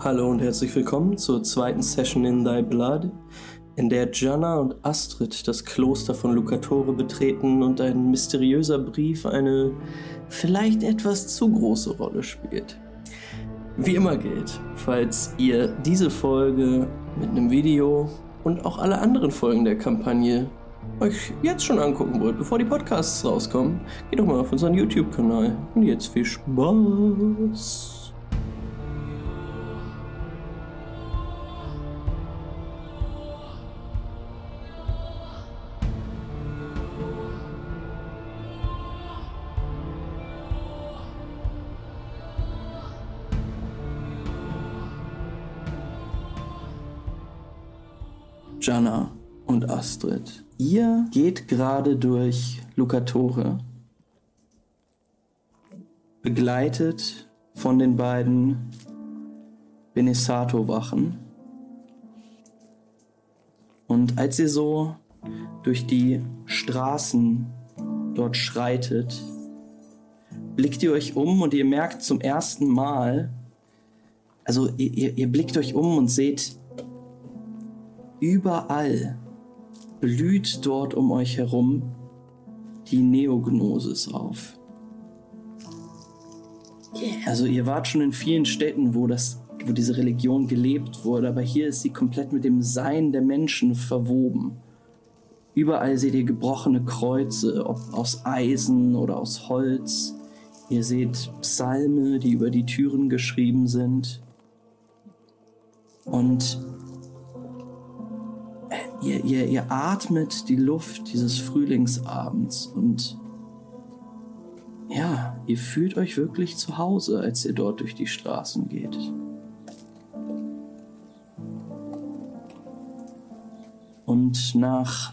Hallo und herzlich willkommen zur zweiten Session in Thy Blood, in der Jana und Astrid das Kloster von Lucatore betreten und ein mysteriöser Brief eine vielleicht etwas zu große Rolle spielt. Wie immer gilt, falls ihr diese Folge mit einem Video und auch alle anderen Folgen der Kampagne euch jetzt schon angucken wollt, bevor die Podcasts rauskommen, geht doch mal auf unseren YouTube-Kanal. Und jetzt viel Spaß! Jana und Astrid. Ihr geht gerade durch Lucatore, begleitet von den beiden Benesato-Wachen. Und als ihr so durch die Straßen dort schreitet, blickt ihr euch um und ihr merkt zum ersten Mal, also ihr, ihr, ihr blickt euch um und seht Überall blüht dort um euch herum die Neognosis auf. Also ihr wart schon in vielen Städten, wo, das, wo diese Religion gelebt wurde, aber hier ist sie komplett mit dem Sein der Menschen verwoben. Überall seht ihr gebrochene Kreuze, ob aus Eisen oder aus Holz. Ihr seht Psalme, die über die Türen geschrieben sind. Und ihr, ihr, ihr atmet die Luft dieses Frühlingsabends und ja, ihr fühlt euch wirklich zu Hause, als ihr dort durch die Straßen geht. Und nach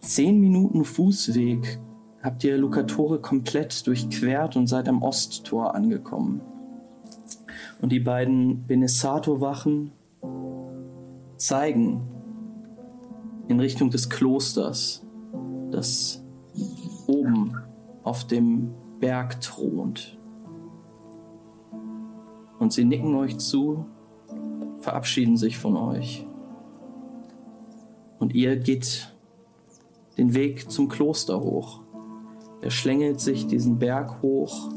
zehn Minuten Fußweg habt ihr Lucatore komplett durchquert und seid am Osttor angekommen. Und die beiden Benesato-Wachen zeigen in Richtung des Klosters, das oben auf dem Berg thront. Und sie nicken euch zu, verabschieden sich von euch. Und ihr geht den Weg zum Kloster hoch. Er schlängelt sich diesen Berg hoch.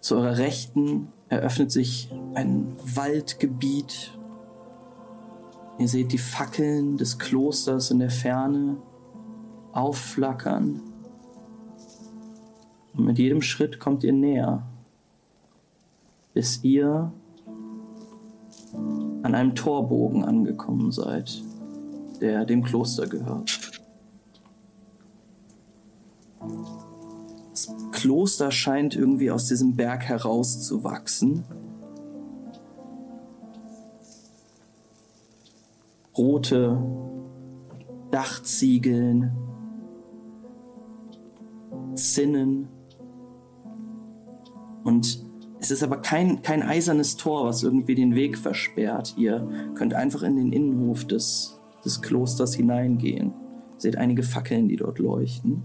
Zu eurer Rechten eröffnet sich ein Waldgebiet Ihr seht die Fackeln des Klosters in der Ferne aufflackern. Und mit jedem Schritt kommt ihr näher, bis ihr an einem Torbogen angekommen seid, der dem Kloster gehört. Das Kloster scheint irgendwie aus diesem Berg herauszuwachsen rote Dachziegeln, Zinnen. Und es ist aber kein, kein eisernes Tor, was irgendwie den Weg versperrt. Ihr könnt einfach in den Innenhof des, des Klosters hineingehen. Seht einige Fackeln, die dort leuchten.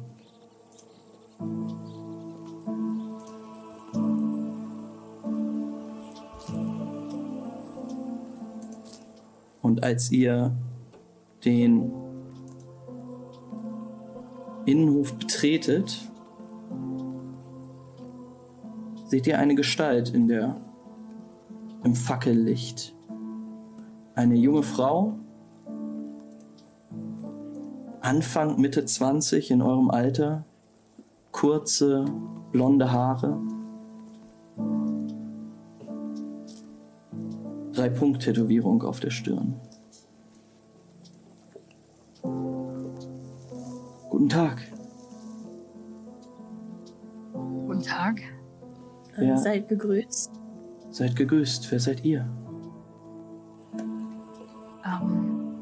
Und als ihr den Innenhof betretet, seht ihr eine Gestalt in der, im Fackellicht. Eine junge Frau, Anfang, Mitte 20 in eurem Alter, kurze, blonde Haare, Drei-Punkt-Tätowierung auf der Stirn. Guten Tag. Guten Tag. Ja. Seid gegrüßt. Seid gegrüßt. Wer seid ihr? Ähm,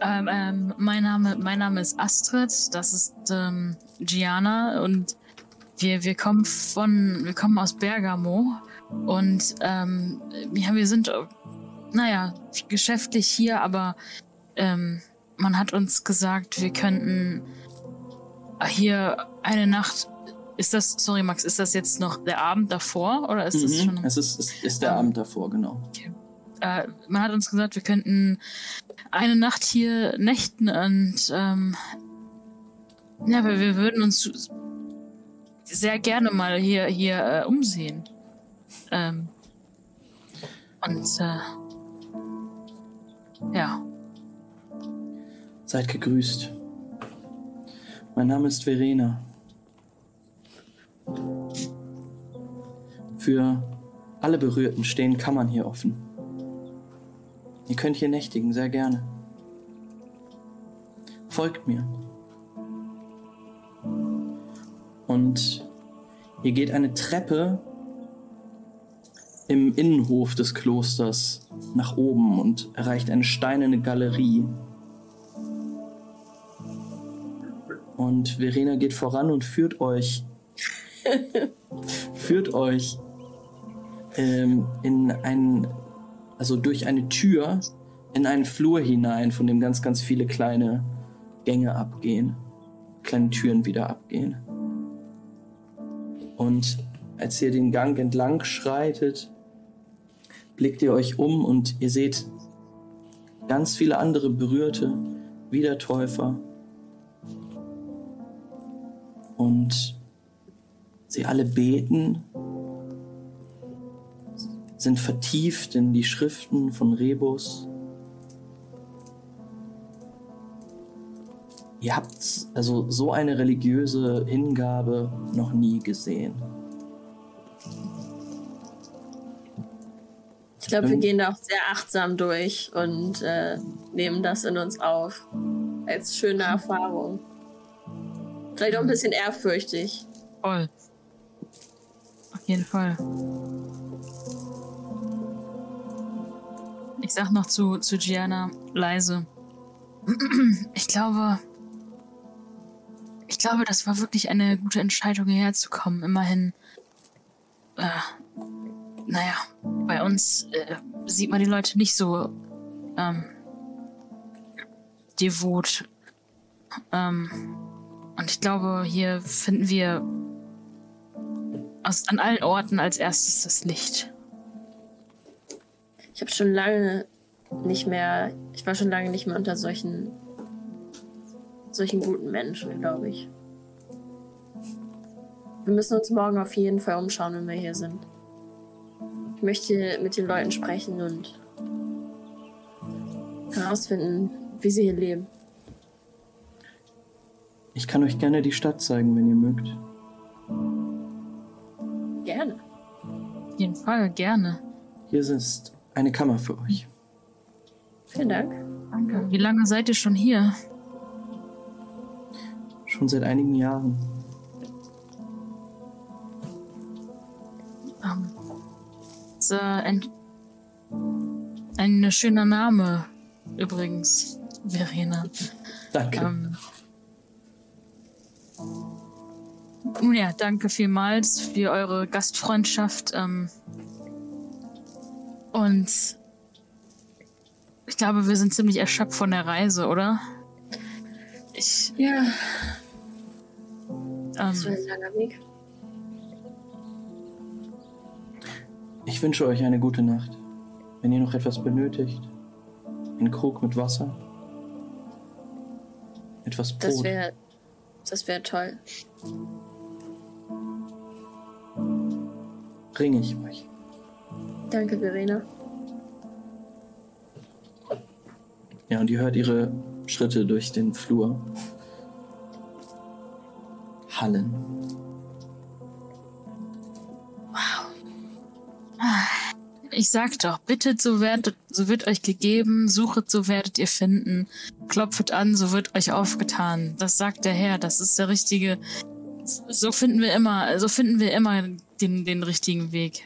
ähm, ähm, mein, Name, mein Name ist Astrid. Das ist ähm, Gianna und wir, wir kommen von wir kommen aus Bergamo und ähm, ja, wir sind naja, geschäftlich hier, aber ähm, man hat uns gesagt, wir könnten hier eine Nacht ist das, sorry Max, ist das jetzt noch der Abend davor oder ist mhm. das schon? Es ist, es ist der Ähm, Abend davor, genau. Äh, man hat uns gesagt, wir könnten eine Nacht hier nächten und ähm, ja, wir, wir würden uns sehr gerne mal hier, hier äh, umsehen. Ähm, und äh, ja, Seid gegrüßt. Mein Name ist Verena. Für alle Berührten stehen Kammern hier offen. Ihr könnt hier nächtigen, sehr gerne. Folgt mir. Und ihr geht eine Treppe im Innenhof des Klosters nach oben und erreicht eine steinerne Galerie. Und Verena geht voran und führt euch, führt euch ähm, in einen, also durch eine Tür in einen Flur hinein, von dem ganz, ganz viele kleine Gänge abgehen, kleine Türen wieder abgehen. Und als ihr den Gang entlang schreitet, blickt ihr euch um und ihr seht ganz viele andere Berührte, Wiedertäufer. Und sie alle beten, sind vertieft in die Schriften von Rebus. Ihr habt also so eine religiöse Hingabe noch nie gesehen. Ich glaube, wir Ähm. gehen da auch sehr achtsam durch und äh, nehmen das in uns auf. Als schöne Erfahrung. Vielleicht auch ein bisschen ehrfürchtig. voll. Auf jeden Fall. Ich sag noch zu, zu Gianna leise. Ich glaube, ich glaube, das war wirklich eine gute Entscheidung, hierher zu kommen. Immerhin, äh, naja, bei uns äh, sieht man die Leute nicht so ähm, devot. Ähm, und ich glaube, hier finden wir aus, an allen Orten als erstes das Licht. Ich habe schon lange nicht mehr, ich war schon lange nicht mehr unter solchen, solchen guten Menschen, glaube ich. Wir müssen uns morgen auf jeden Fall umschauen, wenn wir hier sind. Ich möchte mit den Leuten sprechen und herausfinden, wie sie hier leben. Ich kann euch gerne die Stadt zeigen, wenn ihr mögt. Gerne. Auf jeden Fall, gerne. Hier ist eine Kammer für euch. Vielen Dank. Danke. Wie lange seid ihr schon hier? Schon seit einigen Jahren. Ähm, ist, äh, ein, ein schöner Name, übrigens, Verena. Danke. Ähm, nun ja, danke vielmals für eure Gastfreundschaft. Ähm, und ich glaube, wir sind ziemlich erschöpft von der Reise, oder? Ich, Ja, das war ähm, ein langer Weg. Ich wünsche euch eine gute Nacht. Wenn ihr noch etwas benötigt, ein Krug mit Wasser, etwas Brot. Das wäre das wär toll. bringe ich euch. Danke, Verena. Ja, und ihr hört ihre Schritte durch den Flur. Hallen. Ich sag doch, bittet, so werdet, so wird euch gegeben, suchet, so werdet ihr finden, klopfet an, so wird euch aufgetan. Das sagt der Herr, das ist der richtige. So finden wir immer, so finden wir immer den, den richtigen Weg.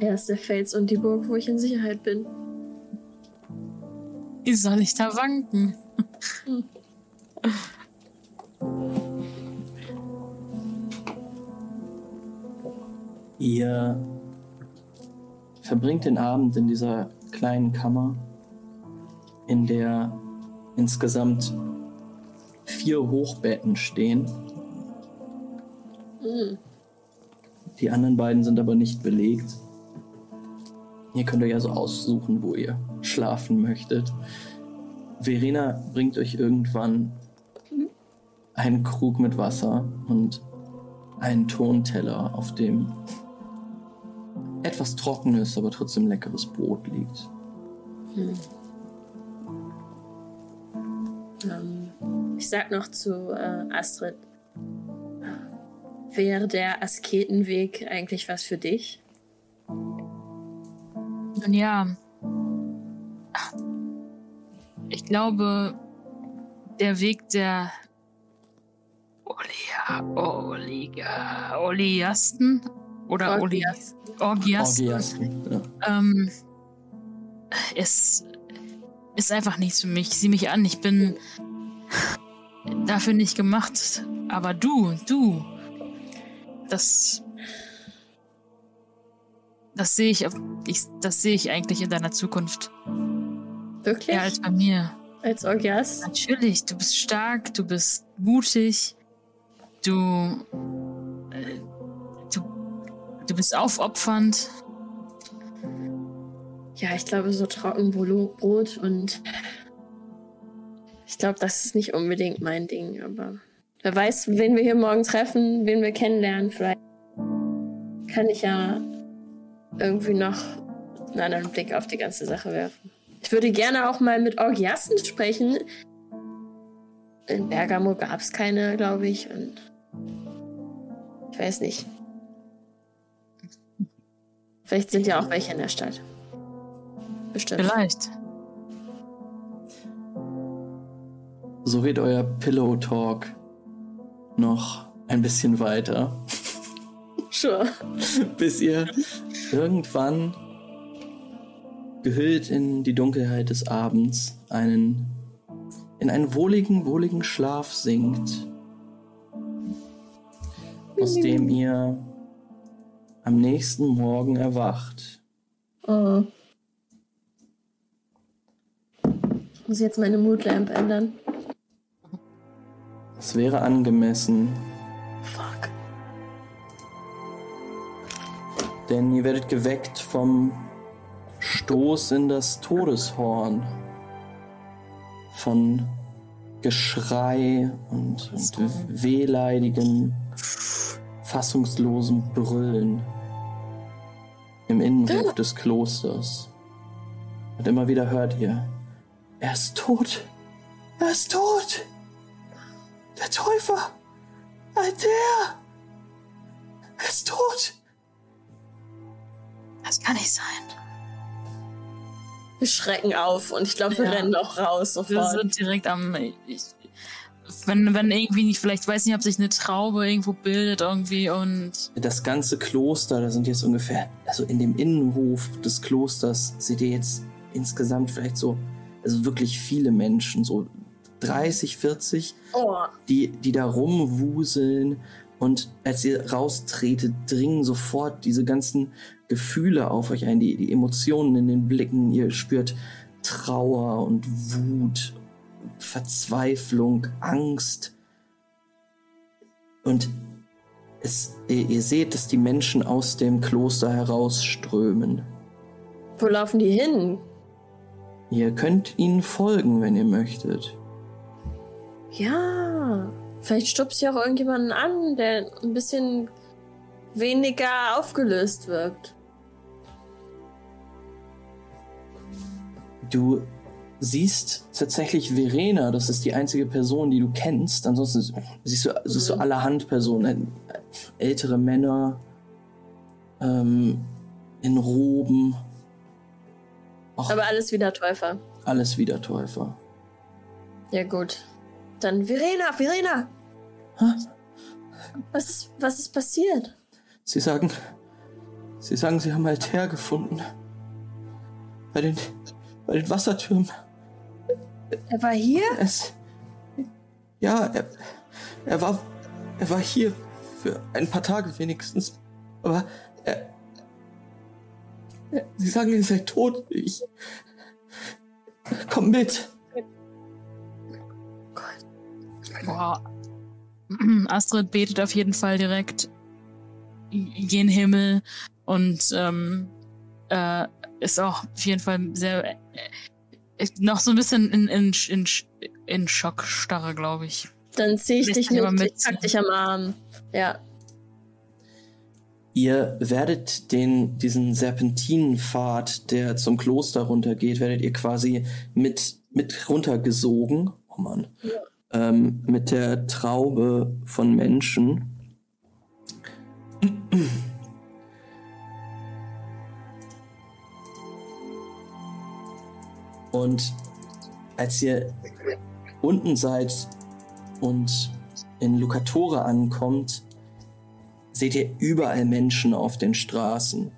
Er ist der Fels und die Burg, wo ich in Sicherheit bin. Wie soll ich da wanken? Ihr verbringt den Abend in dieser kleinen Kammer, in der insgesamt vier Hochbetten stehen, Hm. Die anderen beiden sind aber nicht belegt. Ihr könnt euch also aussuchen, wo ihr schlafen möchtet. Verena bringt euch irgendwann einen Krug mit Wasser und einen Tonteller, auf dem etwas trockenes, aber trotzdem leckeres Brot liegt. Ähm, ich sag noch zu äh, Astrid, wäre der Asketenweg eigentlich was für dich? Nun ja. Ich glaube, der Weg der Olia, Oliga, Oliasten oder Oli, Orgiasten. Orgiasten, Orgiasten, ja. ähm, ist, ist einfach nichts für mich. Sieh mich an, ich bin dafür nicht gemacht. Aber du, du, das, das sehe ich, ich, das sehe ich eigentlich in deiner Zukunft. Wirklich? Eher als bei mir. Als Orgiast? Natürlich, du bist stark, du bist mutig, du, du bist aufopfernd. Ja, ich glaube, so Trockenbrot und ich glaube, das ist nicht unbedingt mein Ding, aber wer weiß, wen wir hier morgen treffen, wen wir kennenlernen, vielleicht kann ich ja irgendwie noch einen anderen Blick auf die ganze Sache werfen. Ich würde gerne auch mal mit Orgiasten sprechen. In Bergamo gab es keine, glaube ich, und ich weiß nicht. Vielleicht sind ja auch welche in der Stadt. Bestimmt. Vielleicht. So geht euer Pillow Talk noch ein bisschen weiter, Sure. bis ihr irgendwann gehüllt in die Dunkelheit des Abends einen in einen wohligen, wohligen Schlaf sinkt, aus dem ihr am nächsten Morgen erwacht. Oh. Ich muss jetzt meine Moodlamp ändern. Es wäre angemessen, Fuck. denn ihr werdet geweckt vom Stoß in das Todeshorn. Von Geschrei und, und wehleidigem, fassungslosem Brüllen im Innenhof des Klosters. Und immer wieder hört ihr, er ist tot, er ist tot, der Täufer, Alter, er ist tot. Das kann nicht sein. Wir schrecken auf und ich glaube, wir Ja. rennen auch raus Wir sofort. sind direkt am. Ich, wenn, wenn irgendwie nicht, vielleicht weiß nicht, ob sich eine Traube irgendwo bildet irgendwie und. Das ganze Kloster, da sind jetzt ungefähr, also in dem Innenhof des Klosters seht ihr jetzt insgesamt vielleicht so, also wirklich viele Menschen, so 30, 40, Oh, die, die da rumwuseln. Und als ihr raustretet, dringen sofort diese ganzen Gefühle auf euch ein, die, die Emotionen in den Blicken. Ihr spürt Trauer und Wut, Verzweiflung, Angst. Und es, ihr, ihr seht, dass die Menschen aus dem Kloster herausströmen. wo laufen die hin? Ihr könnt ihnen folgen, wenn ihr möchtet. Ja. Vielleicht stupst ja auch irgendjemanden an, der ein bisschen weniger aufgelöst wirkt. Du siehst tatsächlich Verena, das ist die einzige Person, die du kennst. Ansonsten siehst du, siehst du Mhm. allerhand Personen, äh, ältere Männer ähm, in Roben. Auch Aber alles wieder Täufer. alles wieder Täufer. Ja, gut. Dann Verena, Verena! Hä? Was ist, was ist passiert? Sie sagen, sie sagen, sie haben Alter gefunden. Bei den, bei den Wassertürmen. Er war hier? Es. Ja, er, er war. Er war hier für ein paar Tage wenigstens. Aber er. er Sie sagen, ihr seid tot. Ich. Komm mit. Boah. Astrid betet auf jeden Fall direkt gen Himmel und ähm, äh, ist auch auf jeden Fall sehr äh, noch so ein bisschen in, in, in, in Schockstarre, glaube ich. Dann ziehe ich dich mit, mit, ich pack dich am Arm. Ja. Ihr werdet den, diesen Serpentinenpfad, der zum Kloster runtergeht, werdet ihr quasi mit, mit runtergesogen. Oh Mann. Ja. Ähm, mit der Traube von Menschen. Und als ihr unten seid und in Lucatore ankommt, seht ihr überall Menschen auf den Straßen,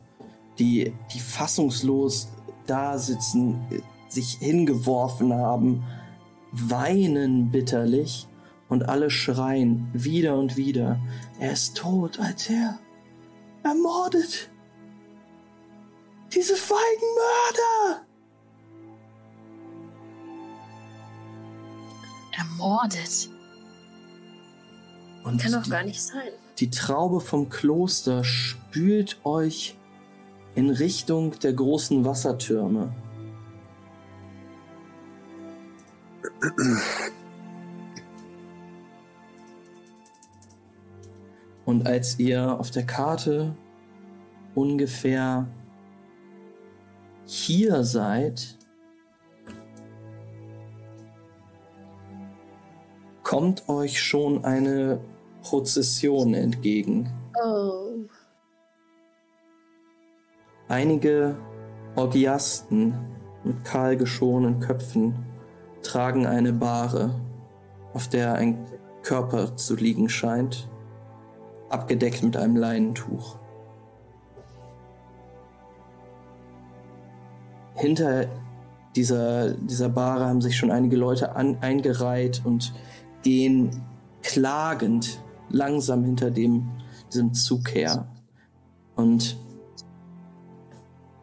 die, die fassungslos da sitzen, sich hingeworfen haben, weinen bitterlich und alle schreien wieder und wieder, er ist tot, als er ermordet. Diese feigen Mörder! Ermordet? Und Kann doch gar nicht sein. Die Traube vom Kloster spült euch in Richtung der großen Wassertürme. Und als ihr auf der Karte ungefähr hier seid, kommt euch schon eine Prozession entgegen. Oh. Einige Orgiasten mit kahl geschorenen Köpfen tragen eine Bahre, auf der ein Körper zu liegen scheint, abgedeckt mit einem Leinentuch. Hinter dieser, dieser Bahre haben sich schon einige Leute an, eingereiht und gehen klagend langsam hinter dem, diesem Zug her. Und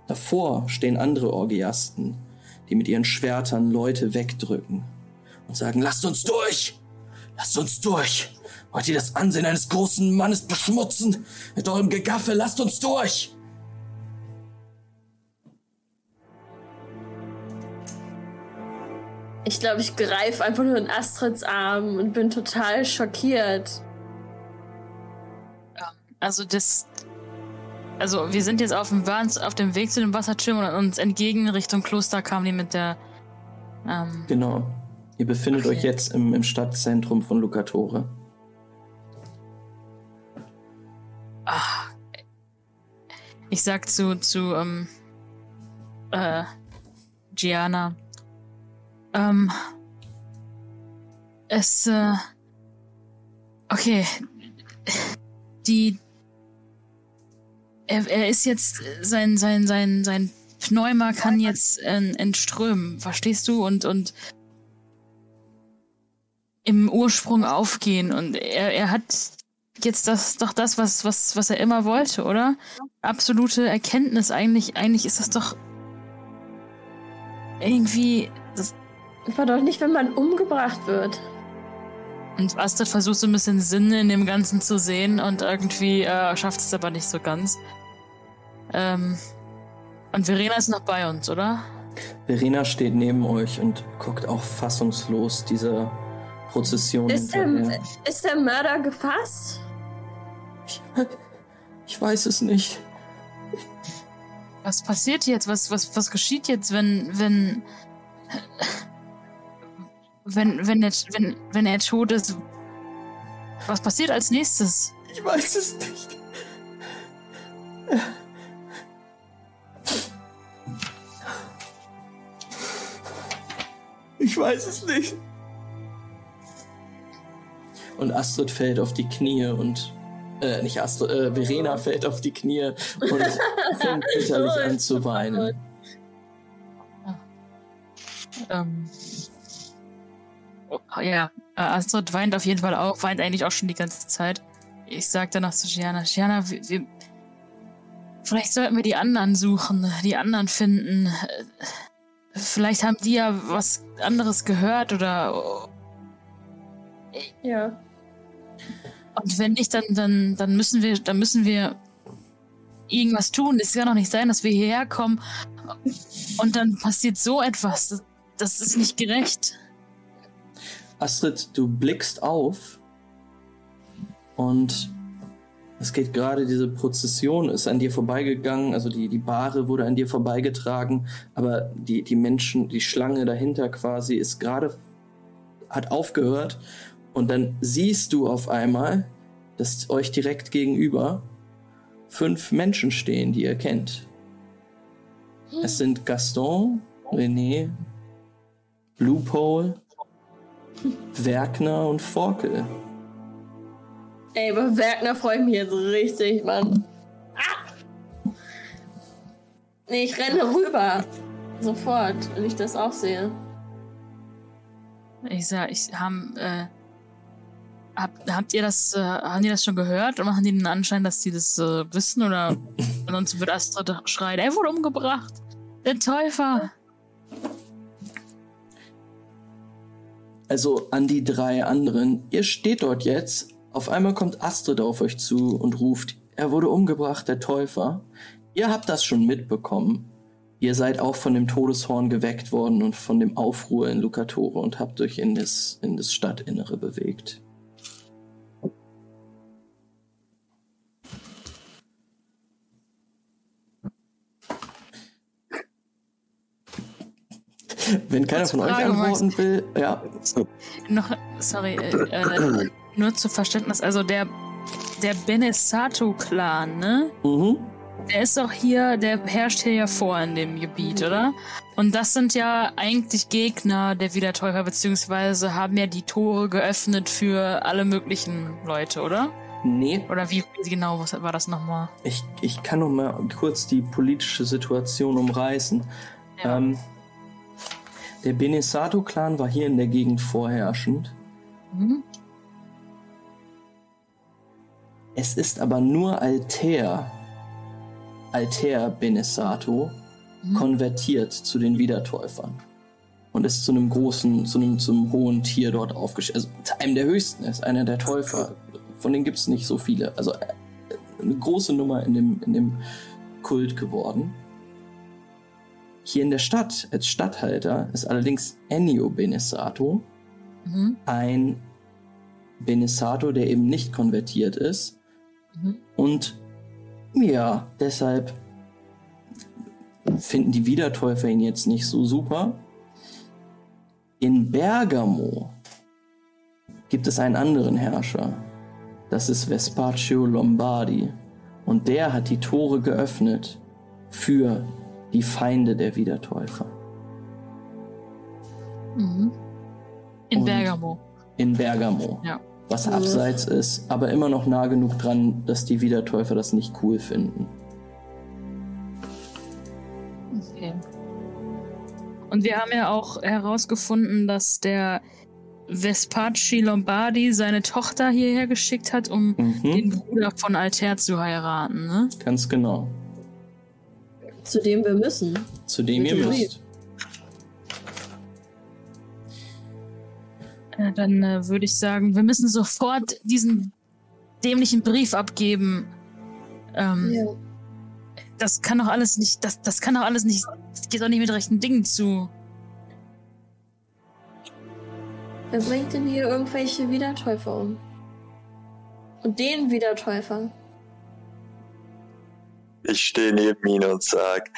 davor stehen andere Orgiasten, die mit ihren Schwertern Leute wegdrücken und sagen, lasst uns durch! Lasst uns durch! Wollt ihr das Ansehen eines großen Mannes beschmutzen? Mit eurem Gegaffe, lasst uns durch! Ich glaube, ich greife einfach nur in Astrids Arm und bin total schockiert. Also das. Also wir sind jetzt auf dem, waren auf dem Weg zu dem Wasserschirm und uns entgegen Richtung Kloster kamen die mit der. Ähm genau. Ihr befindet okay. euch jetzt im, im Stadtzentrum von Lucatore. Ach. Ich sag zu, zu, ähm, äh, Gianna. Ähm, es, äh, okay. Die, er, er ist jetzt, sein, sein, sein, sein Pneuma kann jetzt äh, entströmen, verstehst du? Und, und im Ursprung aufgehen. Und er, er hat jetzt das doch das, was, was, was er immer wollte, oder? Absolute Erkenntnis. Eigentlich, eigentlich ist das doch irgendwie. Das, war doch nicht, wenn man umgebracht wird. Und Astrid versucht so ein bisschen Sinn in dem Ganzen zu sehen und irgendwie äh, schafft es aber nicht so ganz. Ähm, und Verena ist noch bei uns, oder? Verena steht neben euch und guckt auch fassungslos diese Prozession ist der, ist der Mörder gefasst? Ich, ich weiß es nicht. Was passiert jetzt? Was, was, was geschieht jetzt, wenn, wenn, wenn, wenn, er, wenn, wenn er tot ist? Was passiert als nächstes? Ich weiß es nicht. Ich weiß es nicht. Und Astrid fällt auf die Knie und äh, nicht Astrid, äh, Verena fällt auf die Knie und fängt bitterlich an zu weinen. Ähm. Oh, ja, äh, Astrid weint auf jeden Fall auch, weint eigentlich auch schon die ganze Zeit. Ich sag danach zu Gianna, Gianna, wir, wir, vielleicht sollten wir die anderen suchen, die anderen finden. Vielleicht haben die ja was anderes gehört oder. Ja. Und wenn nicht, dann, dann, dann müssen wir, dann müssen wir irgendwas tun. Es kann doch nicht sein, dass wir hierher kommen und dann passiert so etwas. Das, das ist nicht gerecht. Astrid, du blickst auf und es geht gerade, diese Prozession ist an dir vorbeigegangen, also die, die Bahre wurde an dir vorbeigetragen, aber die, die Menschen, die Schlange dahinter quasi ist gerade, hat aufgehört und dann siehst du auf einmal, dass euch direkt gegenüber fünf Menschen stehen, die ihr kennt. Es sind Gaston, René, Bluepole, Werkner und Forkel. Ey, über Werkner freue ich mich jetzt richtig, Mann. Ah! Nee, ich renne rüber. Sofort, wenn ich das auch sehe. Ich sag, ich haben, äh, hab, habt ihr das, äh, haben die das schon gehört? Oder machen die den Anschein, dass die das äh, wissen? Oder sonst wird Astrid schreien, er wurde umgebracht. Der Täufer. Also an die drei anderen. Ihr steht dort jetzt auf einmal kommt Astrid auf euch zu und ruft, er wurde umgebracht, der Täufer. Ihr habt das schon mitbekommen. Ihr seid auch von dem Todeshorn geweckt worden und von dem Aufruhr in Lucatore und habt euch in das, in das Stadtinnere bewegt. Wenn keiner von euch antworten will, ja. Noch, sorry, äh, äh nur zu Verständnis, also der, der Benesato-Clan, ne? Mhm. Der ist doch hier, der herrscht hier ja vor in dem Gebiet, mhm. oder? Und das sind ja eigentlich Gegner der Wiedertäufer, beziehungsweise haben ja die Tore geöffnet für alle möglichen Leute, oder? Nee. Oder wie genau was war das nochmal? Ich, ich kann noch mal kurz die politische Situation umreißen. Ja. Ähm, der Benesato-Clan war hier in der Gegend vorherrschend. Mhm. Es ist aber nur Alter, Alter Benesato, mhm. konvertiert zu den Wiedertäufern. Und ist zu einem großen, zu einem, zu einem hohen Tier dort aufgestellt. Also einem der höchsten, ist einer der Täufer. Von denen gibt es nicht so viele. Also äh, eine große Nummer in dem, in dem Kult geworden. Hier in der Stadt, als Statthalter, ist allerdings Ennio Benesato mhm. ein Benesato, der eben nicht konvertiert ist, Mhm. Und ja, deshalb finden die Wiedertäufer ihn jetzt nicht so super. In Bergamo gibt es einen anderen Herrscher. Das ist Vespaccio Lombardi. Und der hat die Tore geöffnet für die Feinde der Wiedertäufer. Mhm. In Und Bergamo. In Bergamo. Ja was mhm. abseits ist, aber immer noch nah genug dran, dass die Wiedertäufer das nicht cool finden. Okay. Und wir haben ja auch herausgefunden, dass der Vespacci Lombardi seine Tochter hierher geschickt hat, um mhm. den Bruder von Alter zu heiraten, ne? Ganz genau. Zu dem wir müssen. Zu dem ihr müsst. Ja, dann äh, würde ich sagen, wir müssen sofort diesen dämlichen Brief abgeben. Ähm, ja. Das kann doch alles nicht, das, das kann doch alles nicht, das geht doch nicht mit rechten Dingen zu. Wer bringt denn hier irgendwelche Wiedertäufer um? Und den Wiedertäufer? Ich stehe neben ihn und sag,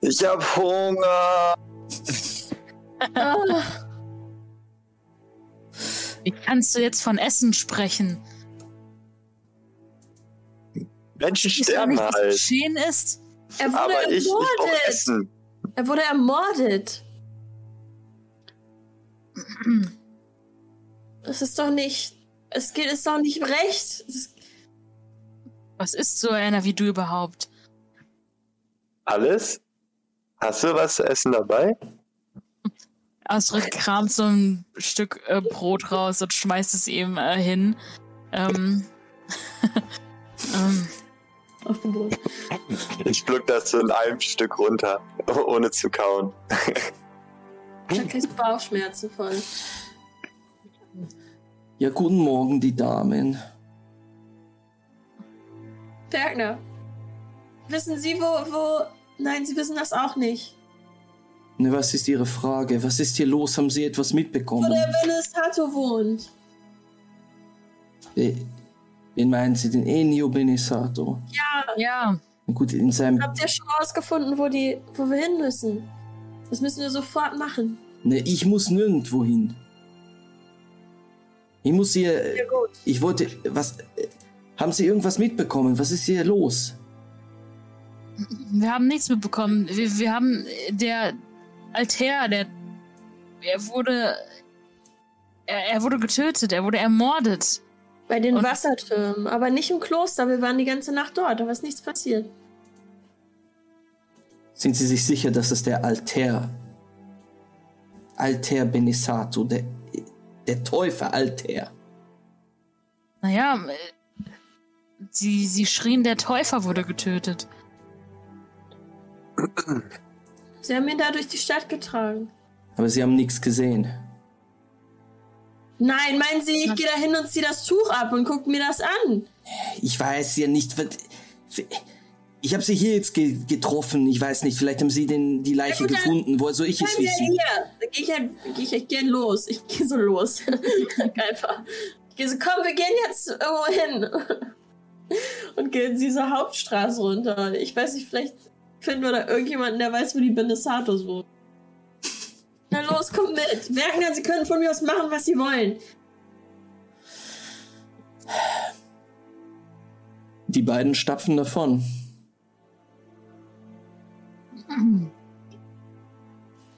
ich hab Hunger. ah. Wie kannst du jetzt von Essen sprechen? Menschen sterben halt. Was geschehen ist. Er wurde Aber ermordet. Ich, ich Essen. Er wurde ermordet. Das ist doch nicht. Es geht ist doch nicht recht. Was ist so einer wie du überhaupt? Alles? Hast du was zu essen dabei? Astrid kramt so ein Stück äh, Brot raus und schmeißt es ihm äh, hin. Ähm, ähm, Auf dem Brot. Ich pflück das so in einem Stück runter, ohne zu kauen. Dann kriegst du Bauchschmerzen voll. Ja, guten Morgen, die Damen. Bergner. Wissen Sie, wo, wo. Nein, Sie wissen das auch nicht. Ne, was ist Ihre Frage? Was ist hier los? Haben Sie etwas Wo mitbekommen? der Benesato wohnt. Äh, Wen meinen Sie, den Enio Benisato? Ja, Ja, Gut, in seinem. habt ihr schon rausgefunden, wo, die, wo wir hin müssen? Das müssen wir sofort machen. Ne, ich muss nirgendwo hin. Ich muss hier. Ja, gut. Ich wollte. Was. Haben Sie irgendwas mitbekommen? Was ist hier los? wir haben nichts mitbekommen. Wir, wir haben der Alter, der er wurde er, er wurde getötet, er wurde ermordet. Bei den Und- Wassertürmen, aber nicht im Kloster. Wir waren die ganze Nacht dort, da ist nichts passiert. Sind Sie sich sicher, dass es der Alter. Alter Benisato, der. Der Täufer Alter. Naja, äh, sie, sie schrien, der Täufer wurde getötet. Sie haben ihn da durch die Stadt getragen. Aber Sie haben nichts gesehen. Nein, meinen Sie, ich gehe da hin und ziehe das Tuch ab und guck mir das an? Ich weiß ja nicht. was- Ich habe Sie hier jetzt ge getroffen. Ich weiß nicht, vielleicht haben Sie den, die Leiche Ja, gut, gefunden. Woher soll ich es wissen? hier. Da gehe ich halt, geh ich halt gern los. Ich gehe so los. Einfach. Ich gehe so, komm, wir gehen jetzt irgendwo hin. Und gehen diese Hauptstraße runter. Ich weiß nicht, vielleicht finden wir da irgendjemanden, der weiß, wo die Benesatos wohnen. Na los, kommt mit. Werken Sie können von mir aus machen, was Sie wollen. Die beiden stapfen davon.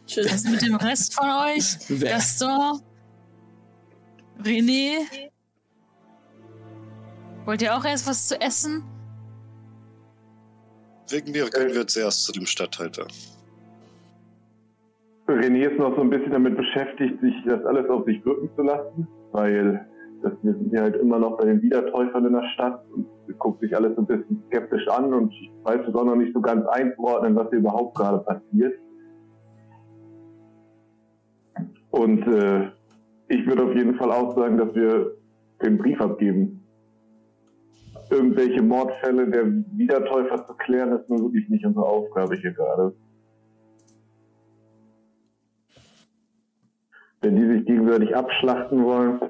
Tschüss. Was ist mit dem Rest von euch? Wer? Gaston? René? Wollt ihr auch erst was zu essen? Wegen mir gehen wir zuerst zu dem Stadthalter. René ist noch so ein bisschen damit beschäftigt, sich das alles auf sich wirken zu lassen, weil das, wir sind ja halt immer noch bei den Wiedertäufern in der Stadt und guckt sich alles so ein bisschen skeptisch an und ich weiß es auch noch nicht so ganz einzuordnen, was hier überhaupt gerade passiert. Und äh, ich würde auf jeden Fall auch sagen, dass wir den Brief abgeben. Irgendwelche Mordfälle der Wiedertäufer zu klären, ist nun wirklich nicht unsere Aufgabe hier gerade. Wenn die sich gegenseitig abschlachten wollen,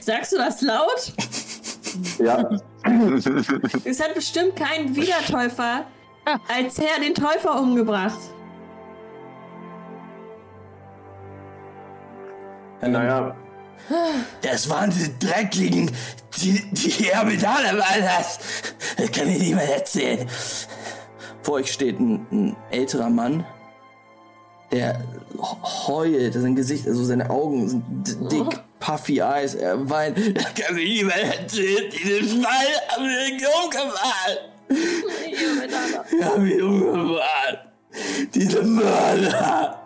Sagst du das laut? ja, Es hat bestimmt kein Wiedertäufer als Herr den Täufer umgebracht. naja, Das waren die Dreckligen, die, die Hermedaner waren das. Das kann mir niemand erzählen. Vor euch steht ein, ein älterer Mann, der heult, sein Gesicht, also seine Augen sind dick, puffy eyes, er weint. Das kann mir niemand erzählen. Diesen Fall haben wir umgebracht. Wir haben ihn umgebracht. Diese Mörder.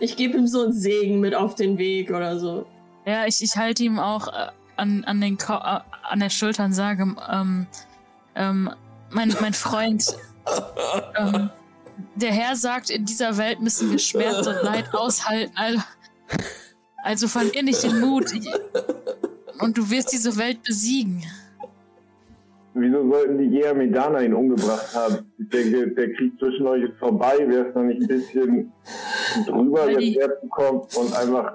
Ich gebe ihm so einen Segen mit auf den Weg oder so. Ja, ich, ich halte ihm auch äh, an, an, den Ko äh, an der Schulter und sage, ähm, ähm, mein, mein Freund, ähm, der Herr sagt, in dieser Welt müssen wir Schmerz und Leid aushalten. Also, also verlier nicht den Mut. Ich, und du wirst diese Welt besiegen. Wieso sollten die Jäger Medana ihn umgebracht haben? Ich denke, der Krieg zwischen euch ist vorbei. Wäre es noch nicht ein bisschen drüber, Weil wenn die- er kommt und einfach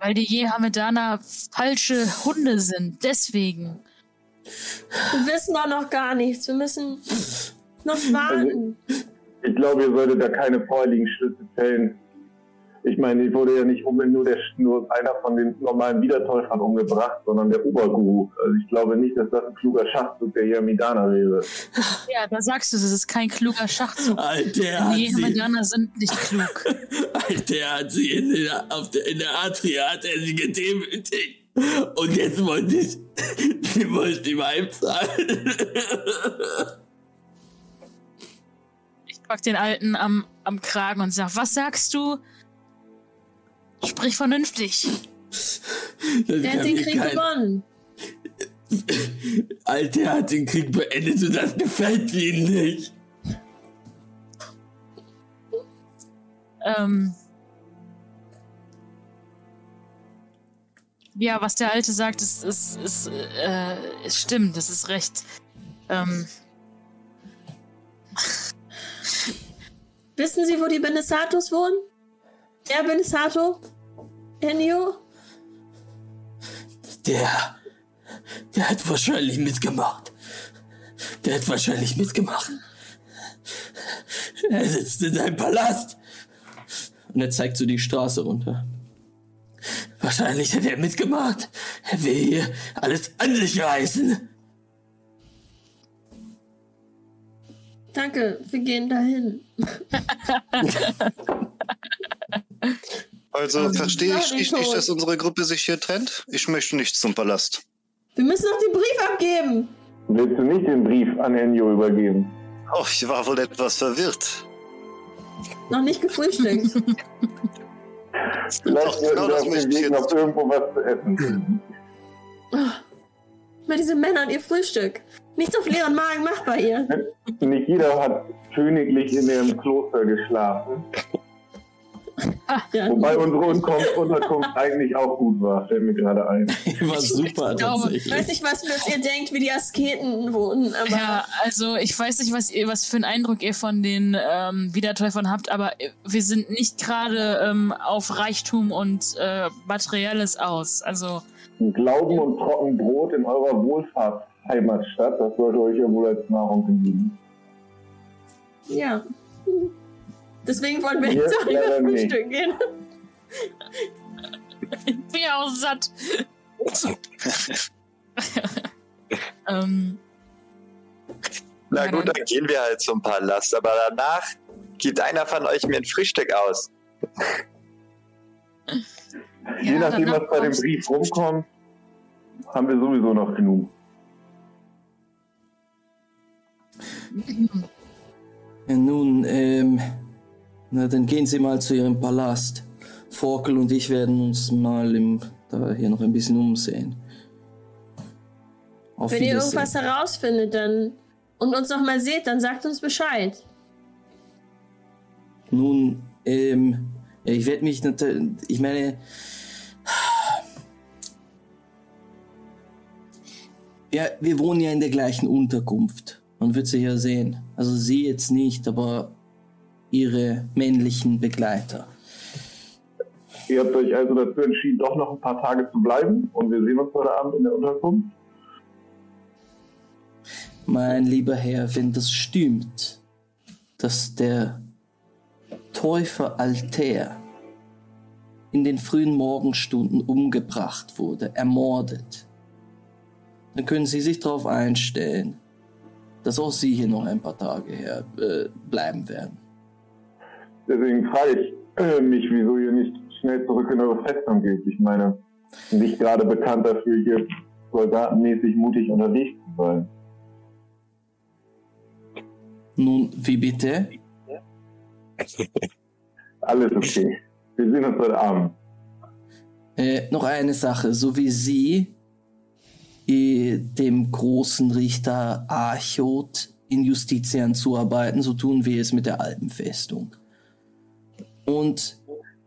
Weil die Jehamedaner falsche Hunde sind. Deswegen. Wir wissen doch noch gar nichts. Wir müssen noch warten. ich glaube, ihr solltet da keine vorherigen Schlüsse fällen. Ich meine, ich wurde ja nicht unbedingt nur, der, nur einer von den normalen Wiedertäufern umgebracht, sondern der Oberguru. Also ich glaube nicht, dass das ein kluger Schachzug der Yamidana wäre. Ja, da sagst du, das ist kein kluger Schachzug. Alter, hat Die Jehamedaner sind nicht klug. Alter, hat sie in der, auf der, in der Atria, hat er sie gedemütigt. Und jetzt wollte ich, sie wollte ihm heimzahlen. Ich pack den Alten am, am Kragen und sag, was sagst du? Sprich vernünftig. Der hat den Krieg kein- gewonnen. Alter hat den Krieg beendet und das gefällt ihm nicht. Ähm, Ja, was der Alte sagt, ist, ist, ist, äh, es stimmt, das ist recht. Ähm, Wissen Sie, wo die Benesatos wohnen? Der Benesato? Ennio? Der. Der hat wahrscheinlich mitgemacht. Der hat wahrscheinlich mitgemacht. Er sitzt in seinem Palast. Und er zeigt so die Straße runter. Wahrscheinlich hat er mitgemacht. Er will hier alles an sich reißen. Danke, wir gehen dahin. Also verstehe ich, ich nicht, dass unsere Gruppe sich hier trennt. Ich möchte nicht zum Palast. Wir müssen noch den Brief abgeben. Willst du nicht den Brief an Ennio übergeben? Oh, ich war wohl etwas verwirrt. Noch nicht gefrühstückt. Vielleicht Doch, sollten genau auf möchte dem ich Weg noch irgendwo was zu essen finden. Mal diese Männer und ihr Frühstück. Nichts auf leeren Magen machbar hier. Nicht jeder hat königlich in dem Kloster geschlafen. Ja. Wobei unsere Unterkunft, Unterkunft eigentlich auch gut war, fällt mir gerade ein. War super Ich glaube, Ich weiß nicht, was, was ihr denkt, wie die Asketen wohnen, aber ja, also ich weiß nicht, was ihr, was für einen Eindruck ihr von den ähm, Wiedertäufern habt, aber wir sind nicht gerade ähm, auf Reichtum und äh, Materielles aus. Also Glauben und Trockenbrot in eurer Wohlfahrtsheimatstadt, das sollte euch ja wohl als Nahrung genügen. ja. Deswegen wollen wir jetzt auch lieber leider nicht. Frühstück gehen. ich bin ja auch satt. ähm, Na gut, dann- gehen wir halt zum Palast, aber danach gibt einer von euch mir ein Frühstück aus. Je ja, nachdem, was bei dem Brief rumkommt, haben wir sowieso noch genug. Ja, nun, ähm, na dann gehen Sie mal zu Ihrem Palast. Forkel und ich werden uns mal im, da hier noch ein bisschen umsehen. Auf Wenn ihr irgendwas herausfindet dann und uns noch mal seht, dann sagt uns Bescheid. Nun, ähm, ich werde mich natürlich, ich meine, ja, wir wohnen ja in der gleichen Unterkunft. Man wird sie ja sehen. Also sie jetzt nicht, aber ihre männlichen Begleiter. Ihr habt euch also dazu entschieden, doch noch ein paar Tage zu bleiben und wir sehen uns heute Abend in der Unterkunft. Mein lieber Herr, wenn das stimmt, dass der Täufer Altair in den frühen Morgenstunden umgebracht wurde, ermordet, dann können Sie sich darauf einstellen, dass auch Sie hier noch ein paar Tage her äh, bleiben werden. Deswegen frage ich äh, mich, wieso ihr nicht schnell zurück in eure Festung geht. Ich meine, nicht gerade bekannt dafür, hier soldatenmäßig mutig unterwegs zu sein. Nun, wie bitte? Alles okay. Wir sehen uns heute Abend. Äh, noch eine Sache, so wie Sie äh, dem großen Richter Archot in Justitian zuarbeiten, so tun wir es mit der Alpenfestung. Und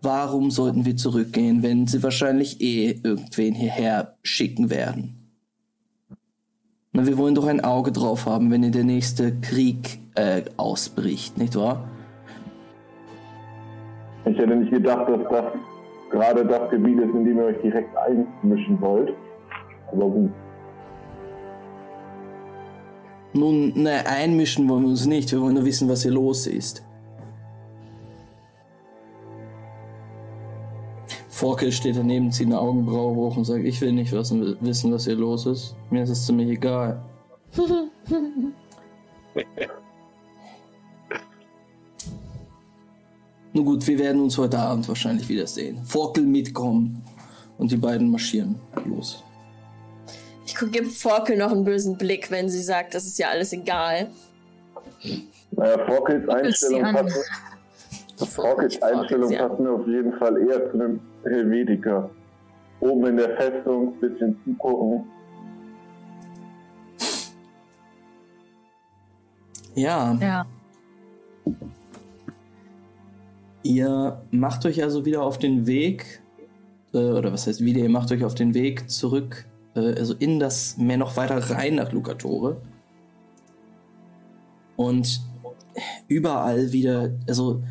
warum sollten wir zurückgehen, wenn Sie wahrscheinlich eh irgendwen hierher schicken werden? Na, wir wollen doch ein Auge drauf haben, wenn hier der nächste Krieg äh, ausbricht, nicht wahr? Ich hätte nicht gedacht, dass das gerade das Gebiet ist, in dem ihr euch direkt einmischen wollt. Aber gut. Nun, ne, einmischen wollen wir uns nicht. Wir wollen nur wissen, was hier los ist. Forkel steht daneben, zieht eine Augenbraue hoch und sagt, ich will nicht wissen, wissen, was hier los ist. Mir ist es ziemlich egal. Nun gut, wir werden uns heute Abend wahrscheinlich wiedersehen. Forkel mitkommen und die beiden marschieren los. Ich gebe Forkel noch einen bösen Blick, wenn sie sagt, das ist ja alles egal. Naja, Forkels Einstellung passt, Forkels Einstellung ja. passt mir auf jeden Fall eher zu einem Helvetiker. Oben in der Festung, bisschen zugucken. Ja, ja. Ihr macht euch also wieder auf den Weg äh, oder was heißt wieder, ihr macht euch auf den Weg zurück, äh, also in das, mehr noch weiter rein nach Lucatore. Und überall wieder, also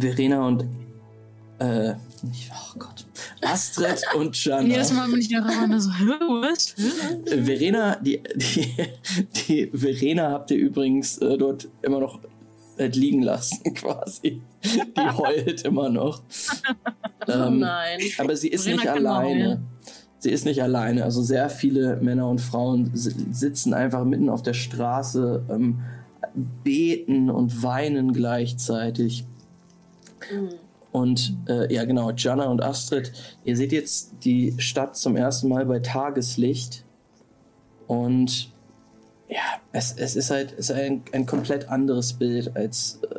Verena und, äh, nicht, oh Gott, Astrid und Jana. Jedes Mal bin ich da immer so, "Hä, was? Verena, die, die, die Verena habt ihr übrigens äh, dort immer noch äh, liegen lassen, quasi. Die heult immer noch. Oh Ähm, nein. aber sie ist Verena nicht alleine. Sie ist nicht alleine. Also sehr viele Männer und Frauen si- sitzen einfach mitten auf der Straße, ähm, beten und weinen gleichzeitig. Mhm. Und äh, ja, genau, Jana und Astrid, ihr seht jetzt die Stadt zum ersten Mal bei Tageslicht. Und ja, es, es ist halt es ist ein, ein komplett anderes Bild als äh,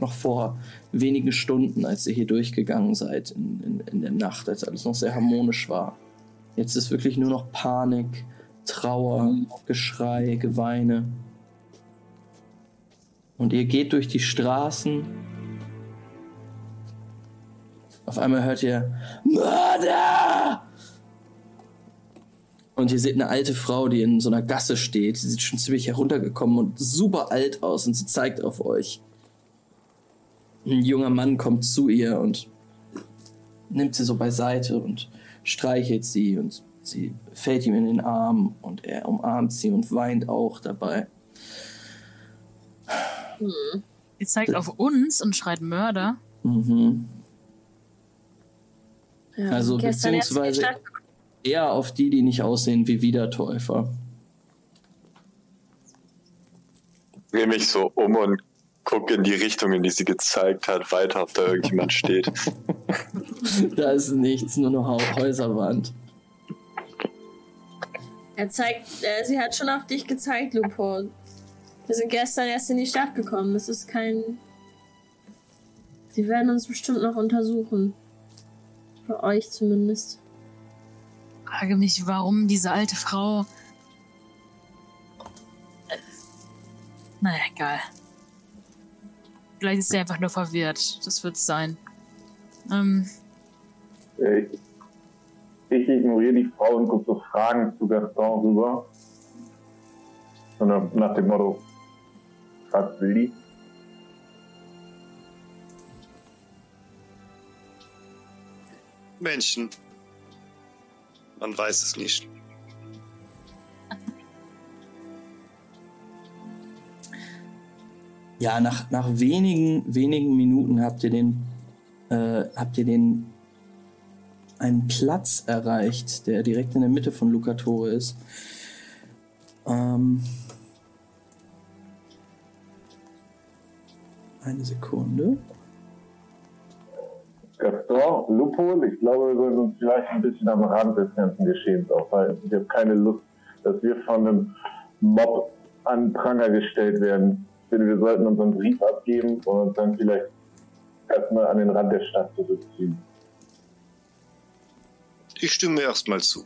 noch vor wenigen Stunden, als ihr hier durchgegangen seid in, in, in der Nacht, als alles noch sehr harmonisch war. Jetzt ist wirklich nur noch Panik, Trauer, Geschrei, Geweine. Und ihr geht durch die Straßen auf einmal hört ihr Mörder! Und ihr seht eine alte Frau, die in so einer Gasse steht. Sie sieht schon ziemlich heruntergekommen und super alt aus und sie zeigt auf euch. Ein junger Mann kommt zu ihr und nimmt sie so beiseite und streichelt sie und sie fällt ihm in den Arm und er umarmt sie und weint auch dabei. Hm. Sie zeigt auf uns und schreit Mörder. Mhm. Ja, Also beziehungsweise- Eher auf die, die nicht aussehen wie Wiedertäufer. drehe mich so um und gucke in die Richtung, in die sie gezeigt hat, weiter, ob da irgendjemand steht. da ist nichts, nur eine Hau- Häuserwand. Er zeigt, äh, sie hat schon auf dich gezeigt, Lupo. Wir sind gestern erst in die Stadt gekommen. Es ist kein. Sie werden uns bestimmt noch untersuchen. Für euch zumindest. Frage mich, warum diese alte Frau. Naja, egal. Vielleicht ist sie einfach nur verwirrt. Das wird's sein. Ähm, Äh, Ich, ich ignoriere die Frau und gucke so Fragen zu Gaston rüber. Sondern nach dem Motto, was will die? Männchen. Man weiß es nicht. Ja, nach, nach wenigen, wenigen Minuten habt ihr den, äh, habt ihr den einen Platz erreicht, der direkt in der Mitte von Lucatore ist. Ähm, eine Sekunde. Gaston, Lupo, ich glaube, wir sollten uns vielleicht ein bisschen am Rand des ganzen Geschehens aufhalten. Ich habe keine Lust, dass wir von einem Mob an Pranger gestellt werden. Ich finde, wir sollten unseren Brief abgeben und uns dann vielleicht erstmal an den Rand der Stadt zurückziehen. Ich stimme erstmal zu.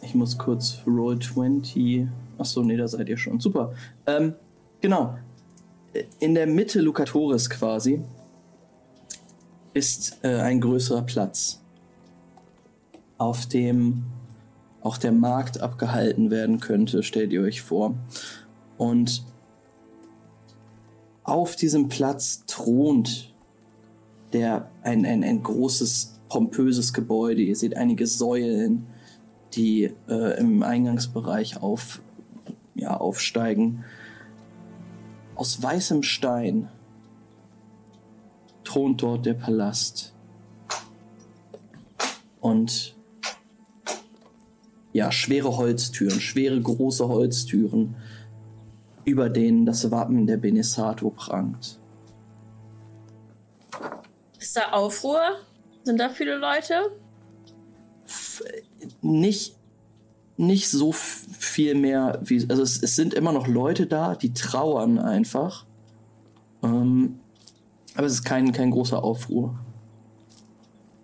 Ich muss kurz Roll 20. Achso, nee, da seid ihr schon. Super. Ähm, genau. In der Mitte Lucatoris quasi ist äh, ein größerer Platz, auf dem auch der Markt abgehalten werden könnte, stellt ihr euch vor. Und auf diesem Platz thront der, ein, ein, ein großes, pompöses Gebäude. Ihr seht einige Säulen, die äh, im Eingangsbereich auf, ja, aufsteigen. Aus weißem Stein thront dort der Palast. Und ja, schwere Holztüren, schwere große Holztüren, über denen das Wappen der Benesato prangt. Ist da Aufruhr? Sind da viele Leute? F- Nicht, nicht so viel mehr wie. Also es, es sind immer noch Leute da, die trauern einfach. Ähm, aber es ist kein, kein großer Aufruhr.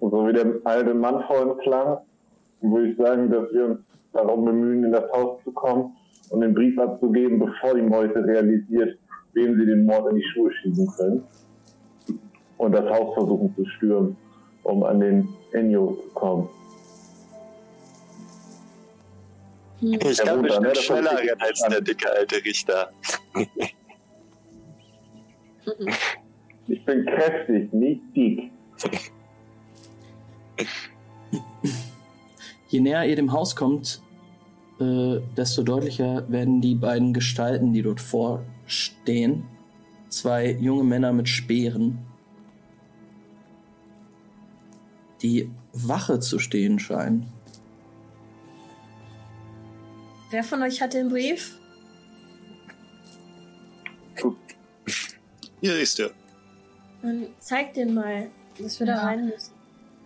Und so wie der alte Mann vorhin klang, würde ich sagen, dass wir uns darum bemühen, in das Haus zu kommen um den Brief abzugeben, bevor die Meute realisiert, wem sie den Mord in die Schuhe schieben können. Und das Haus versuchen zu stürmen, um an den Enyo zu kommen. Ich Ja, kann ne, das schneller rennen als der dicke alte Richter. Ich bin kräftig, nicht dick. Je näher ihr dem Haus kommt, äh, desto deutlicher werden die beiden Gestalten, die dort vorstehen. Zwei junge Männer mit Speeren, die Wache zu stehen scheinen. Wer von euch hat den Brief? Hier ist er. Dann zeig den mal, dass wir da Ja. rein müssen.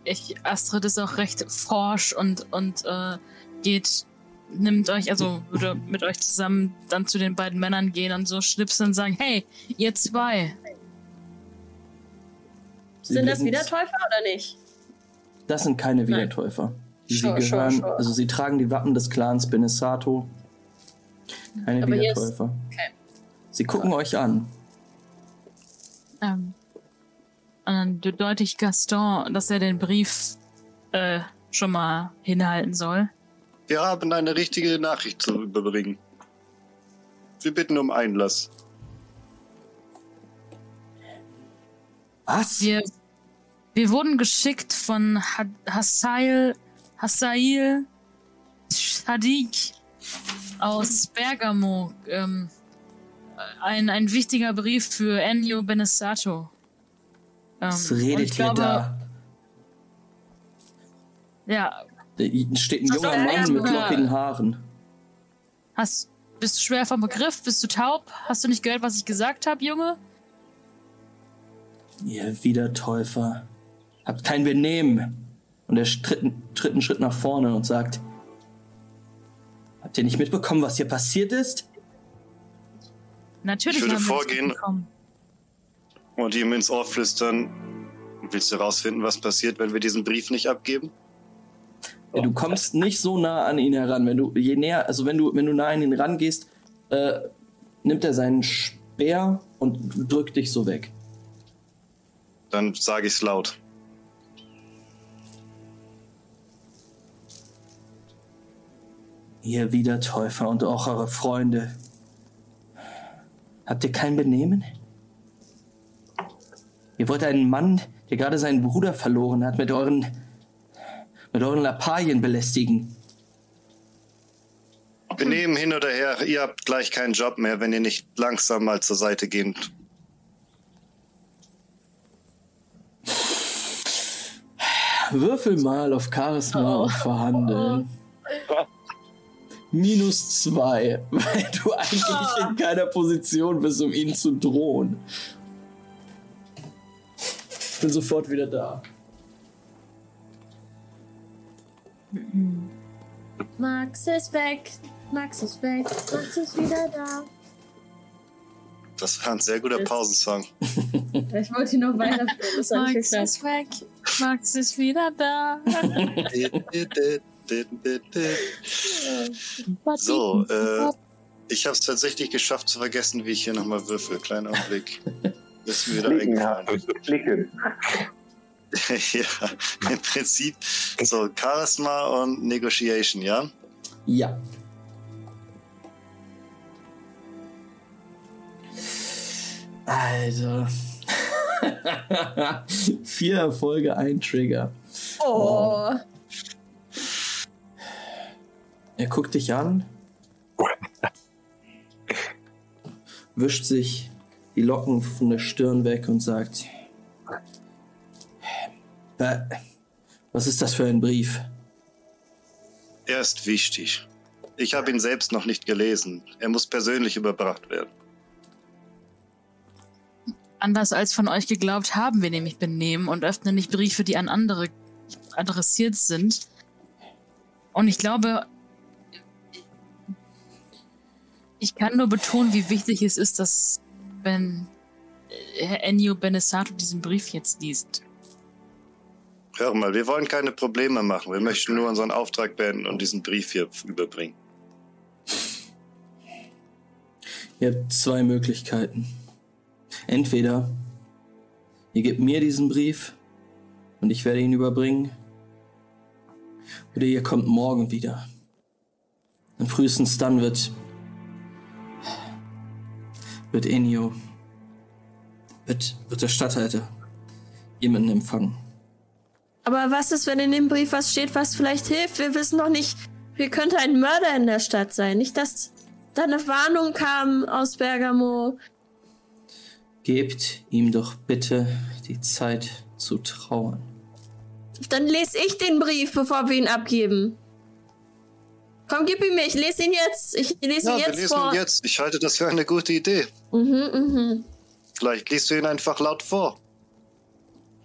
Ich, Astrid ist auch recht forsch und, und äh, geht, nimmt euch, also würde mit euch zusammen dann zu den beiden Männern gehen und so schnipsen und sagen, hey, ihr zwei. Sie Sind das Wiedertäufer oder nicht? Das sind keine Nein. Wiedertäufer. Sie Sure, gehören, sure, sure. also sie tragen die Wappen des Clans Benesato. Keine Aber Wiedertäufer. okay. Sie gucken euch an. Ähm, und dann deute ich Gaston, dass er den Brief äh, schon mal hinhalten soll. Wir haben eine richtige Nachricht zu überbringen. Wir bitten um Einlass. Was? Wir, wir wurden geschickt von Ha- Hassail, Hassail Shadik aus Bergamo. Ähm, ein, ein wichtiger Brief für Ennio Benesato. Ähm, Was redet ihr da? Ja, Da steht ein junger Mann mit lockigen Haaren. hast, bist du schwer vom Begriff? Bist du taub? Hast du nicht gehört, was ich gesagt habe, Junge? Ihr Wiedertäufer. Habt kein Benehmen. Und er tritt, tritt einen Schritt nach vorne und sagt: Habt ihr nicht mitbekommen, was hier passiert ist? Natürlich Ich würde vorgehen. Und ihm ins Ohr flüstern. Willst du herausfinden, was passiert, wenn wir diesen Brief nicht abgeben? Ja, du kommst nicht so nah an ihn heran. Wenn du je näher, also wenn du, wenn du nah an ihn rangehst, äh, nimmt er seinen Speer und drückt dich so weg. Dann sage ich es laut. Ihr Wiedertäufer und auch eure Freunde. Habt ihr kein Benehmen? Ihr wollt einen Mann, der gerade seinen Bruder verloren hat, mit euren, mit euren Lappalien belästigen. Wir nehmen hin oder her. Ihr habt gleich keinen Job mehr, wenn ihr nicht langsam mal zur Seite geht. Würfel mal auf Charisma Oh. und verhandeln. Minus zwei, weil du eigentlich in keiner Position bist, um ihn zu drohen. Ich bin sofort wieder da. Max ist weg. Max ist weg. Max ist wieder da. Das war ein sehr guter Pausensong. Ich wollte ihn noch weiterführen. Nicht Max ist weg. Max ist wieder da. so, äh, ich habe es tatsächlich geschafft zu vergessen, wie ich hier nochmal würfel. Kleiner Augenblick. Ist mir wieder eingefallen. ja. Klicken. ja, im Prinzip so Charisma und Negotiation, ja? Ja. Also. Vier Erfolge, ein Trigger. Oh. Er guckt dich an, wischt sich die Locken von der Stirn weg und sagt: "Wa- Was ist das für ein Brief? Er ist wichtig. Ich habe ihn selbst noch nicht gelesen. Er muss persönlich überbracht werden. Anders als von euch geglaubt, haben wir nämlich Benehmen und öffnen nicht Briefe, die an andere adressiert sind. Und ich glaube, ich kann nur betonen, wie wichtig es ist, dass wenn Herr Ennio Benesato diesen Brief jetzt liest. Hör mal, wir wollen keine Probleme machen. Wir möchten nur unseren Auftrag beenden und diesen Brief hier überbringen. Ihr habt zwei Möglichkeiten. Entweder ihr gebt mir diesen Brief und ich werde ihn überbringen, oder ihr kommt morgen wieder. Und frühestens dann wird wird Enio, wird, wird der Stadthalter jemanden empfangen. Aber was ist, wenn in dem Brief was steht, was vielleicht hilft? Wir wissen noch nicht, wie könnte ein Mörder in der Stadt sein. Nicht, dass da eine Warnung kam aus Bergamo. Gebt ihm doch bitte die Zeit zu trauern. Dann lese ich den Brief, bevor wir ihn abgeben. Komm, gib ihn mir. Ich lese ihn jetzt. Ich lese Ja, ihn wir jetzt lesen vor. ihn jetzt. Ich halte das für eine gute Idee. Mhm, mhm. Vielleicht liest du ihn einfach laut vor.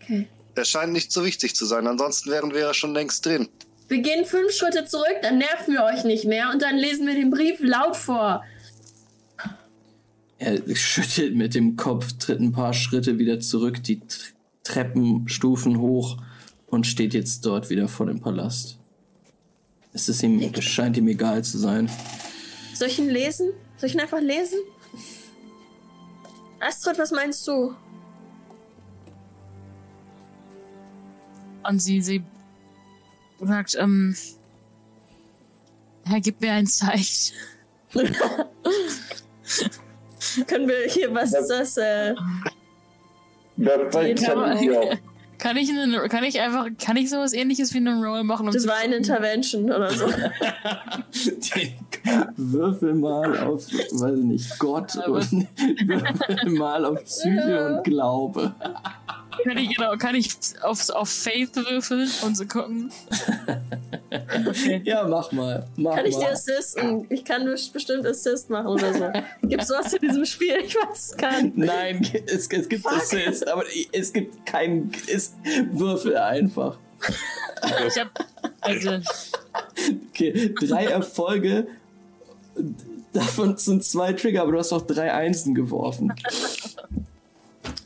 Okay. Er scheint nicht so wichtig zu sein, ansonsten wären wir ja schon längst drin. Wir gehen fünf Schritte zurück, dann nerven wir euch nicht mehr und dann lesen wir den Brief laut vor. Er schüttelt mit dem Kopf, tritt ein paar Schritte wieder zurück, die Treppenstufen hoch und steht jetzt dort wieder vor dem Palast. Es ist ihm, es scheint ihm egal zu sein. Soll ich ihn lesen? Soll ich ihn einfach lesen? Astrid, was meinst du? Und sie, sie sagt, ähm, Herr, gib mir ein Zeichen. Können wir hier, was ist das? Äh, Das zeigt Jeder- kann ich auch. Kann ich, eine, kann ich einfach, kann ich sowas ähnliches wie einen Roll machen? Um zu Divine Intervention oder so. Würfel mal auf, weiß ich nicht, Gott Aber- und Würfel mal auf Psyche und Glaube. Kann ich, genau, kann ich auf, auf Faith würfeln und so gucken? Okay. Ja, mach mal. Mach Kann ich mal. dir assisten? Ich kann best- bestimmt Assist machen oder so. Gibt's sowas in diesem Spiel? Ich weiß es gar nicht. Nein, es, es gibt Assist, aber es gibt keinen. Es, Würfel einfach. Ich hab, also, Okay, drei Erfolge. Davon sind zwei Trigger, aber du hast auch drei Einsen geworfen.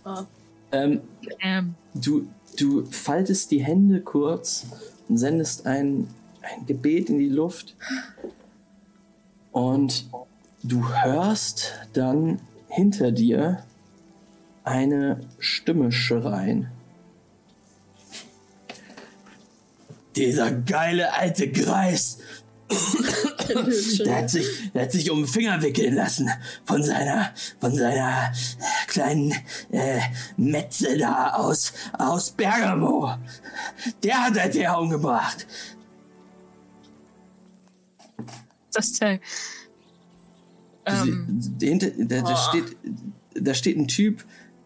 Oh. Ähm, ähm, du, du faltest die Hände kurz sendest ein, ein Gebet in die Luft. Und du hörst dann hinter dir eine Stimme schreien. Dieser geile alte Greis, der hat sich, der hat sich um den Finger wickeln lassen von seiner, von seiner kleinen äh, Metze da aus, aus Bergamo. Der hat er der umgebracht. das ist der. Ähm, da, steht, da steht ein Typ,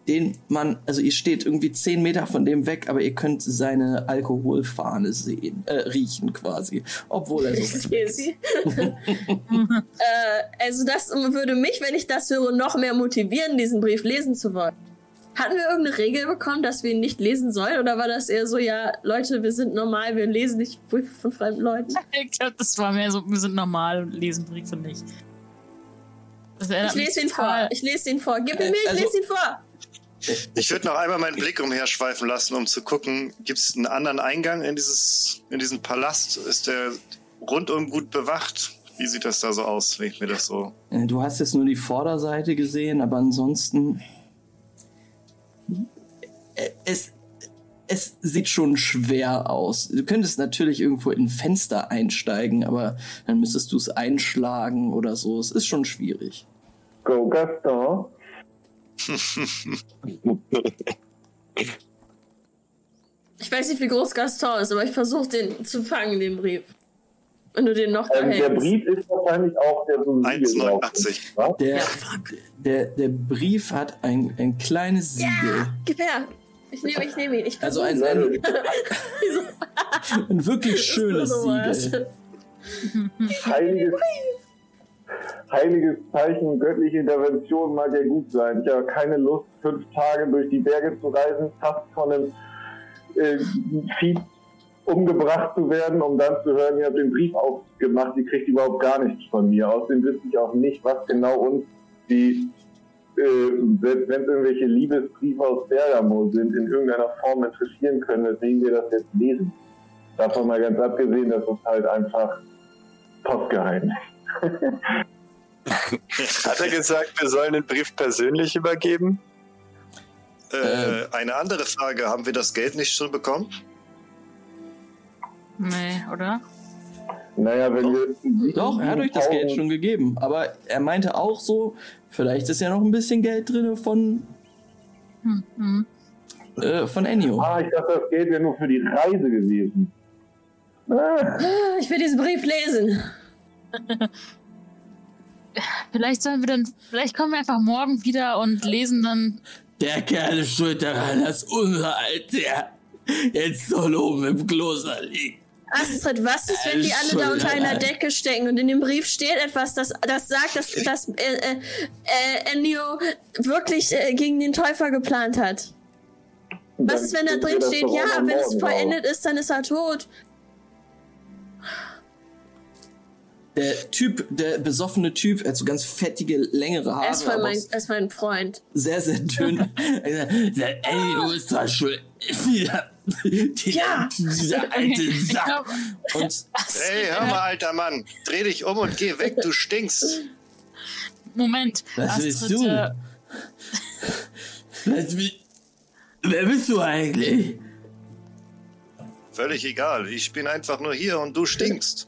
den man, also ihr steht irgendwie 10 Meter von dem weg, aber ihr könnt seine Alkoholfahne sehen, äh, riechen quasi, obwohl er so Ich sehe sie. äh, also das würde mich, wenn ich das höre, noch mehr motivieren, diesen Brief lesen zu wollen. Hatten wir irgendeine Regel bekommen, dass wir ihn nicht lesen sollen? Oder war das eher so, ja, Leute, wir sind normal, wir lesen nicht Briefe von fremden Leuten? ich glaube, das war mehr so, wir sind normal und lesen Briefe nicht. Ich lese ihn vor. Ich lese ihn vor. Gib ihn Äh, mir, ich also- lese ihn vor. Ich würde noch einmal meinen Blick umherschweifen lassen, um zu gucken, gibt es einen anderen Eingang in, dieses, in diesen Palast? Ist der rundum gut bewacht? Wie sieht das da so aus, wenn ich mir das so... Äh, Du hast jetzt nur die Vorderseite gesehen, aber ansonsten. Äh, Es, es sieht schon schwer aus. Du könntest natürlich irgendwo in ein Fenster einsteigen, aber dann müsstest du es einschlagen oder so. Es ist schon schwierig. Go Gaston. Ich weiß nicht, wie groß Gaston ist, aber ich versuche den zu fangen, den Brief. Wenn du den noch da Ähm, der. Brief ist wahrscheinlich auch der so ein Siegel drauf 1,89. ist, wa? Der, Ja. der, der Brief hat ein, ein kleines Siegel. Gib her. Ich nehme ich nehme ihn. Ich Also ein, ein, ein wirklich schönes. Siegel. Heiliges, heiliges Zeichen, göttliche Intervention mag ja gut sein. Ich habe keine Lust, fünf Tage durch die Berge zu reisen, fast von einem äh, Vieh umgebracht zu werden, um dann zu hören, ihr habt den Brief aufgemacht, ihr kriegt überhaupt gar nichts von mir. Außerdem wüsste ich auch nicht, was genau uns die, äh, selbst wenn es irgendwelche Liebesbriefe aus Bergamo sind, in irgendeiner Form interessieren können, weswegen wir das jetzt lesen. Davon mal ganz abgesehen, dass es halt einfach Postgeheimnis. Hat er gesagt, wir sollen den Brief persönlich übergeben? Äh, eine andere Frage, haben wir das Geld nicht schon bekommen? Nee, oder? Naja, wenn wir. Doch, er hat euch das Geld schon gegeben. Aber er meinte auch so, vielleicht ist ja noch ein bisschen Geld drin von, Hm, hm. äh, von Ennio. Ah, ich dachte, das Geld wäre nur für die Reise gewesen. Ah, Ich will diesen Brief lesen. Vielleicht sollen wir dann, vielleicht kommen wir einfach morgen wieder und lesen dann. Der Kerl ist schuld daran, dass unser Alter jetzt so oben im Kloster liegt. Astrid, was ist, wenn die alle da unter einer Decke stecken und in dem Brief steht etwas, das, das sagt, dass, dass äh, äh, äh, Ennio wirklich äh, gegen den Täufer geplant hat? Was ist, wenn da drin steht, ja, wenn es vollendet ist, dann ist er tot? Der Typ, der besoffene Typ, hat so ganz fettige, längere Haare. Er ist, voll mein, er ist mein Freund. sehr, sehr dünn. Er sagt, Der Ennio ist da schuld. Dieser, Ja. dieser alte Sack. Und Hey, hör mal, alter Mann. Dreh dich um und geh weg, du stinkst. Moment. was willst Astrid, du? äh, Was will- Wer bist du eigentlich? Völlig egal. Ich bin einfach nur hier und du stinkst.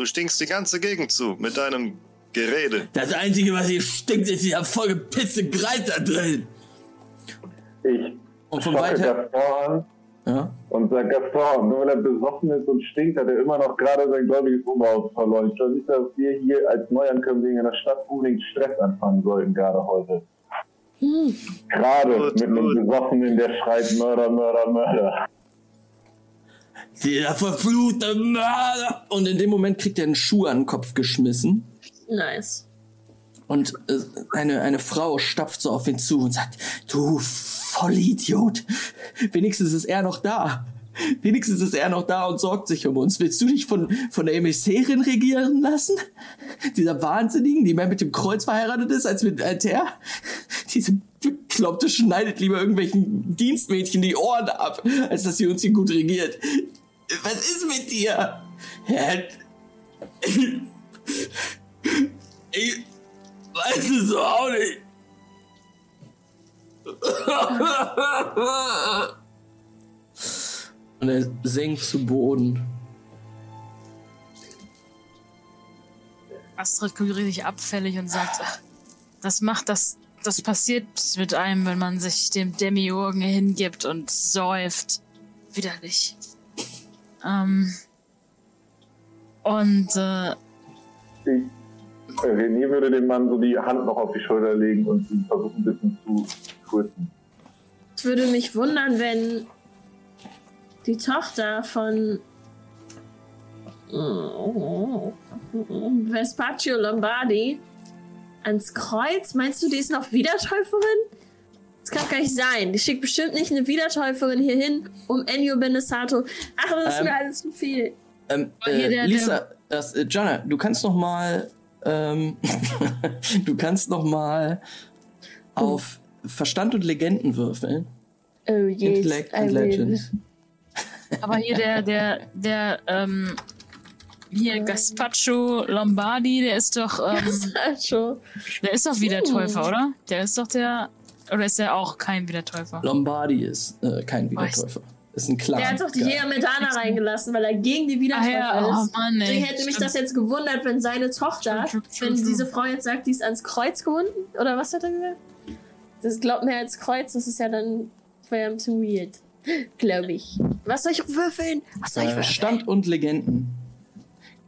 Du stinkst die ganze Gegend zu mit deinem Gerede. Das Einzige, was hier stinkt, ist dieser vollgepisste Greis da drin. Ich Und von weiter. Gaston an Ja. und sage, Gaston, nur weil er besoffen ist und stinkt, hat er immer noch gerade sein gläubiges Oberhaus verloren. Ich glaube nicht, dass wir hier als Neuankömmlinge in der Stadt unbedingt Stress anfangen sollten, gerade heute. Gerade Gut, mit einem. Besoffenen, der schreit Mörder, Mörder, Mörder. Dieser verfluchte Mörder. Und in dem Moment kriegt er einen Schuh an den Kopf geschmissen. Nice. Und äh, eine, eine Frau stapft so auf ihn zu und sagt, du Vollidiot. Wenigstens ist er noch da. Wenigstens ist er noch da und sorgt sich um uns. Willst du dich von, von der Emissärin regieren lassen? Dieser Wahnsinnigen, die mehr mit dem Kreuz verheiratet ist als mit Alter? Diese Bekloppte schneidet lieber irgendwelchen Dienstmädchen die Ohren ab, als dass sie uns hier gut regiert. Was ist mit dir? Herr... Ich weiß es auch nicht. Und er sinkt zu Boden. Astrid guckt richtig abfällig und sagt, "Ach, das macht das, das passiert mit einem, wenn man sich dem Demiurgen hingibt und säuft. Widerlich. Ähm, und äh, Ich, äh, René würde dem Mann so die Hand noch auf die Schulter legen und ihn versuchen, ein bisschen zu trösten. Es würde mich wundern, wenn die Tochter von Vespaccio Lombardi ans Kreuz. Meinst du, die ist noch Wiedertäuferin? Das kann gar nicht sein. Die schickt bestimmt nicht eine Wiedertäuferin hier hin, um Ennio Benesato. Ach, das ist Ähm, mir alles zu viel. Ähm, Oh, äh, der- Lisa, das, äh, Jana, du kannst noch mal, ähm, du kannst noch mal auf Verstand und Legenden würfeln. Oh yes, Intellect I and will. Aber hier der, der, der, ähm, hier Gaspacho Lombardi, der ist doch, ähm, der ist doch Wiedertäufer, oder? Der ist doch der, oder ist der auch kein Wiedertäufer? Lombardi ist äh, kein Wiedertäufer. Ist ein Clan. Der hat doch die Geil. Jägermetana reingelassen, weil er gegen die Ah Wiedertäufer ja, oh ist. Mann, ey. Deswegen hätte mich das jetzt gewundert, wenn seine Tochter, wenn diese Frau jetzt sagt, die ist ans Kreuz gebunden, oder was hat er gesagt? Das glaubt mir als Kreuz, das ist ja dann, wäre ja bisschen weird. Glaube ich. Was soll ich würfeln? Was soll ich Äh, würfeln? Verstand und Legenden.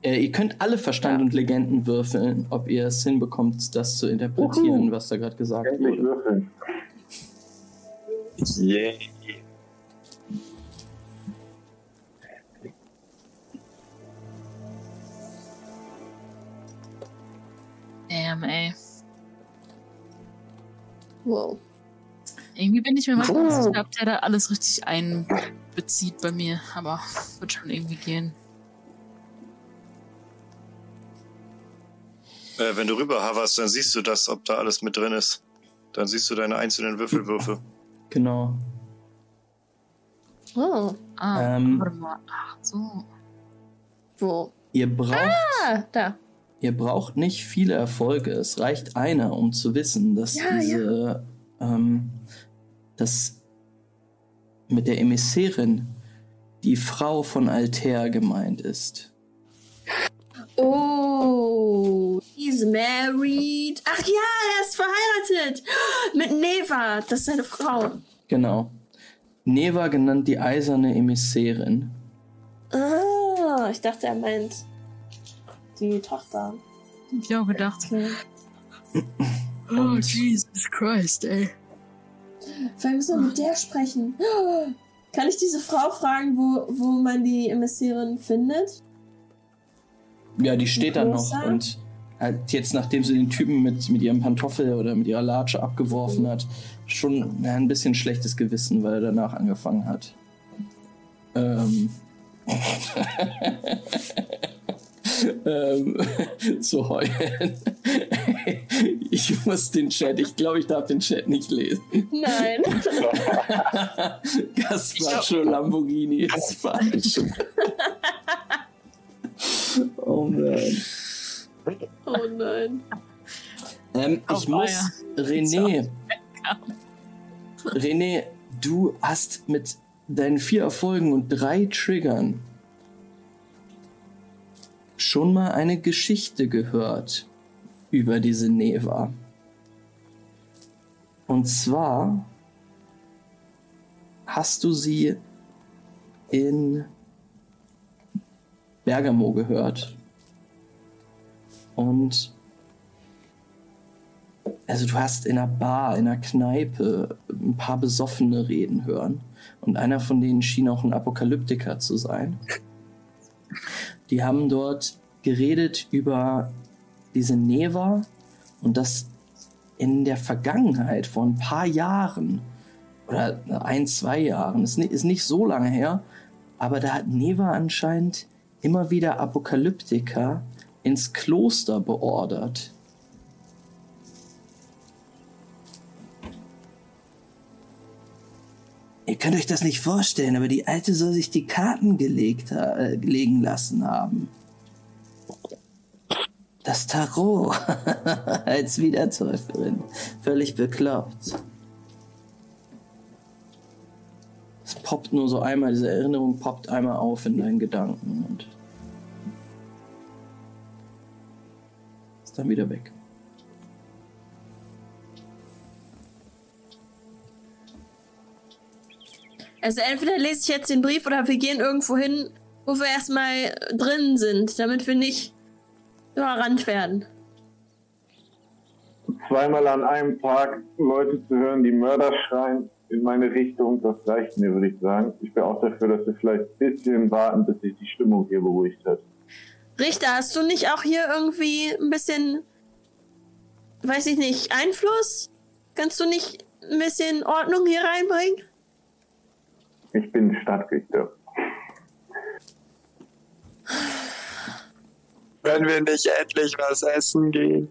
Äh, ihr könnt alle Verstand und Legenden würfeln, ob ihr es hinbekommt, das zu interpretieren, was da gerade gesagt Endlich wurde. würfeln. Yay. Damn, ey. Wow. Irgendwie bin ich mir manchmal nicht sicher, ob der da alles richtig einbezieht bei mir. Aber wird schon irgendwie gehen. Äh, wenn du rüber hoverst, dann siehst du das, ob da alles mit drin ist. Dann siehst du deine einzelnen Würfelwürfe. Genau. Oh, Ah, Ähm. warte mal. Ach so. wo? Ihr braucht, Ah, da. Ihr braucht nicht viele Erfolge. Es reicht einer, um zu wissen, dass Ja, diese, ähm, dass mit der Emissärin die Frau von Altair gemeint ist. Oh, he's married. Ach ja, er ist verheiratet. Mit Neva, das ist seine Frau. Genau. Neva genannt die eiserne Emissärin. Ah, ich dachte, er meint die Tochter. Hab ich auch gedacht. Okay. Oh, Jesus Christ, ey. Vielleicht müssen wir mit der sprechen. Kann ich diese Frau fragen, wo, wo man die Emissärin findet? Ja, die steht da noch und halt jetzt, nachdem sie den Typen mit, mit ihrem Pantoffel oder mit ihrer Latsche abgeworfen hat, schon ein bisschen schlechtes Gewissen, weil er danach angefangen hat. Ähm. ähm, zu heulen. ich muss den Chat, ich glaube, ich darf den Chat nicht lesen. Nein. Gaspacho Lamborghini ist falsch. oh man. Oh nein. Ähm, Auf ich muss, René, René, du hast mit deinen vier Erfolgen und drei Triggern schon mal eine Geschichte gehört über diese Neva. Und zwar hast du sie in Bergamo gehört. Und also du hast in einer Bar, in einer Kneipe ein paar Besoffene reden hören. Und einer von denen schien auch ein Apokalyptiker zu sein. Die haben dort geredet über diese Neva und das in der Vergangenheit vor ein paar Jahren oder ein, zwei Jahren, ist ist nicht so lange her, aber da hat Neva anscheinend immer wieder Apokalyptiker ins Kloster beordert. Ihr könnt euch das nicht vorstellen, aber die Alte soll sich die Karten gelegt, äh, legen lassen haben. Das Tarot als Wiedertäuferin. Völlig bekloppt. Es poppt nur so einmal, diese Erinnerung poppt einmal auf in deinen Gedanken und ist dann wieder weg. Also entweder lese ich jetzt den Brief oder wir gehen irgendwo hin, wo wir erstmal drin sind, damit wir nicht überrannt werden. Zweimal an einem Tag Leute zu hören, die Mörder schreien in meine Richtung, das reicht mir, würde ich sagen. Ich bin auch dafür, dass wir vielleicht ein bisschen warten, bis sich die Stimmung hier beruhigt hat. Richter, hast du nicht auch hier irgendwie ein bisschen, weiß ich nicht, Einfluss? Kannst du nicht ein bisschen Ordnung hier reinbringen? Ich bin Stadtrichter. Wenn wir nicht endlich was essen gehen.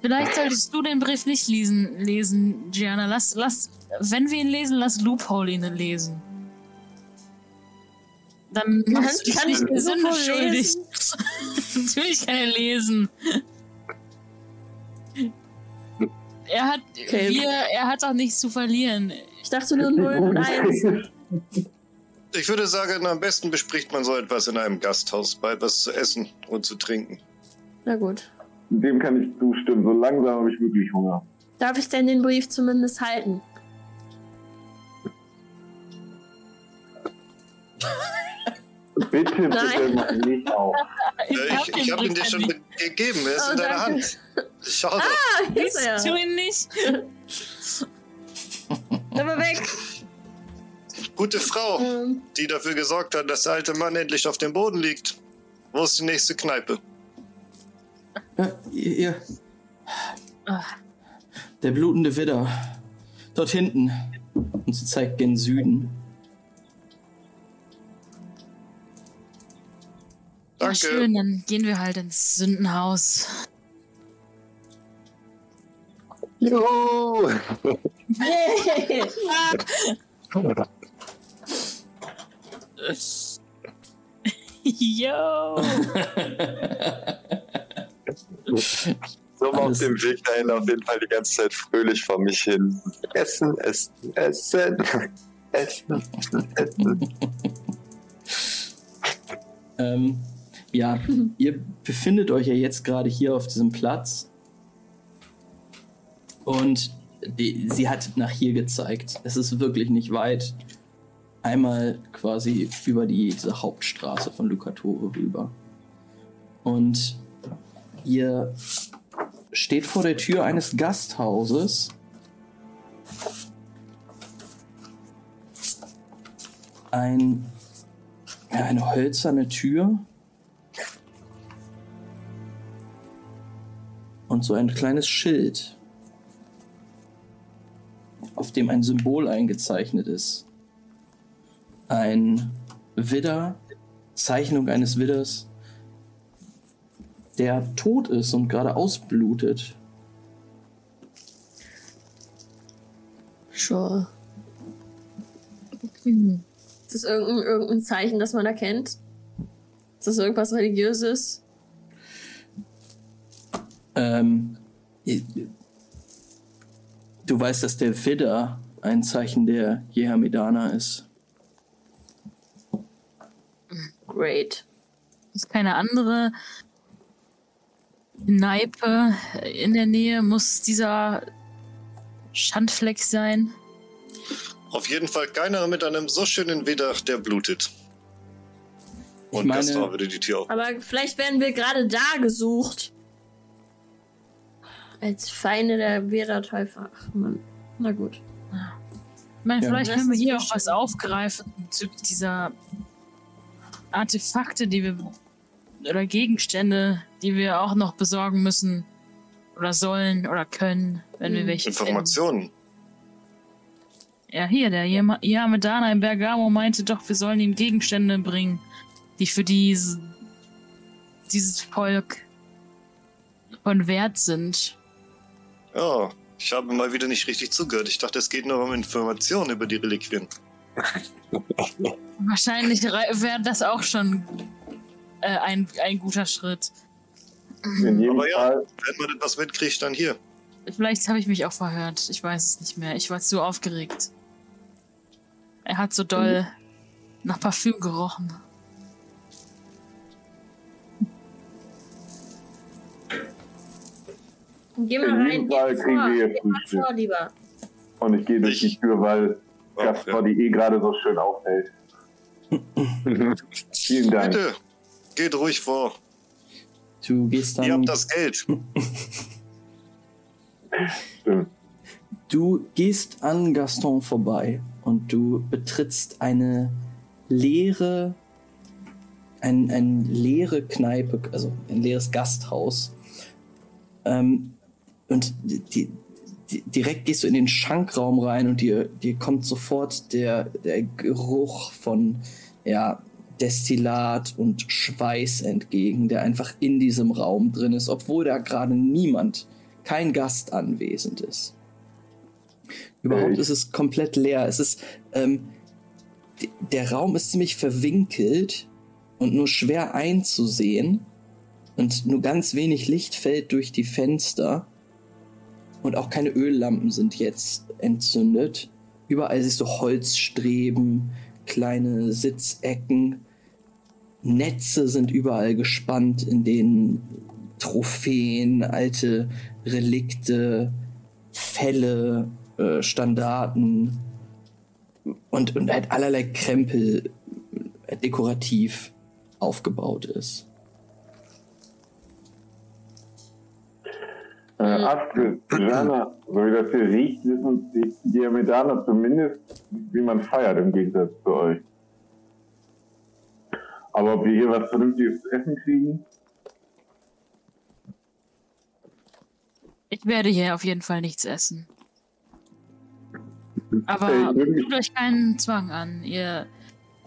Vielleicht solltest du den Brief nicht lesen, lesen Gianna. Lass, lass, wenn wir ihn lesen, lass Loophole ihn lesen. Dann machst du dich kann ich Sünde Loophole schuldig. Natürlich kann er lesen. Er hat, Okay. wir, er hat auch nichts zu verlieren. Ich dachte nur 0 und 1. Ich würde sagen, am besten bespricht man so etwas in einem Gasthaus, bei etwas zu essen und zu trinken. Na gut. Dem kann ich zustimmen. So langsam habe ich wirklich Hunger. Darf ich denn den Brief zumindest halten? Bitte, bitte mach nicht auf. Äh, ich ich habe ihn dir schon be- gegeben, er ist Oh, in deiner danke. Hand. Schau doch. Ah, hier ist er. Tu ihn nicht. Aber weg. Gute Frau, Ähm, die dafür gesorgt hat, dass der alte Mann endlich auf dem Boden liegt. Wo ist die nächste Kneipe? Ja, ihr, ihr. Ah. Der blutende Widder. Dort hinten. Und sie zeigt gen Süden. Na Danke. schön, dann gehen wir halt ins Sündenhaus. Juhu! Yo! So auf Alles- dem Weg dahin auf jeden Fall die ganze Zeit fröhlich vor mich hin. Essen, essen, essen. Essen, essen, essen. Ähm, ja, ihr befindet euch ja jetzt gerade hier auf diesem Platz. Und die, sie hat nach hier gezeigt. Es ist wirklich nicht weit. Einmal quasi über die, diese Hauptstraße von Lucatore rüber. Und ihr steht vor der Tür eines Gasthauses. Ein ja, eine hölzerne Tür. Und so ein kleines Schild, auf dem ein Symbol eingezeichnet ist. Ein Widder, Zeichnung eines Widders, der tot ist und gerade ausblutet. Sure. Ist das irgendein, irgendein Zeichen, das man erkennt? Ist das irgendwas Religiöses? Ähm, du weißt, dass der Widder ein Zeichen der Jehamedana ist. Great. Ist keine andere Kneipe in der Nähe? Muss dieser Schandfleck sein? Auf jeden Fall keiner mit einem so schönen Wedach, der blutet. Ich Und meine- Gaston würde die Tür auf. Aber vielleicht werden wir gerade da gesucht. Als Feinde der Vera-Täufer. Ach man. Na gut. Ich meine, Ja. vielleicht können wir hier auch was aufgreifen bezüglich dieser Artefakte, die wir oder Gegenstände, die wir auch noch besorgen müssen oder sollen oder können, wenn wir Hm. welche finden. Informationen. Ja, hier, der Yama- Yamedana in Bergamo meinte doch, wir sollen ihm Gegenstände bringen, die für diese, dieses Volk von Wert sind. Ja, ich habe mal wieder nicht richtig zugehört. Ich dachte, es geht nur um Informationen über die Reliquien. Wahrscheinlich wäre das auch schon äh, ein, ein guter Schritt. In jedem Aber ja. Fall, Wenn man etwas mitkriegt, dann hier. Vielleicht habe ich mich auch verhört. Ich weiß es nicht mehr. Ich war zu aufgeregt. Er hat so doll nach Parfüm gerochen. Geh mal In rein. Geh Fall mal kriegen vor. Geh mal vor, lieber. und ich gehe durch die Tür, weil Ach, Gaspar ja. die eh gerade so schön aufhält. Vielen Dank. Bitte, geht ruhig vor. Du gehst Ihr dann. habt das Geld. Stimmt. Du gehst an Gaston vorbei und du betrittst eine leere, ein, ein leere Kneipe, also ein leeres Gasthaus. Ähm, und die, die, direkt gehst du in den Schankraum rein und dir, dir kommt sofort der, der Geruch von ja, Destillat und Schweiß entgegen, der einfach in diesem Raum drin ist, obwohl da gerade niemand, kein Gast anwesend ist. Überhaupt ist es komplett leer. Es ist, ähm, der Raum ist ziemlich verwinkelt und nur schwer einzusehen. Und nur ganz wenig Licht fällt durch die Fenster. Und auch keine Öllampen sind jetzt entzündet. Überall siehst du Holzstreben, kleine Sitzecken. Netze sind überall gespannt, in denen Trophäen, alte Relikte, Felle, äh, Standarten und, und halt allerlei Krempel äh, dekorativ aufgebaut ist. Äh, Astrid, Jana, so wie das hier riecht, wissen die Diamedaner zumindest, wie man feiert im Gegensatz zu euch. Aber ob wir hier was Vernünftiges zu essen kriegen? Ich werde hier auf jeden Fall nichts essen. Aber Hey, tut euch keinen Zwang an. Ihr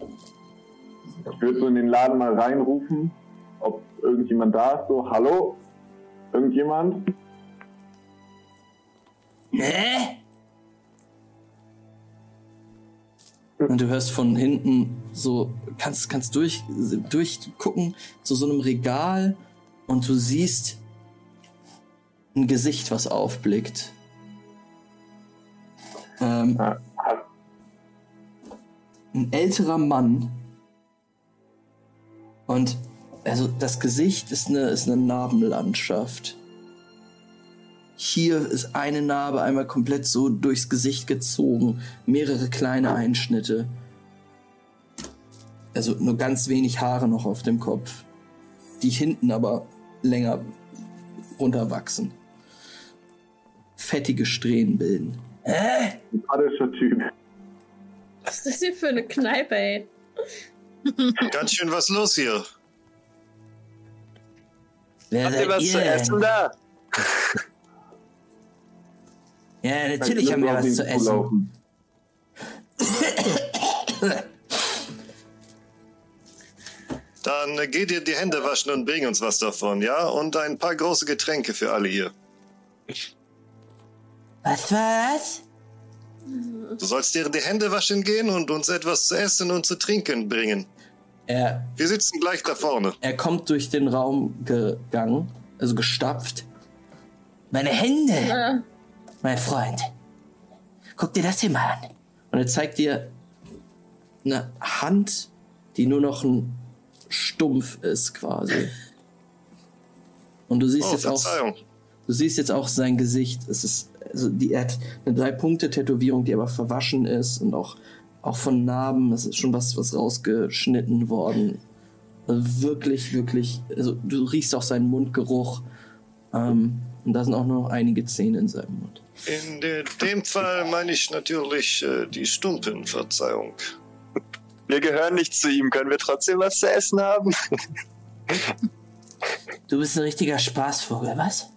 Ich würde so in den Laden mal reinrufen, ob irgendjemand da ist. So, hallo? Irgendjemand? Hä? Und du hörst von hinten so, kannst, kannst durch, durchgucken zu so einem Regal und du siehst ein Gesicht, was aufblickt. Ähm, hast- ein älterer Mann. Und also das Gesicht ist eine, ist eine Narbenlandschaft. Hier ist eine Narbe einmal komplett so durchs Gesicht gezogen, mehrere kleine Einschnitte. Also nur ganz wenig Haare noch auf dem Kopf, die hinten aber länger runterwachsen. Fettige Strähnen bilden. Hä? sympathischer Typ. Was ist das hier für eine Kneipe, ey? Ganz schön was los hier. Wer Habt ihr was ihr zu essen da? Ja, natürlich haben wir was zu essen. Dann äh, geh dir die Hände waschen und bring uns was davon, ja? Und ein paar große Getränke für alle hier. Was war's? Du sollst dir die Hände waschen gehen und uns etwas zu essen und zu trinken bringen. Er, Wir sitzen gleich da vorne. er kommt durch den Raum gegangen, also gestapft. Meine Hände, mein Freund. Guck dir das hier mal an. Und er zeigt dir eine Hand, die nur noch ein Stumpf ist quasi. Und du siehst Oh, jetzt auch, du siehst jetzt auch sein Gesicht. Es ist, also die, er hat eine drei-Punkte-Tätowierung, die aber verwaschen ist und auch, auch von Narben. Es ist schon was, was rausgeschnitten worden. Also wirklich, wirklich, also du riechst auch seinen Mundgeruch. Ähm, und da sind auch noch einige Zähne in seinem Mund. In de, dem Fall meine ich natürlich äh, die Stumpen, Verzeihung. Wir gehören nicht zu ihm. Können wir trotzdem was zu essen haben? Du bist ein richtiger Spaßvogel, was?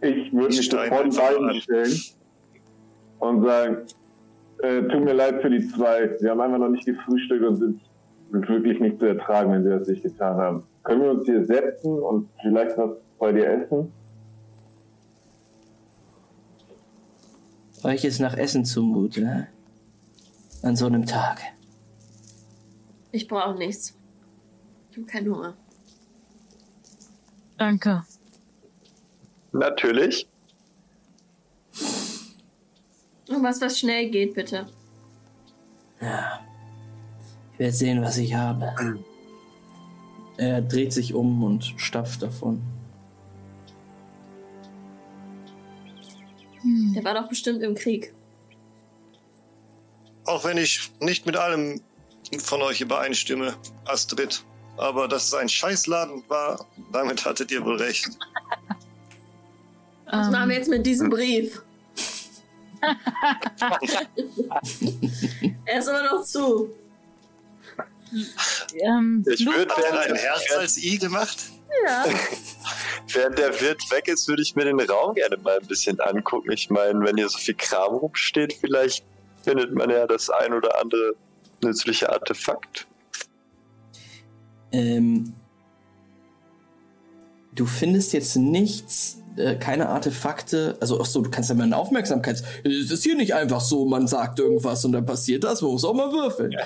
Ich würde mich sofort beiden stellen und sagen, äh, tut mir leid für die zwei. Wir haben einfach noch nicht gefrühstückt und sind wirklich nicht zu ertragen, wenn sie das nicht getan haben. Können wir uns hier setzen und vielleicht was bei dir essen? Euch ist nach Essen zumute? An so einem Tag. ich brauche nichts. Ich habe keinen Hunger. Danke. Natürlich. Und was, was schnell geht, bitte. Ja. Ich werde sehen, was ich habe. Er dreht sich um und stapft davon. Hm. Der war doch bestimmt im Krieg. Auch wenn ich nicht mit allem von euch übereinstimme, Astrid. Aber dass es ein Scheißladen war, damit hattet ihr wohl recht. Was Ähm, machen wir jetzt mit diesem Brief? er ist immer noch zu. ähm, Ich würde, er ein Herz als I gemacht? Ja. während der Wirt weg ist, würde ich mir den Raum gerne mal ein bisschen angucken. Ich meine, wenn hier so viel Kram rumsteht, vielleicht findet man ja das ein oder andere nützliche Artefakt. Ähm, du findest jetzt nichts, äh, keine Artefakte. Also, ach so, du kannst ja mal eine Aufmerksamkeit. Es ist hier nicht einfach so, man sagt irgendwas und dann passiert das. Man muss auch mal würfeln. Äh,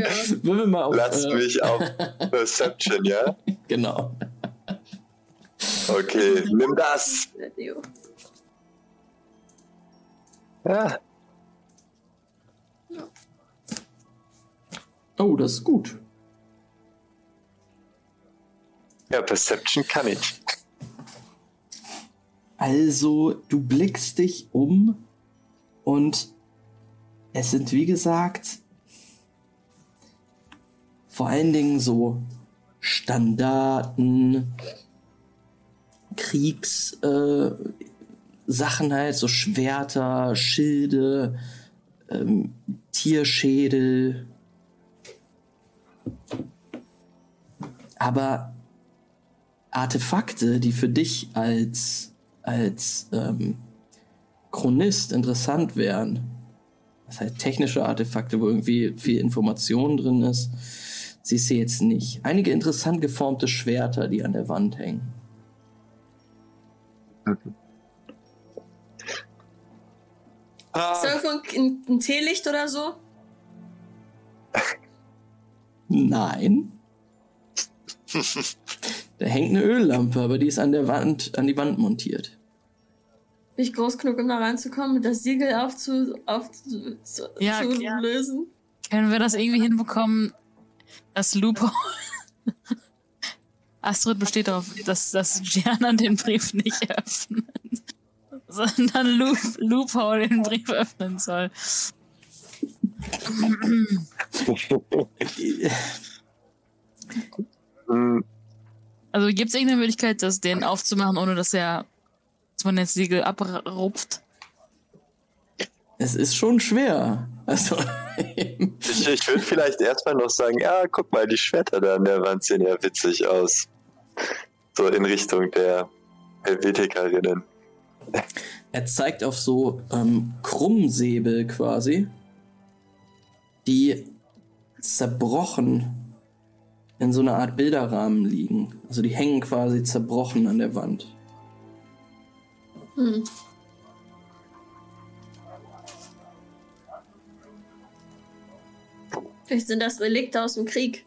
Ja. würfel mal auf. Lasst äh, mich auf Perception, ja? Genau. Okay, nimm das. Ja, Oh, das ist gut. ja Perception kann ich. Also, du blickst dich um und es sind, wie gesagt, vor allen Dingen so Standarten, Kriegssachen äh, halt, so Schwerter, Schilde, ähm, Tierschädel. Aber Artefakte, die für dich als, als ähm, Chronist interessant wären, das heißt technische Artefakte, wo irgendwie viel Information drin ist, siehst du jetzt nicht. Einige interessant geformte Schwerter, die an der Wand hängen. Ist da irgendwo ein, ein Teelicht oder so? Nein. Da hängt eine Öllampe, aber die ist an der Wand, an die Wand montiert. Bin ich groß genug, um da reinzukommen, das Siegel aufzu, aufzu, Ja, zu ja. lösen? Können wir das irgendwie hinbekommen, dass Lupo. Astrid besteht darauf, dass, dass Gianna den Brief nicht öffnet, sondern Lu Lupo den Brief öffnen soll. Hm, Also gibt es irgendeine Möglichkeit, das den aufzumachen, ohne dass er dass man das Siegel abrupft? Es ist schon schwer. Also, Ich, ich würde vielleicht erstmal noch sagen, ja, guck mal, die Schwerter da an der Wand sehen ja witzig aus. So in Richtung der Helvetikerinnen. er zeigt auf so ähm, Krummsäbel quasi, die zerbrochen in so einer Art Bilderrahmen liegen. Also die hängen quasi zerbrochen an der Wand. Hm. Vielleicht sind das Relikte aus dem Krieg.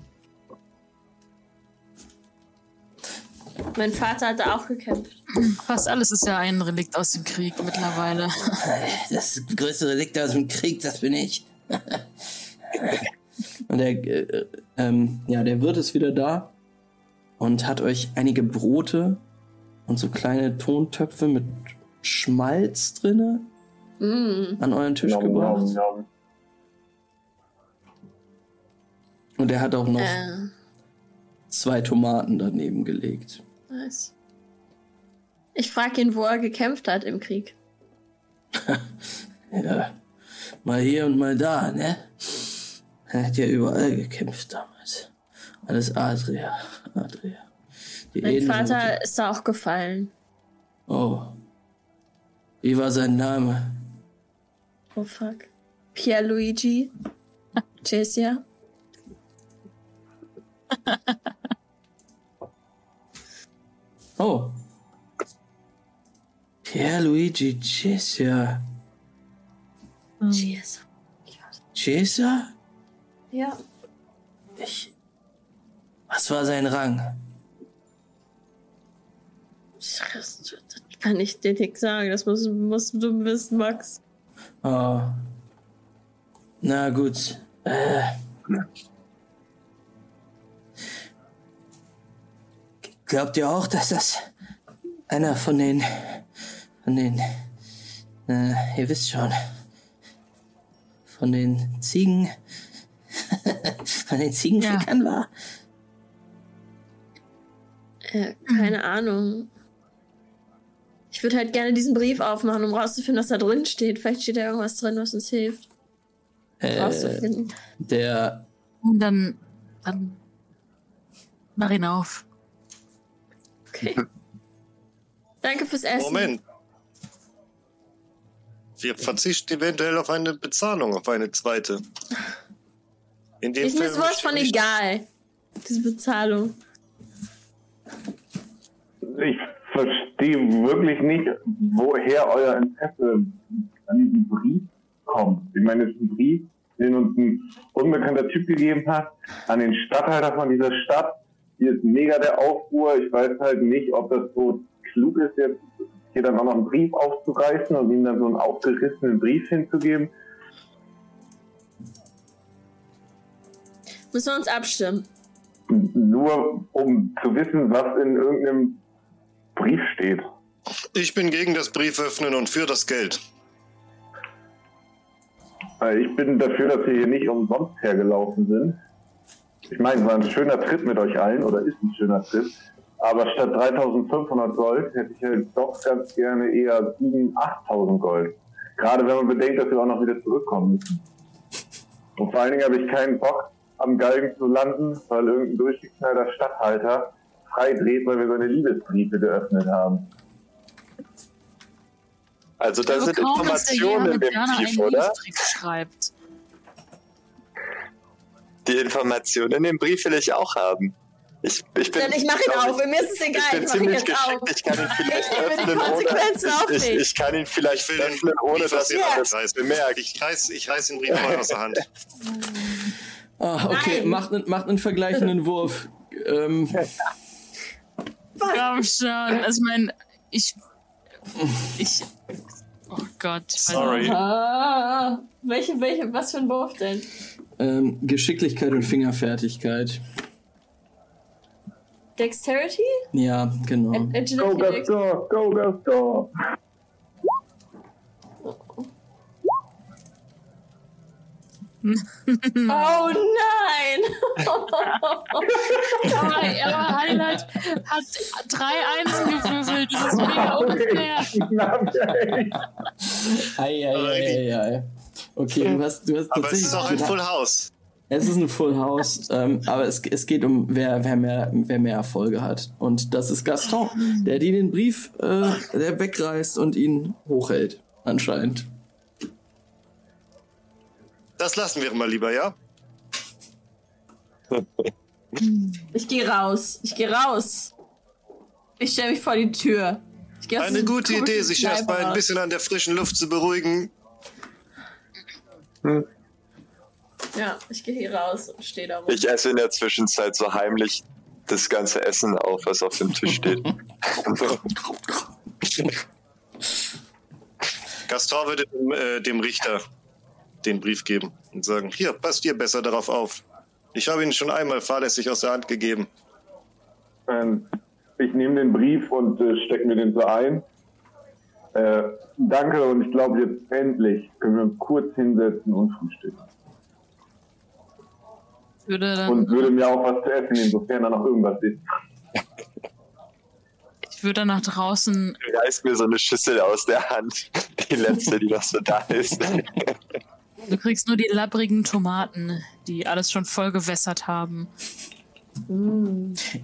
Mein Vater hat da auch gekämpft. Fast alles ist ja ein Relikt aus dem Krieg mittlerweile. Das größte Relikt aus dem Krieg, das bin ich. und der, äh, ähm, ja, der Wirt ist wieder da und hat euch einige Brote und so kleine Tontöpfe mit Schmalz drinne Mm. an euren Tisch Nom, gebracht. nom, nom. Und er hat auch noch Äh, zwei Tomaten daneben gelegt. nice. Ich frage ihn, wo er gekämpft hat im Krieg. Ja, mal hier und mal da, ne? Er hat ja überall gekämpft damals. Alles Adria, Adria. Die Mein Edlen- Vater ist da auch gefallen. Oh. Wie war sein Name? Oh fuck. Pierluigi. Jessia. Oh. Pierluigi Cesar. Jessia. Cesar? Ja. Ich. Was war sein Rang? Das kann ich dir nicht sagen. Das musst, musst du wissen, Max. Oh. Na gut. Äh. Glaubt ihr auch, dass das einer von den. von den. Äh, ihr wisst schon. Von den Ziegen. von den Ziegenfickern war? Äh, keine Ahnung. Ich würde halt gerne diesen Brief aufmachen, um rauszufinden, was da drin steht. Vielleicht steht da irgendwas drin, was uns hilft, Äh, rauszufinden. der. Und dann, dann mach ihn auf. Okay. Danke fürs Essen. Moment. Wir verzichten eventuell auf eine Bezahlung, auf eine zweite. In dem Ist mir sowas von egal. Diese Bezahlung. Ich verstehe wirklich nicht, woher euer Interesse an diesem Brief kommt. Ich meine, es ist ein Brief, den uns ein unbekannter Typ gegeben hat, an den Stadthalter von dieser Stadt. Hier ist mega der Aufruhr. Ich weiß halt nicht, ob das so klug ist, jetzt hier dann auch noch einen Brief aufzureißen und ihm dann so einen aufgerissenen Brief hinzugeben. Müssen wir uns abstimmen. Nur um zu wissen, was in irgendeinem Brief steht. Ich bin gegen das Brieföffnen und für das Geld. Weil Ich bin dafür, dass wir hier nicht umsonst hergelaufen sind. Ich meine, es war ein schöner Trip mit euch allen, oder ist ein schöner Trip. Aber statt 3500 Gold hätte ich halt doch ganz gerne eher 7.000, 8.000 Gold. Gerade wenn man bedenkt, dass wir auch noch wieder zurückkommen müssen. Und vor allen Dingen habe ich keinen Bock, am Galgen zu landen, weil irgendein durchgeknallter Stadthalter freidreht, weil wir seine Liebesbriefe geöffnet haben. Also da sind kaum, Informationen in Jana dem Jana Brief, oder? Schreibt. Die Informationen in dem Brief will ich auch haben. Ich, ich, bin, Dann ich mach ihn auf. Mir ist es egal. Ich bin Ich ziemlich geschickt. Ich kann ihn vielleicht Ich öffnen, Konsequenzen ohne, ich, ich, ich kann ihn vielleicht öffnen, ohne dass ihr das reißen. bemerkt. Ich reiß, ich reiß den Brief mal aus der Hand. Ah, okay, Nein. macht, einen- macht einen vergleichenden Wurf. Ähm, Komm schon. Also, ich meine, ich. Ich. Oh Gott. Sorry. Ah, welche, welche, was für ein Wurf denn? ähm, Geschicklichkeit und Fingerfertigkeit. Dexterity? Ja, genau. Ag- Agility? Go, Dex- Gaston! Go, Oh nein! Aber, Highlight hat drei Einsen gewürfelt. Das ist mega unfair. Ei, ei, ei, ei, ei. Okay, du hast, du hast Aber es ist auch ein Full House. Es ist ein Full House, ähm, aber es, es geht um, wer, wer, mehr, wer mehr Erfolge hat. Und das ist Gaston, der dir den Brief äh, der wegreißt und ihn hochhält, anscheinend. Das lassen wir mal lieber, ja? Ich gehe raus. Ich gehe raus. Ich stelle mich vor die Tür. Ich geh aus Eine gute Idee, sich erstmal ein bisschen an der frischen Luft zu beruhigen. Ja, ich gehe hier raus und stehe da rum. Ich esse in der Zwischenzeit so heimlich das ganze Essen auf, was auf dem Tisch steht. Gaston würde dem, äh, dem Richter den Brief geben und sagen, hier, passt ihr besser darauf auf. Ich habe ihn schon einmal fahrlässig aus der Hand gegeben. Ähm, ich nehme den Brief und äh, stecke mir den so ein. Äh, danke und ich glaube jetzt endlich können wir uns kurz hinsetzen und frühstücken. Würde dann, Und würde mir auch was zu essen nehmen, sofern da noch irgendwas ist. ich würde dann nach draußen. Reißt mir so eine Schüssel aus der Hand. Die letzte, die noch so da ist. Du kriegst nur die labbrigen Tomaten, die alles schon voll gewässert haben.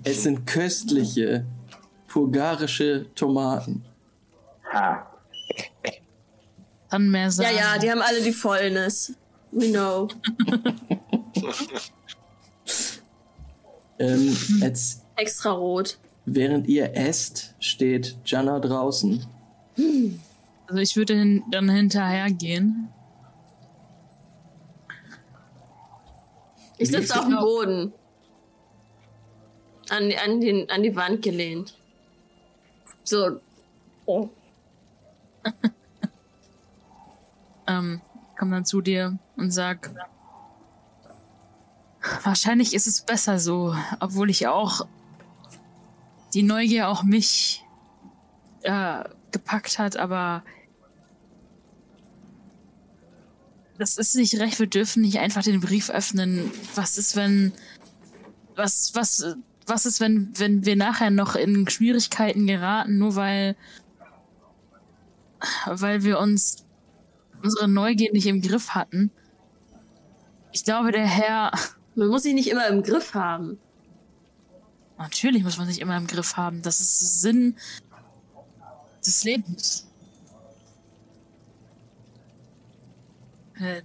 Es sind köstliche, purgarische Tomaten. Ha. Dann mehr Ja, sagen. ja, die haben alle die Fäulnis. We know. Ähm, jetzt, Extra rot. während ihr esst, steht Jana draußen. Also ich würde hin, dann hinterhergehen. Ich sitze auf dem Boden. An, an, den, an die Wand gelehnt. So. Oh. Ähm, komm dann zu dir und sag, wahrscheinlich ist es besser so, obwohl ich auch die Neugier auch mich äh, gepackt hat, aber das ist nicht recht. Wir dürfen nicht einfach den Brief öffnen. Was ist, wenn was was was ist, wenn wenn wir nachher noch in Schwierigkeiten geraten, nur weil weil wir uns unsere Neugier nicht im Griff hatten. Ich glaube, der Herr. Man muss sich nicht immer im Griff haben. Natürlich muss man sich immer im Griff haben. Das ist Sinn des Lebens.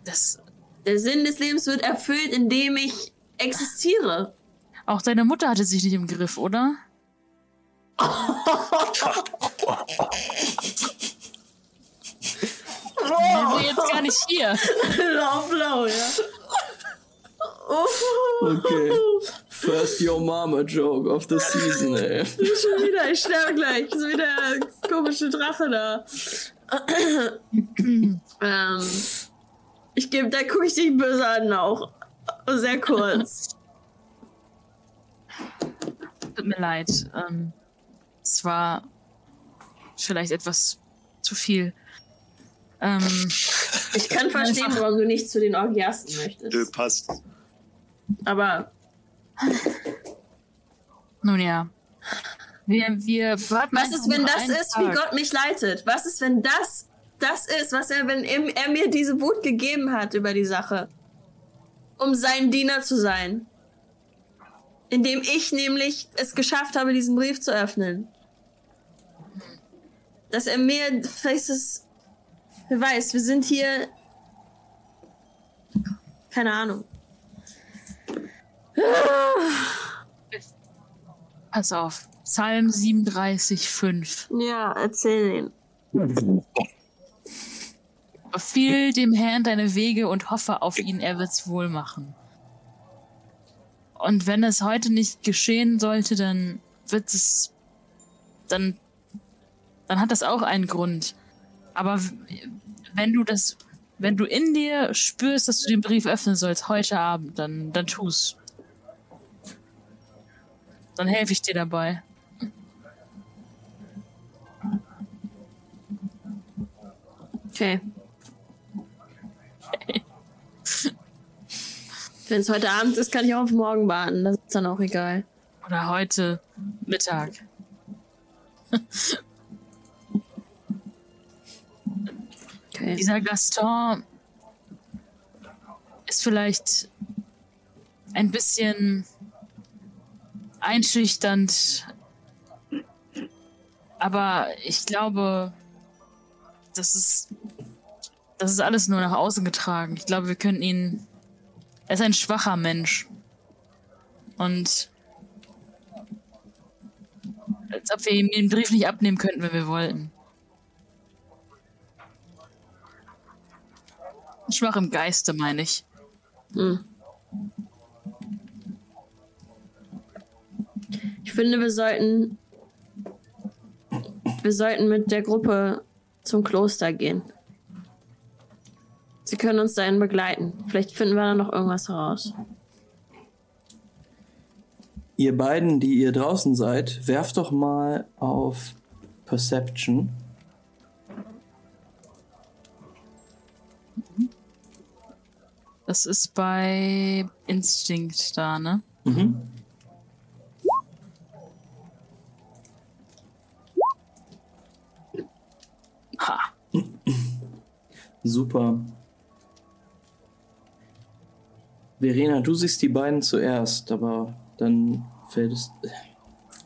Das, Der Sinn des Lebens wird erfüllt, indem ich existiere. auch deine Mutter hatte sich nicht im Griff, oder? Die sind jetzt gar nicht hier. low, ja. Oh, Okay. First Your Mama Joke of the Season, ey. schon wieder, ich sterbe gleich. Ist wieder der komische Drache da. ähm, ich gebe, da gucke ich dich böse an auch. Sehr kurz. Tut mir leid. Ähm, es war vielleicht etwas zu viel. Ähm, Ich kann verstehen, warum du nicht zu den Orgiasten möchtest. Nö, passt. Aber nun ja. Wir, wir warten was einfach ist, wenn das einen ist, wie Tag. Gott mich leitet? Was ist, wenn das das ist, was er, wenn er, er mir diese Wut gegeben hat über die Sache? Um sein Diener zu sein. Indem ich nämlich es geschafft habe, diesen Brief zu öffnen. Dass er mir, vielleicht ist es, wer weiß, wir sind hier, keine Ahnung. Pass auf. Psalm 37, 5. Ja, erzähl ihn. Befiehl dem Herrn deine Wege und hoffe auf ihn, er wird's wohl machen. Und wenn es heute nicht geschehen sollte, dann wird es. Dann. Dann hat das auch einen Grund. Aber wenn du das. Wenn du in dir spürst, dass du den Brief öffnen sollst heute Abend, dann, dann tu's. Dann helfe ich dir dabei. Okay. Wenn es heute Abend ist, kann ich auch auf morgen warten. Das ist dann auch egal. Oder heute Mittag. Okay. Dieser Gaston ist vielleicht ein bisschen einschüchternd, aber ich glaube, das ist, das ist alles nur nach außen getragen. Ich glaube, wir können ihn. Er ist ein schwacher Mensch. Und als ob wir ihm den Brief nicht abnehmen könnten, wenn wir wollten. Schwach im Geiste, meine ich. Hm. Ich finde, wir sollten. Wir sollten mit der Gruppe zum Kloster gehen. Sie können uns dahin begleiten. Vielleicht finden wir da noch irgendwas heraus. Ihr beiden, die ihr draußen seid, werft doch mal auf Perception. Das ist bei Instinkt da, ne? Mhm. Ha. Super. Verena, du siehst die beiden zuerst, aber dann fällt es.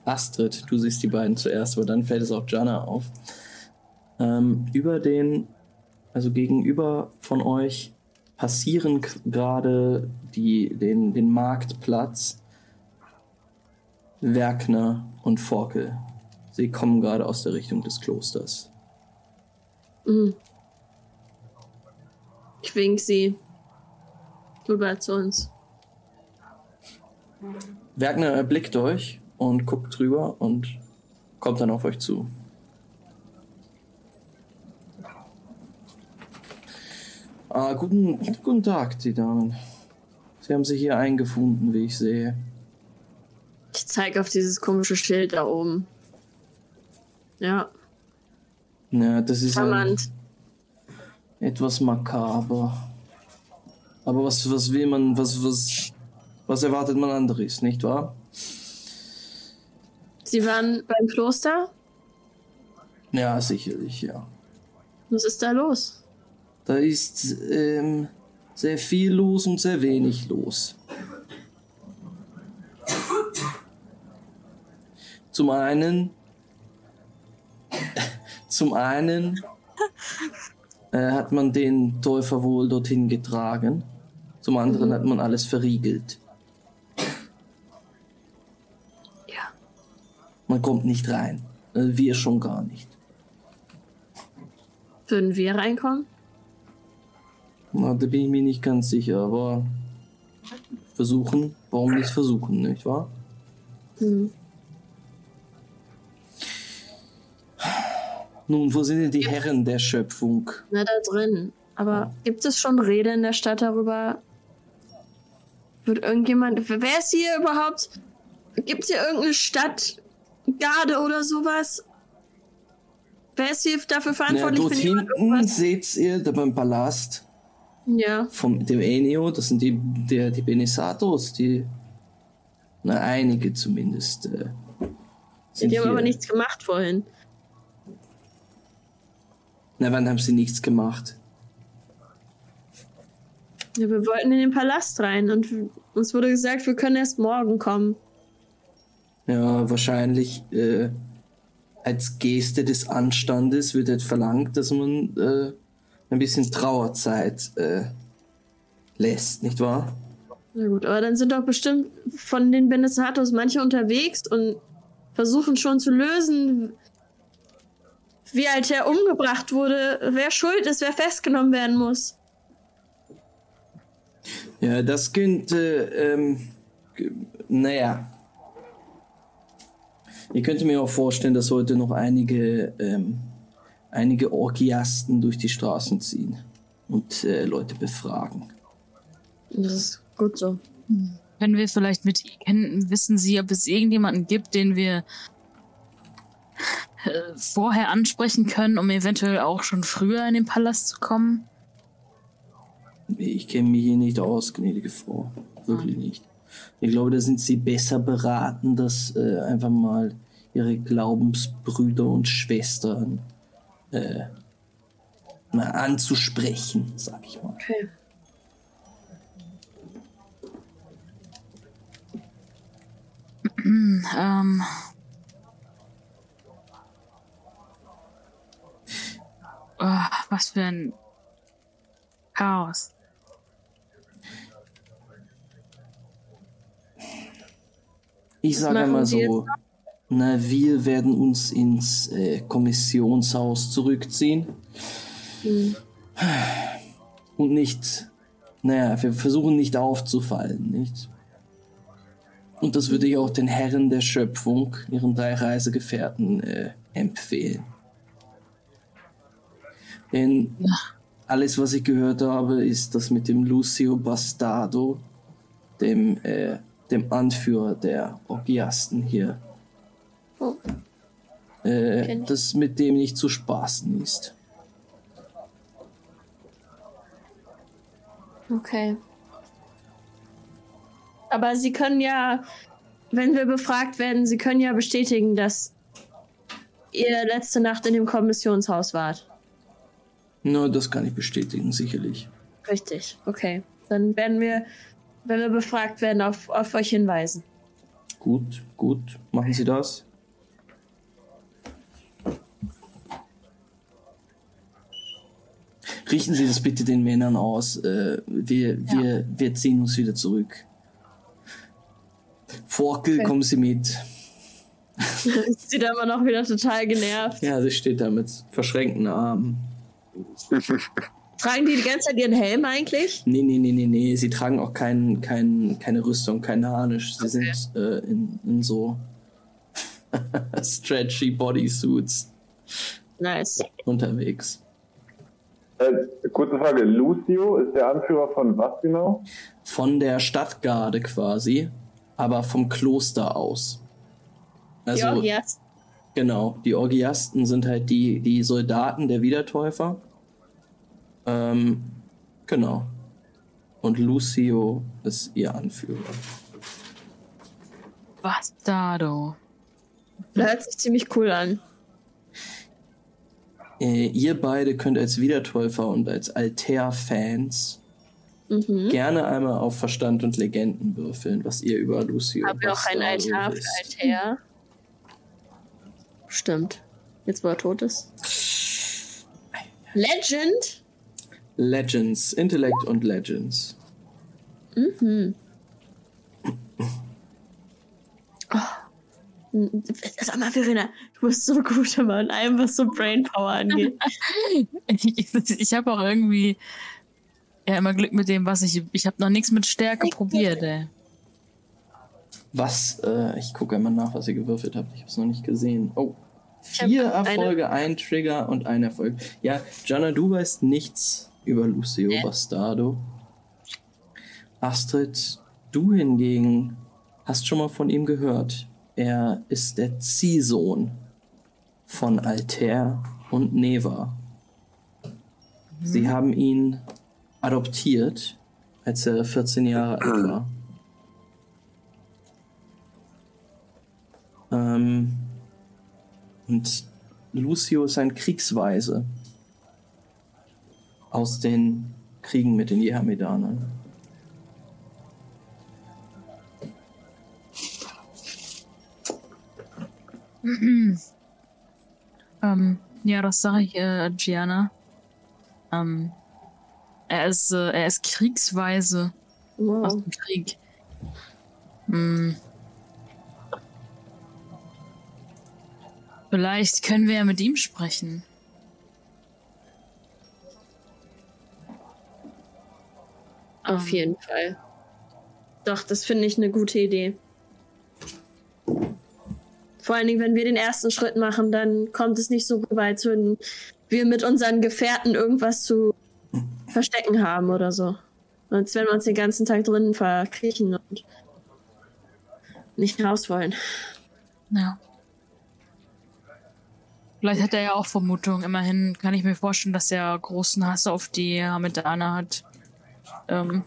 Astrid, du siehst die beiden zuerst, aber dann fällt es auch Jana auf. Ähm, über den, also gegenüber von euch passieren gerade den, den Marktplatz Werkner und Forkel. Sie kommen gerade aus der Richtung des Klosters. Mhm. Ich wink sie rüber zu uns. Werkner erblickt euch und guckt drüber und kommt dann auf euch zu. Ah, guten, guten Tag, die Damen. Sie haben sich hier eingefunden, wie ich sehe. Ich zeige auf dieses komische Schild da oben. Ja, Ja, das ist charmant. etwas makaber. Aber was, was will man, was, was, was erwartet man anderes, nicht wahr? Sie waren beim Kloster? Ja, sicherlich, ja. Was ist da los? Da ist ähm, sehr viel los und sehr wenig los. Zum einen, zum einen äh, hat man den Täufer wohl dorthin getragen. Zum anderen hat man alles verriegelt. Ja. Man kommt nicht rein. Äh, wir schon gar nicht. Würden wir reinkommen? Na, da bin ich mir nicht ganz sicher, aber versuchen, warum nicht versuchen, nicht wahr? Hm. Nun, wo sind denn die Herren der Schöpfung? Na, da drin. Aber gibt es schon Rede in der Stadt darüber? Wird irgendjemand. Wer ist hier überhaupt? Gibt es hier irgendeine Stadtgarde oder sowas? Wer ist hier dafür Ja, verantwortlich? dort wenn jemand hinten seht ihr, da beim Palast Ja. vom dem Enio, das sind die, der, die Benisatos, die, na, einige zumindest. Äh, sind Die haben hier. aber nichts gemacht vorhin. Na, wann haben sie nichts gemacht? Ja, wir wollten in den Palast rein und uns wurde gesagt, wir können erst morgen kommen. Ja, wahrscheinlich äh, als Geste des Anstandes wird jetzt verlangt, dass man äh, ein bisschen Trauerzeit äh, lässt, nicht wahr? Na gut, aber dann sind doch bestimmt von den Benesatos manche unterwegs und versuchen schon zu lösen, wie Alter umgebracht wurde, wer schuld ist, wer festgenommen werden muss. Ja, das könnte, ähm, naja. Ich könnte mir auch vorstellen, dass heute noch einige, ähm, einige Orgiasten durch die Straßen ziehen und äh, Leute befragen. Das ist gut so. Können wir vielleicht mit kennen, wissen Sie, ob es irgendjemanden gibt, den wir äh, vorher ansprechen können, um eventuell auch schon früher in den Palast zu kommen? Ich kenne mich hier nicht aus, gnädige Frau. Wirklich nicht. Ich glaube, da sind Sie besser beraten, das äh, einfach mal Ihre Glaubensbrüder und Schwestern äh, mal anzusprechen, sag ich mal. Okay. Hm, ähm. Ah, was für ein Chaos. Ich sage mal so, na, wir werden uns ins äh, Kommissionshaus zurückziehen Hm. und nicht, naja, wir versuchen nicht aufzufallen, nicht? Und das würde ich auch den Herren der Schöpfung, ihren drei Reisegefährten, äh, empfehlen. Denn alles, was ich gehört habe, ist das mit dem Lucio Bastardo, dem, äh, dem Anführer der Orgiasten hier, Oh, äh, das mit dem nicht zu spaßen ist. okay. Aber Sie können ja, wenn wir befragt werden, Sie können ja bestätigen, dass ihr letzte Nacht in dem Kommissionshaus wart. Na, das kann ich bestätigen, sicherlich. Richtig, okay. Dann werden wir, wenn wir befragt werden, auf, auf euch hinweisen. Gut, gut. Machen Sie das. Richten Sie das bitte den Männern aus. Äh, wir, wir, wir ziehen uns wieder zurück. Forkel, Okay. kommen Sie mit. Sieht immer noch wieder total genervt. Ja, sie steht da mit verschränkten Armen. Tragen die die ganze Zeit ihren Helm eigentlich? Nee, nee, nee, nee, nee. Sie tragen auch kein, kein, keine Rüstung, kein Harnisch. Sie Okay. sind äh, in, in so stretchy Bodysuits Nice. unterwegs. Äh, kurze Frage, Lucio ist der Anführer von was genau? Von der Stadtgarde quasi, aber vom Kloster aus. Also, ja, jetzt. genau, die Orgiasten sind halt die, die Soldaten der Wiedertäufer. Ähm, genau. Und Lucio ist ihr Anführer. Bastardo. Hört sich ziemlich cool an. Äh, ihr beide könnt als Wiedertäufer und als Altair-Fans Mhm. gerne einmal auf Verstand und Legenden würfeln, was ihr über Lucio Haben wir auch ein Altar für. Altair? Stimmt. Jetzt, wo er tot ist. Legend? Legends, Intellekt und Legends. Mhm. Oh. Sag mal, Verena, du bist so gut immer in allem, was so Brainpower angeht. Ich, ich habe auch irgendwie ja immer Glück mit dem, was ich. Ich habe noch nichts mit Stärke probiert, ey. Was, äh, ich gucke einmal nach, was ihr gewürfelt habt. Ich habe es noch nicht gesehen. Oh, Ich vier eine- Erfolge, ein Trigger und ein Erfolg. Ja, Jana, du weißt nichts über Lucio. Bastardo. Astrid, du hingegen hast schon mal von ihm gehört. Er ist der Ziehsohn von Altair und Neva. Sie haben ihn adoptiert, als er 14 Jahre alt war. Ähm, und Lucio ist ein Kriegsweise aus den Kriegen mit den Jehamedanern. Ähm, ja, das sage ich äh, Gianna. Ähm, er ist, äh, er ist kriegsweise aus Wow. dem Krieg. Hm. Vielleicht können wir ja mit ihm sprechen. Auf jeden Fall. Doch, das finde ich eine gute Idee. Vor allen Dingen, wenn wir den ersten Schritt machen, dann kommt es nicht so weit, wenn wir mit unseren Gefährten irgendwas zu verstecken haben oder so. Als wenn wir uns den ganzen Tag drinnen verkriechen und nicht raus wollen. Ja. Vielleicht hat er ja auch Vermutungen. Immerhin kann ich mir vorstellen, dass er großen Hass auf die Hamidana hat. Ähm,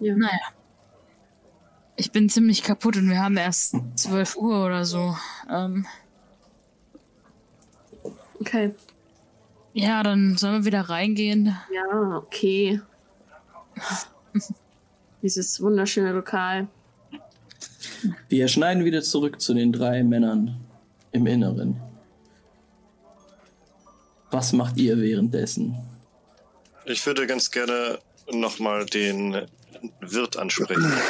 Ja. naja. Ich bin ziemlich kaputt und wir haben erst 12 Uhr oder so. Ähm, Okay. ja, dann sollen wir wieder reingehen. Ja, okay. Dieses wunderschöne Lokal. Wir schneiden wieder zurück zu den drei Männern im Inneren. Was macht ihr währenddessen? Ich würde ganz gerne nochmal den Wirt ansprechen.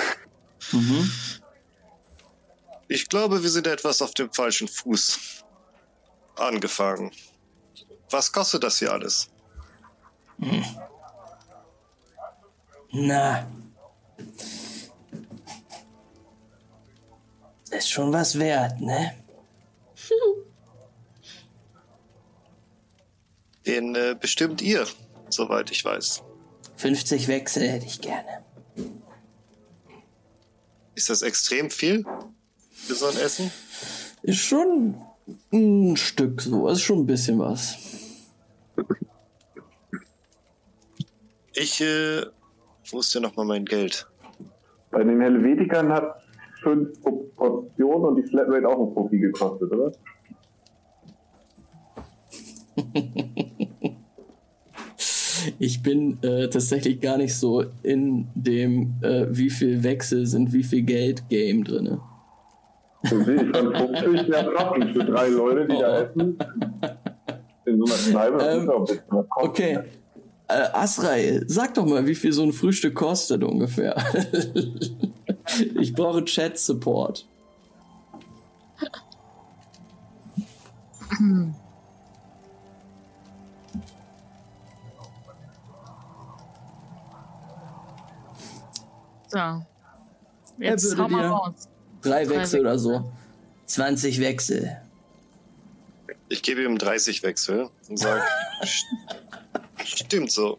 Mhm. Ich glaube, wir sind etwas auf dem falschen Fuß angefangen. Was kostet das hier alles? Na. Ist schon was wert, ne? Den äh, bestimmt ihr, soweit ich weiß. 50 Wechsel hätte ich gerne. Ist das extrem viel für so ein Essen? Ist schon ein Stück so, ist schon ein bisschen was. Ich, äh, wo ist denn nochmal mein Geld? Bei den Helvetikern hat fünf Portionen und die Flatrate auch ein Profi gekostet, oder? Ich bin äh, tatsächlich gar nicht so in dem, äh, wie viel Wechsel sind, wie viel Geld Game drinne. So sehe ich von 50 ja Rappen für drei Leute, die da essen. In so einer Kneipe. Ähm, auch Okay. Äh, Asrael, sag doch mal, wie viel so ein Frühstück kostet ungefähr. ich brauche Chat-Support. So. Jetzt würde mal dir- raus. Drei Drei Wechsel oder so. 20 Wechsel. Ich gebe ihm 30 Wechsel und sage, stimmt so.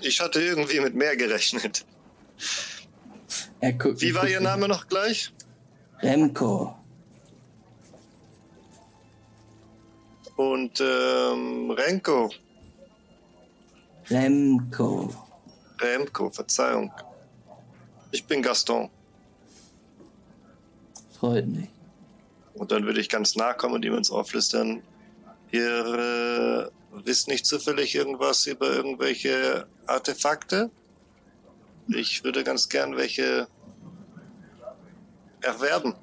Ich hatte irgendwie mit mehr gerechnet. Er guckt, Wie war Ihr Name noch gleich? Remco. Und ähm, Renko. Remco. Remko, Verzeihung. Ich bin Gaston. Freut mich. Und dann würde ich ganz nah kommen und ihm ins Ohr flüstern. Ihr äh, wisst nicht zufällig irgendwas über irgendwelche Artefakte? Ich würde ganz gern welche erwerben.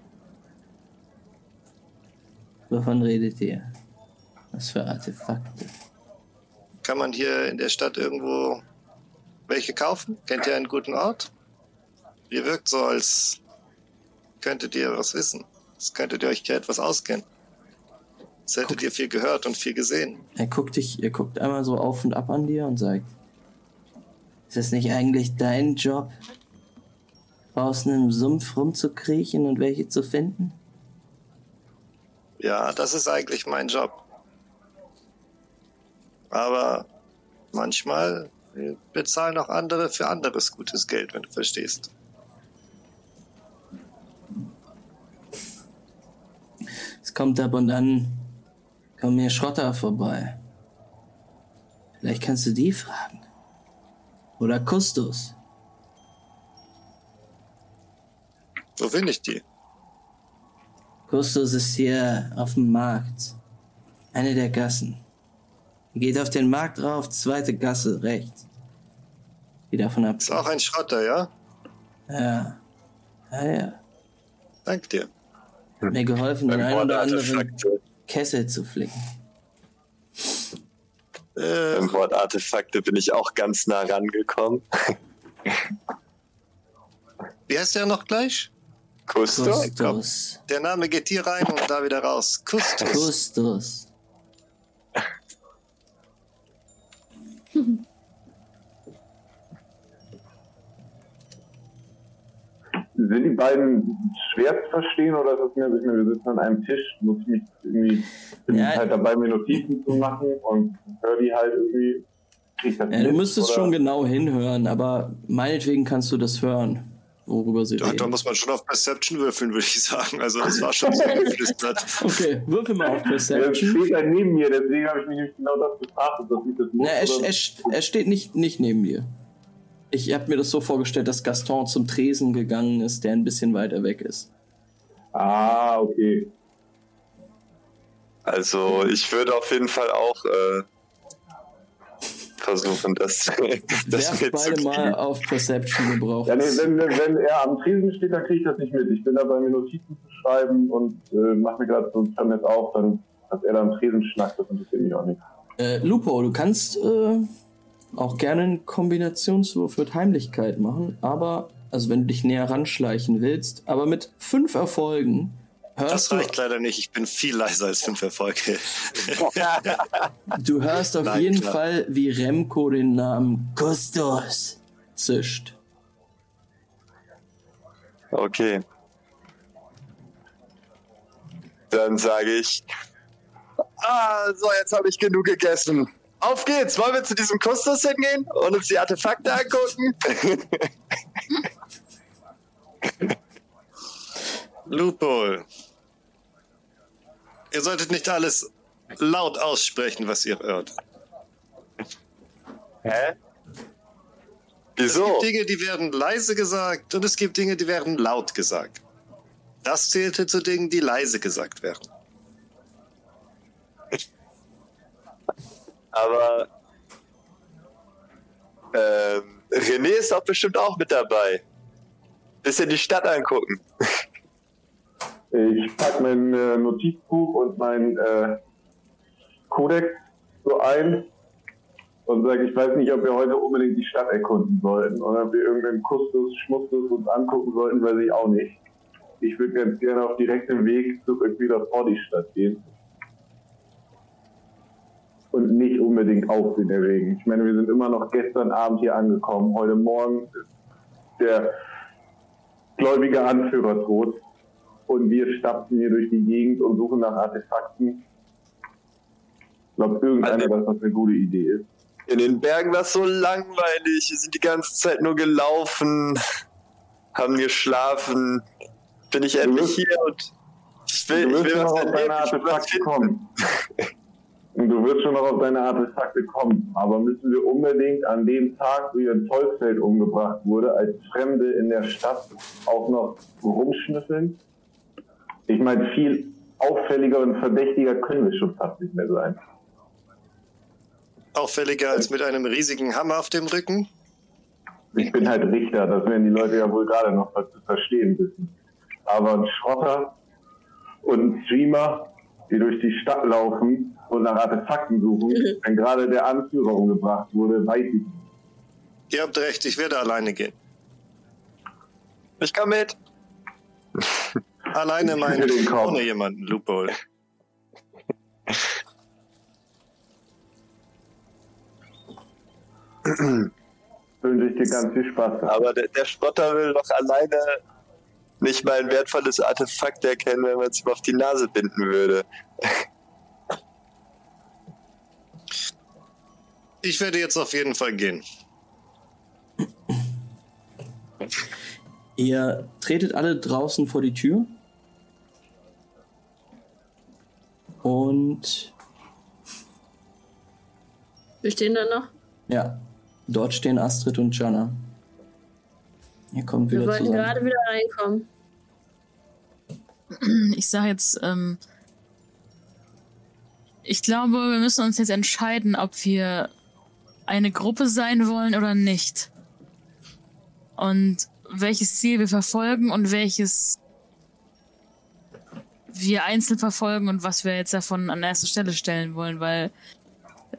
Wovon redet ihr? Was für Artefakte? Kann man hier in der Stadt irgendwo welche kaufen? Kennt ihr einen guten Ort? Ihr wirkt so, als könntet ihr was wissen. Als könntet ihr euch etwas auskennen. Als hättet ihr viel gehört und viel gesehen. Er guckt dich, er guckt einmal so auf und ab an dir und sagt, ist es nicht eigentlich dein Job, draußen im Sumpf rumzukriechen und welche zu finden? Ja, das ist eigentlich mein Job. Aber manchmal bezahlen auch andere für anderes gutes Geld, wenn du verstehst. Es kommt ab und an, kommen hier Schrotter vorbei. Vielleicht kannst du die fragen. Oder Kustos. Wo finde ich die? Kustos ist hier auf dem Markt. Eine der Gassen. Geht auf den Markt rauf, zweite Gasse rechts. Die davon ab. Ist auch ein Schrotter, ja? Ja. Ja, ja. Dank dir. Hat mir geholfen, den einen oder anderen Kessel zu flicken. Äh, beim Wort Artefakte bin ich auch ganz nah rangekommen. wie heißt der noch gleich? Kusto? Kustos. Der Name geht hier rein und da wieder raus. Kustus. Kustos. Sind die beiden schwer zu verstehen oder ist das mir, ich wir sitzen an einem Tisch, muss ich mich irgendwie, bin Ja. halt dabei, mir Notizen zu machen und höre die halt irgendwie, Ja, du müsstest oder? schon genau hinhören, aber meinetwegen kannst du das hören, worüber sie Ja, da reden. muss man schon auf Perception würfeln, würde ich sagen. Also das war schon so geflüstert. Okay, würfel mal auf Ja, Perception. steht halt neben mir, deswegen habe ich mich nämlich genau das gefragt, ob das nicht das muss. Na, er, er, er steht nicht, nicht neben dir. Ich habe mir das so vorgestellt, dass Gaston zum Tresen gegangen ist, der ein bisschen weiter weg ist. Ah, okay. Also, ich würde auf jeden Fall auch äh, versuchen, das, das Werft beide mal auf Perception gebraucht. Ja, nee, wenn, wenn, wenn er am Tresen steht, dann kriege ich das nicht mit. Ich bin dabei, mir Notizen zu schreiben und äh, mache mir gerade so ein Tablet auf, dann, dass er da am Tresen schnackt, das interessiert mich auch nicht. Äh, Lupo, du kannst äh, auch gerne einen Kombinationswurf mit Heimlichkeit machen, aber, also wenn du dich näher ranschleichen willst, aber mit fünf Erfolgen Das hörst du, reicht leider nicht. Ich bin viel leiser als fünf Erfolge. du hörst auf Nein, jeden klar. Fall, wie Remco den Namen Kustos zischt. Okay. Dann sage ich, ah, so, jetzt habe ich genug gegessen. Auf geht's, wollen wir zu diesem Kustos hingehen und uns die Artefakte angucken? Loophole. Ihr solltet nicht alles laut aussprechen, was ihr hört. Hä? Es Wieso? gibt Dinge, die werden leise gesagt und es gibt Dinge, die werden laut gesagt. Das zählte zu Dingen, die leise gesagt werden. Aber ähm, René ist doch bestimmt auch mit dabei. Bisschen die Stadt angucken. Ich packe mein äh, Notizbuch und mein äh, Kodex so ein und sage, ich weiß nicht, ob wir heute unbedingt die Stadt erkunden sollten oder ob wir irgendeinen Kustus, Schmutzes uns angucken sollten, weiß ich auch nicht. Ich würde ganz gerne auf direktem Weg zurück wieder vor die Stadt gehen. Und nicht unbedingt Aufsehen erregen. Ich meine, wir sind immer noch gestern Abend hier angekommen. Heute Morgen ist der gläubige Anführer tot. Und wir stapfen hier durch die Gegend und suchen nach Artefakten. Ich glaube, irgendeiner, dass das eine gute Idee ist. In den Bergen war es so langweilig. Wir sind die ganze Zeit nur gelaufen, haben geschlafen. Bin ich endlich hier und ich will, ich will was noch auf erleben. Ich will was Artefakte finden. Und du wirst schon noch auf deine Artefakte kommen. Aber müssen wir unbedingt an dem Tag, wie ein Volksfeld umgebracht wurde, als Fremde in der Stadt auch noch rumschnüffeln? Ich meine, viel auffälliger und verdächtiger können wir schon fast nicht mehr sein. Auffälliger als mit einem riesigen Hammer auf dem Rücken. Ich bin halt Richter, das werden die Leute ja wohl gerade noch was zu verstehen wissen. Aber ein Schrotter und ein Streamer, die durch die Stadt laufen und nach Artefakten suchen, wenn gerade der Anführer umgebracht wurde, weiß ich nicht. Ihr habt recht, ich werde alleine gehen. Ich komme mit. Alleine Ich mein führe den Kopf. ohne jemanden, Loophole. Wünsche ich dir ganz viel Spaß. Aber der, der Schrotter will doch alleine nicht mal ein wertvolles Artefakt erkennen, wenn man es ihm auf die Nase binden würde. Ich werde jetzt auf jeden Fall gehen. Ihr tretet alle draußen vor die Tür. Und Wir stehen da noch. ja, dort stehen Astrid und Jana. Ihr kommt Wir wieder wollten zusammen. gerade wieder reinkommen. Ich sage jetzt, ähm, ich glaube, wir müssen uns jetzt entscheiden, ob wir eine Gruppe sein wollen oder nicht. Und welches Ziel wir verfolgen und welches wir einzeln verfolgen und was wir jetzt davon an erste Stelle stellen wollen, weil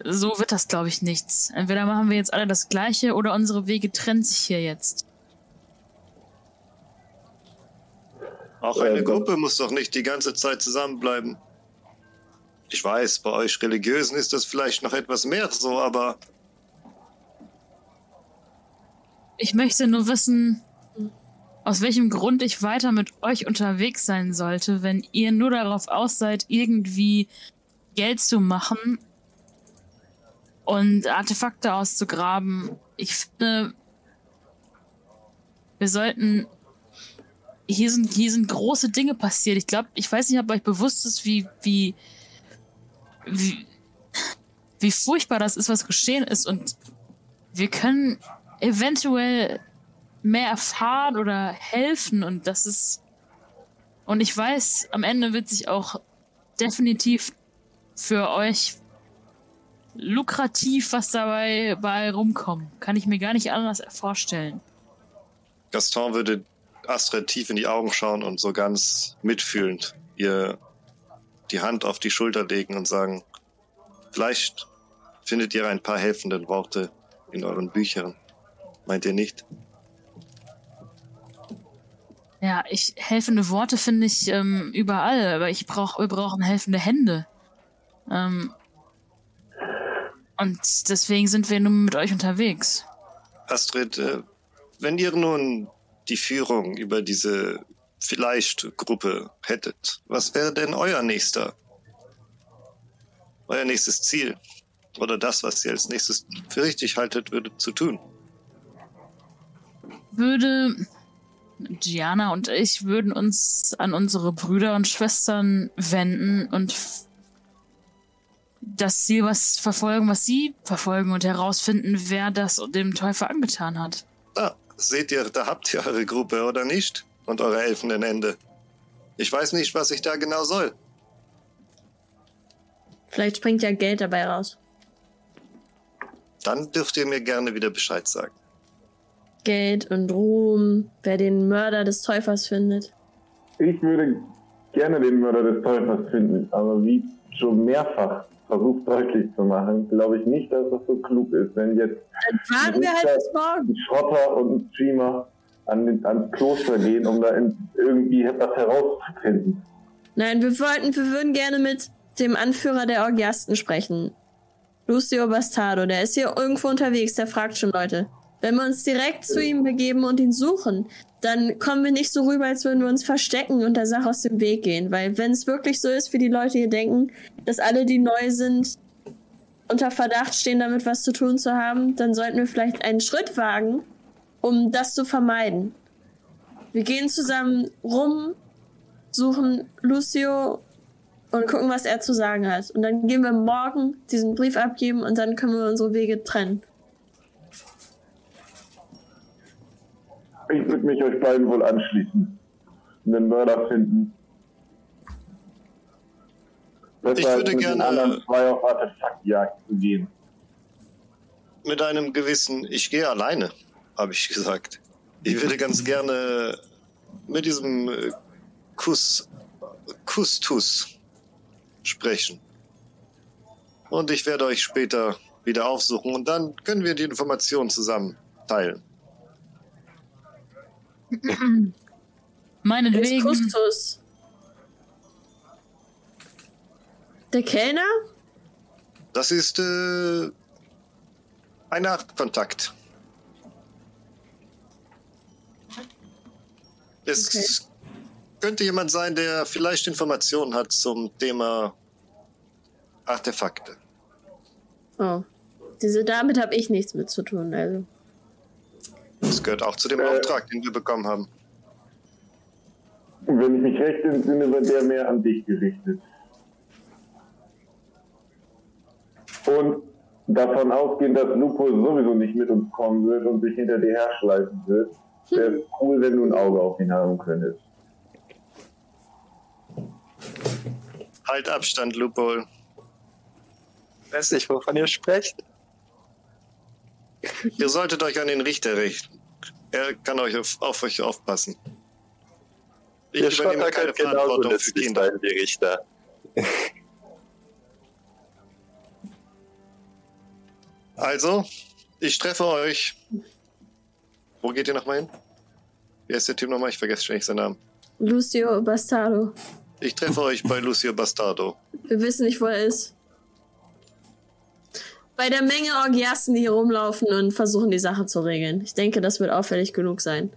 so wird das, glaube ich, nichts. Entweder machen wir jetzt alle das Gleiche oder unsere Wege trennen sich hier jetzt. Auch eine dann- Gruppe muss doch nicht die ganze Zeit zusammenbleiben. Ich weiß, bei euch Religiösen ist das vielleicht noch etwas mehr so, aber Ich möchte nur wissen, aus welchem Grund ich weiter mit euch unterwegs sein sollte, wenn ihr nur darauf aus seid, irgendwie Geld zu machen und Artefakte auszugraben. Ich finde, wir sollten. Hier sind, hier sind große Dinge passiert. Ich glaube, ich weiß nicht, ob euch bewusst ist, wie, wie, wie, wie furchtbar das ist, was geschehen ist. Und wir können eventuell mehr erfahren oder helfen und das ist und ich weiß, am Ende wird sich auch definitiv für euch lukrativ was dabei bei rumkommen. Kann ich mir gar nicht anders vorstellen. Gaston würde Astrid tief in die Augen schauen und so ganz mitfühlend ihr die Hand auf die Schulter legen und sagen, vielleicht findet ihr ein paar helfende Worte in euren Büchern. Meint ihr nicht? Ja, ich helfende Worte finde ich ähm, überall, aber ich brauch, wir brauchen helfende Hände. Ähm, und deswegen sind wir nun mit euch unterwegs. Astrid, äh, wenn ihr nun die Führung über diese vielleicht Gruppe hättet, was wäre denn euer nächster, euer nächstes Ziel? Oder das, was ihr als nächstes für richtig haltet, würdet zu tun? Würde Gianna und ich würden uns an unsere Brüder und Schwestern wenden und das Ziel was verfolgen, was sie verfolgen und herausfinden, wer das dem Teufel angetan hat. Ah, seht ihr, da habt ihr eure Gruppe, oder nicht? Und eure elfenden Ende. Ich weiß nicht, was ich da genau soll. Vielleicht springt ja Geld dabei raus. Dann dürft ihr mir gerne wieder Bescheid sagen. Geld und Ruhm, wer den Mörder des Täufers findet. Ich würde gerne den Mörder des Täufers finden, aber wie schon mehrfach versucht deutlich zu machen, glaube ich nicht, dass das so klug ist, wenn jetzt Dann wir halt bis morgen. ein Schrotter und ein Streamer an den, ans Kloster gehen, um da in, irgendwie etwas herauszufinden. Nein, wir wollten, wir würden gerne mit dem Anführer der Orgiasten sprechen. Lucio Bastardo, der ist hier irgendwo unterwegs, der fragt schon Leute. Wenn wir uns direkt zu ihm begeben und ihn suchen, dann kommen wir nicht so rüber, als würden wir uns verstecken und der Sache aus dem Weg gehen. Weil wenn es wirklich so ist, wie die Leute hier denken, dass alle, die neu sind, unter Verdacht stehen, damit was zu tun zu haben, dann sollten wir vielleicht einen Schritt wagen, um das zu vermeiden. Wir gehen zusammen rum, suchen Lucio und gucken, was er zu sagen hat. Und dann gehen wir morgen diesen Brief abgeben und dann können wir unsere Wege trennen. Ich würde mich euch beiden wohl anschließen. Den Mörder finden. Besser Ich als würde mit gerne- anderen zwei auf Artefaktjagd zu gehen. Mit einem gewissen, ich gehe alleine, habe ich gesagt. Ich würde ganz gerne mit diesem äh, Kuss, Kustus sprechen. Und ich werde euch später wieder aufsuchen und dann können wir die Informationen zusammen teilen. Wer ist Meinetwegen. Kustus? Der Kellner? Das ist äh, ein Art Kontakt. Es könnte jemand sein, der vielleicht Informationen hat zum Thema Artefakte. Oh. Diese, damit habe ich nichts mit zu tun, also. Das gehört auch zu dem Äh. Auftrag, den wir bekommen haben. Wenn ich mich recht entsinne, wird der mehr an dich gerichtet. Und davon ausgehend, dass Lupo sowieso nicht mit uns kommen wird und sich hinter dir herschleifen wird, wäre es cool, wenn du ein Auge auf ihn haben könntest. Halt Abstand, Lupol. weiß nicht, wovon ihr sprecht. Ihr solltet euch an den Richter richten. Er kann euch auf, auf euch aufpassen. Ich Ihr übernehme keine könnt genauso Verantwortung für Kinder. wie Richter. Also, ich treffe euch. Wo geht ihr nochmal hin? Wie heißt der Typ nochmal? Ich vergesse ständig seinen Namen. Lucio Bastardo. Ich treffe euch bei Lucio Bastardo. Wir wissen nicht, wo er ist. Bei der Menge Orgiasten, die hier rumlaufen und versuchen, die Sache zu regeln. Ich denke, das wird auffällig genug sein.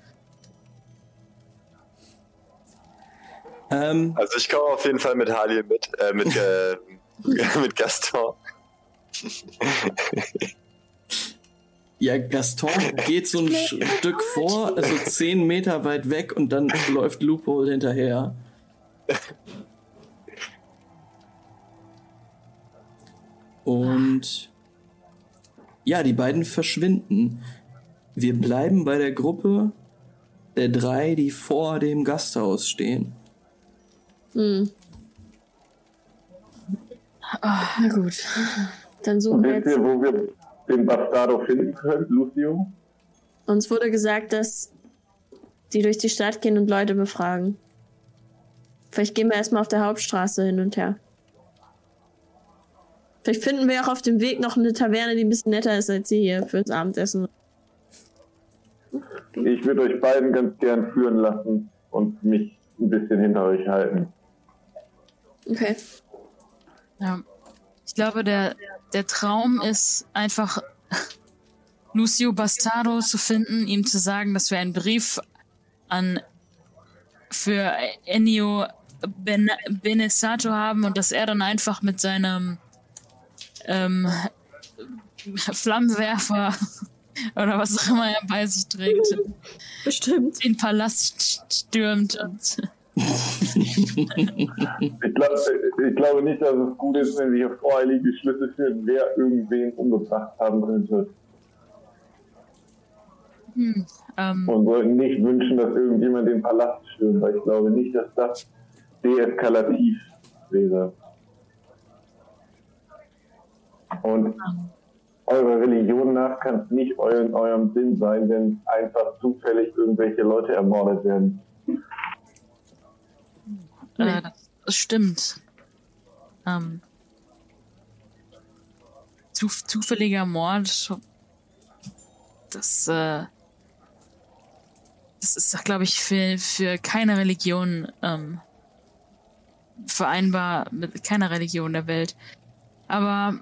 Ähm, Also ich komme auf jeden Fall mit Harley mit, äh, mit, äh, mit Gaston. ja, Gaston geht so ein Stück vor, also zehn Meter weit weg und dann läuft Loophole hinterher. Und ja, die beiden verschwinden. Wir bleiben bei der Gruppe der drei, die vor dem Gasthaus stehen. Hm. Na gut. Dann suchen wir Wisst jetzt. ihr, wo wir den Bastardo finden können, Lucio? Uns wurde gesagt, dass die durch die Stadt gehen und Leute befragen. Vielleicht gehen wir erstmal auf der Hauptstraße hin und her. Vielleicht finden wir auch auf dem Weg noch eine Taverne, die ein bisschen netter ist als sie hier fürs Abendessen. Ich würde euch beiden ganz gern führen lassen und mich ein bisschen hinter euch halten. Okay. Ja. Ich glaube, der, der Traum ist einfach, Lucio Bastardo zu finden, ihm zu sagen, dass wir einen Brief an für Ennio ben, Benesato haben und dass er dann einfach mit seinem ähm, Flammenwerfer oder was auch immer er bei sich trägt, Bestimmt. den Palast stürmt und Ich, glaub, ich glaube nicht, dass es gut ist, wenn wir hier voreilige Schlüsse führen, wer irgendwen umgebracht haben könnte. hm, ähm, Und sollten nicht wünschen, dass irgendjemand den Palast stürmt, weil ich glaube nicht, dass das deeskalativ wäre. Und eurer Religion nach kann es nicht eu in eurem Sinn sein, wenn einfach zufällig irgendwelche Leute ermordet werden. Äh, das stimmt. Ähm, zu, zufälliger Mord. Das, äh, das ist, glaube ich, für, für keine Religion ähm, vereinbar mit keiner Religion der Welt. Aber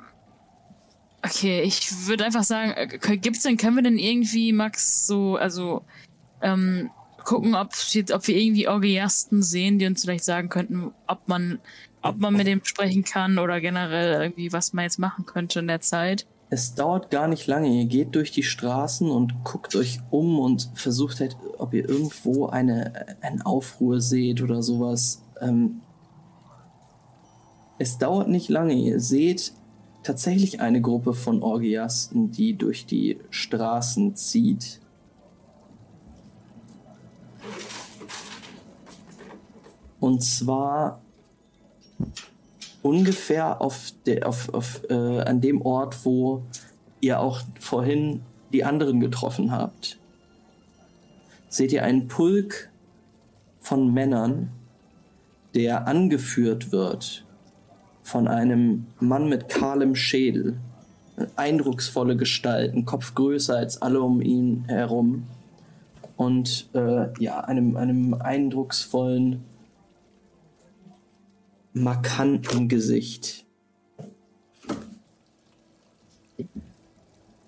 okay, ich würde einfach sagen, äh, gibt's denn, können wir denn irgendwie, Max, so, also ähm, gucken, ob, ob wir irgendwie Orgiasten sehen, die uns vielleicht sagen könnten, ob man, ob man mit dem sprechen kann oder generell irgendwie, was man jetzt machen könnte in der Zeit. Es dauert gar nicht lange. Ihr geht durch die Straßen und guckt euch um und versucht halt, ob ihr irgendwo eine, einen Aufruhr seht oder sowas. Ähm, es dauert nicht lange. Ihr seht tatsächlich eine Gruppe von Orgiasten, die durch die Straßen zieht. Und zwar ungefähr auf der, auf, auf, äh, an dem Ort, wo ihr auch vorhin die anderen getroffen habt. Seht ihr einen Pulk von Männern, der angeführt wird von einem Mann mit kahlem Schädel. Eindrucksvolle Gestalt, ein Kopf größer als alle um ihn herum. Und äh, ja, einem, einem eindrucksvollen, markanten Gesicht.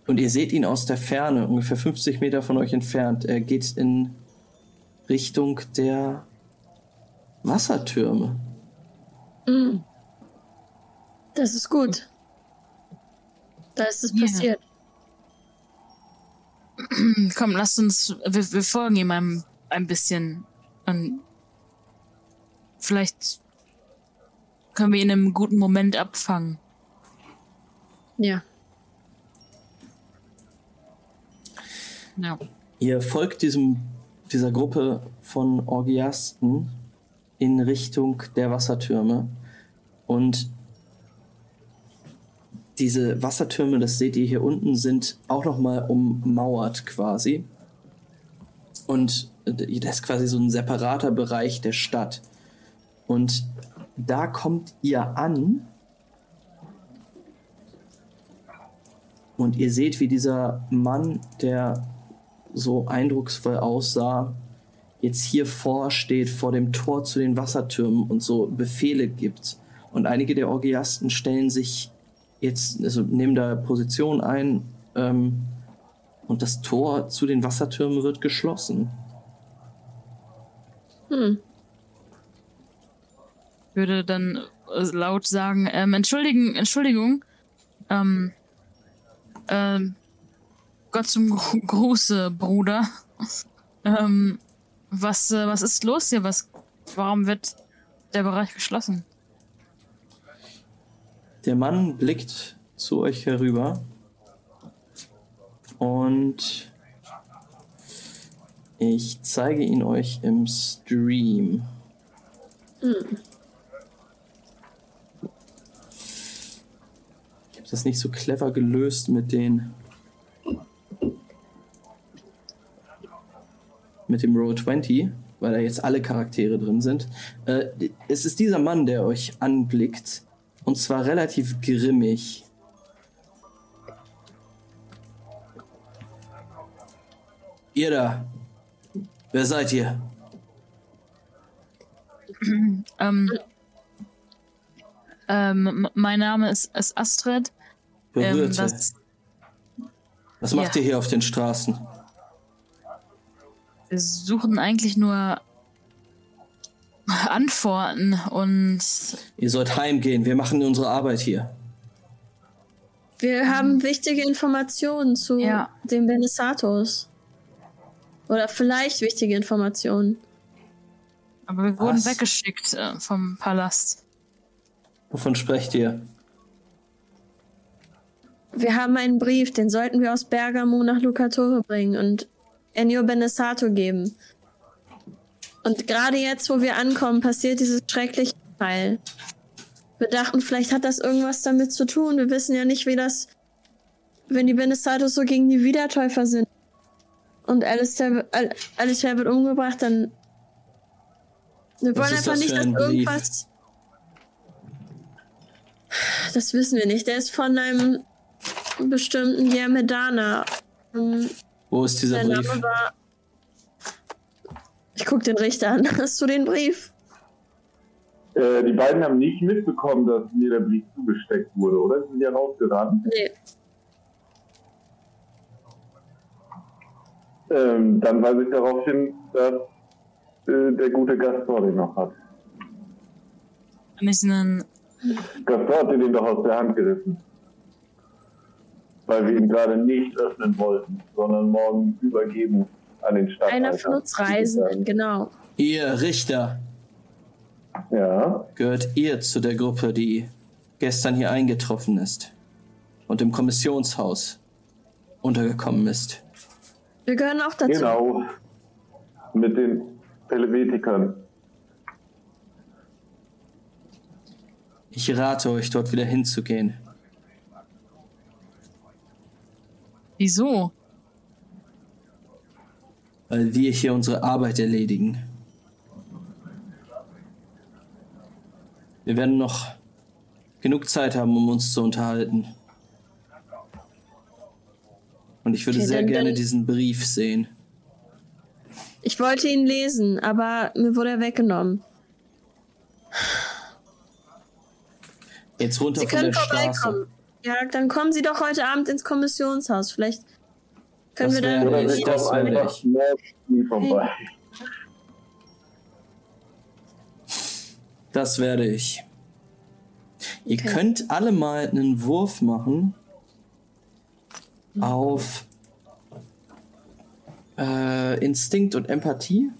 Und ihr seht ihn aus der Ferne, ungefähr 50 Meter von euch entfernt. Er geht in Richtung der Wassertürme. Mm. Das ist gut. Da ist es passiert. Komm, lasst uns, wir, wir folgen ihm ein, ein bisschen. Und vielleicht können wir ihn im guten Moment abfangen. Ja. Ja. Ihr folgt diesem, dieser Gruppe von Orgiasten in Richtung der Wassertürme. Und diese Wassertürme, das seht ihr hier unten, sind auch nochmal ummauert quasi. Und das ist quasi so ein separater Bereich der Stadt. Und da kommt ihr an. Und ihr seht, wie dieser Mann, der so eindrucksvoll aussah, jetzt hier vorsteht vor dem Tor zu den Wassertürmen und so Befehle gibt. Und einige der Orgiasten stellen sich jetzt, also nehmen da Position ein ähm, und das Tor zu den Wassertürmen wird geschlossen. Hm. Ich würde dann äh, laut sagen, ähm, entschuldigen, Entschuldigung, ähm, ähm, Gott zum Gru- Gruße, Bruder. ähm, was, äh, was ist los hier? Was, warum wird der Bereich geschlossen? Der Mann blickt zu euch herüber und ich zeige ihn euch im Stream. Ich habe das nicht so clever gelöst mit den mit dem Roll 20, weil da jetzt alle Charaktere drin sind. Äh, es ist dieser Mann, der euch anblickt und zwar relativ grimmig. Ihr da. Wer seid ihr? Ähm, ähm, mein Name ist, ist Astrid. Ähm, das, Was macht ja. ihr hier auf den Straßen? wir suchen eigentlich nur Antworten und Ihr sollt heimgehen. Wir machen unsere Arbeit hier. Wir haben wichtige Informationen zu Ja. den Benesatos. Oder vielleicht wichtige Informationen. aber wir wurden Was? weggeschickt äh, vom Palast. Wovon sprecht ihr? Wir haben einen Brief, den sollten wir aus Bergamo nach Lucatore bringen und Ennio Benesato geben. Und gerade jetzt, wo wir ankommen, passiert dieses schreckliche Teil. Wir dachten, vielleicht hat das irgendwas damit zu tun. Wir wissen ja nicht, wie das, wenn die Benesatos so gegen die Wiedertäufer sind. Und Alistair, Al Alistair wird umgebracht, dann. Wir wollen einfach das nicht, dass ein Brief? irgendwas. Das wissen wir nicht. Der ist von einem bestimmten Yamedana. Ähm, Wo ist dieser Sein Brief? Name war. Ich guck den Richter an. Hast du den Brief? Äh, die beiden haben nicht mitbekommen, dass mir der Brief zugesteckt wurde, oder? Sie sind ja rausgerannt. Nee. Ähm, dann weise ich darauf hin, dass äh, der gute Gastor den noch hat. Kann ich einen, Gastor hat den doch aus der Hand gerissen. Weil wir ihn gerade nicht öffnen wollten, sondern morgen übergeben an den Stadthalter. Einer von uns Reisenden, genau. Ihr Richter. Ja, Gehört ihr zu der Gruppe, die gestern hier eingetroffen ist und im Kommissionshaus untergekommen ist? Wir gehören auch dazu. genau. Mit den Helvetikern. Ich rate euch, dort wieder hinzugehen. wieso? Weil wir hier unsere Arbeit erledigen. Wir werden noch genug Zeit haben, um uns zu unterhalten. Und ich würde Okay, sehr gerne diesen Brief sehen. Ich wollte ihn lesen, aber mir wurde er weggenommen. Jetzt runter Sie von können der Straße. vorbeikommen. Ja, dann kommen Sie doch heute Abend ins Kommissionshaus. Vielleicht können Das wir dann. Oder das kommen einfach nie vorbei. Das werde ich. Ihr Okay. könnt alle mal einen Wurf machen auf äh, Instinkt und Empathie.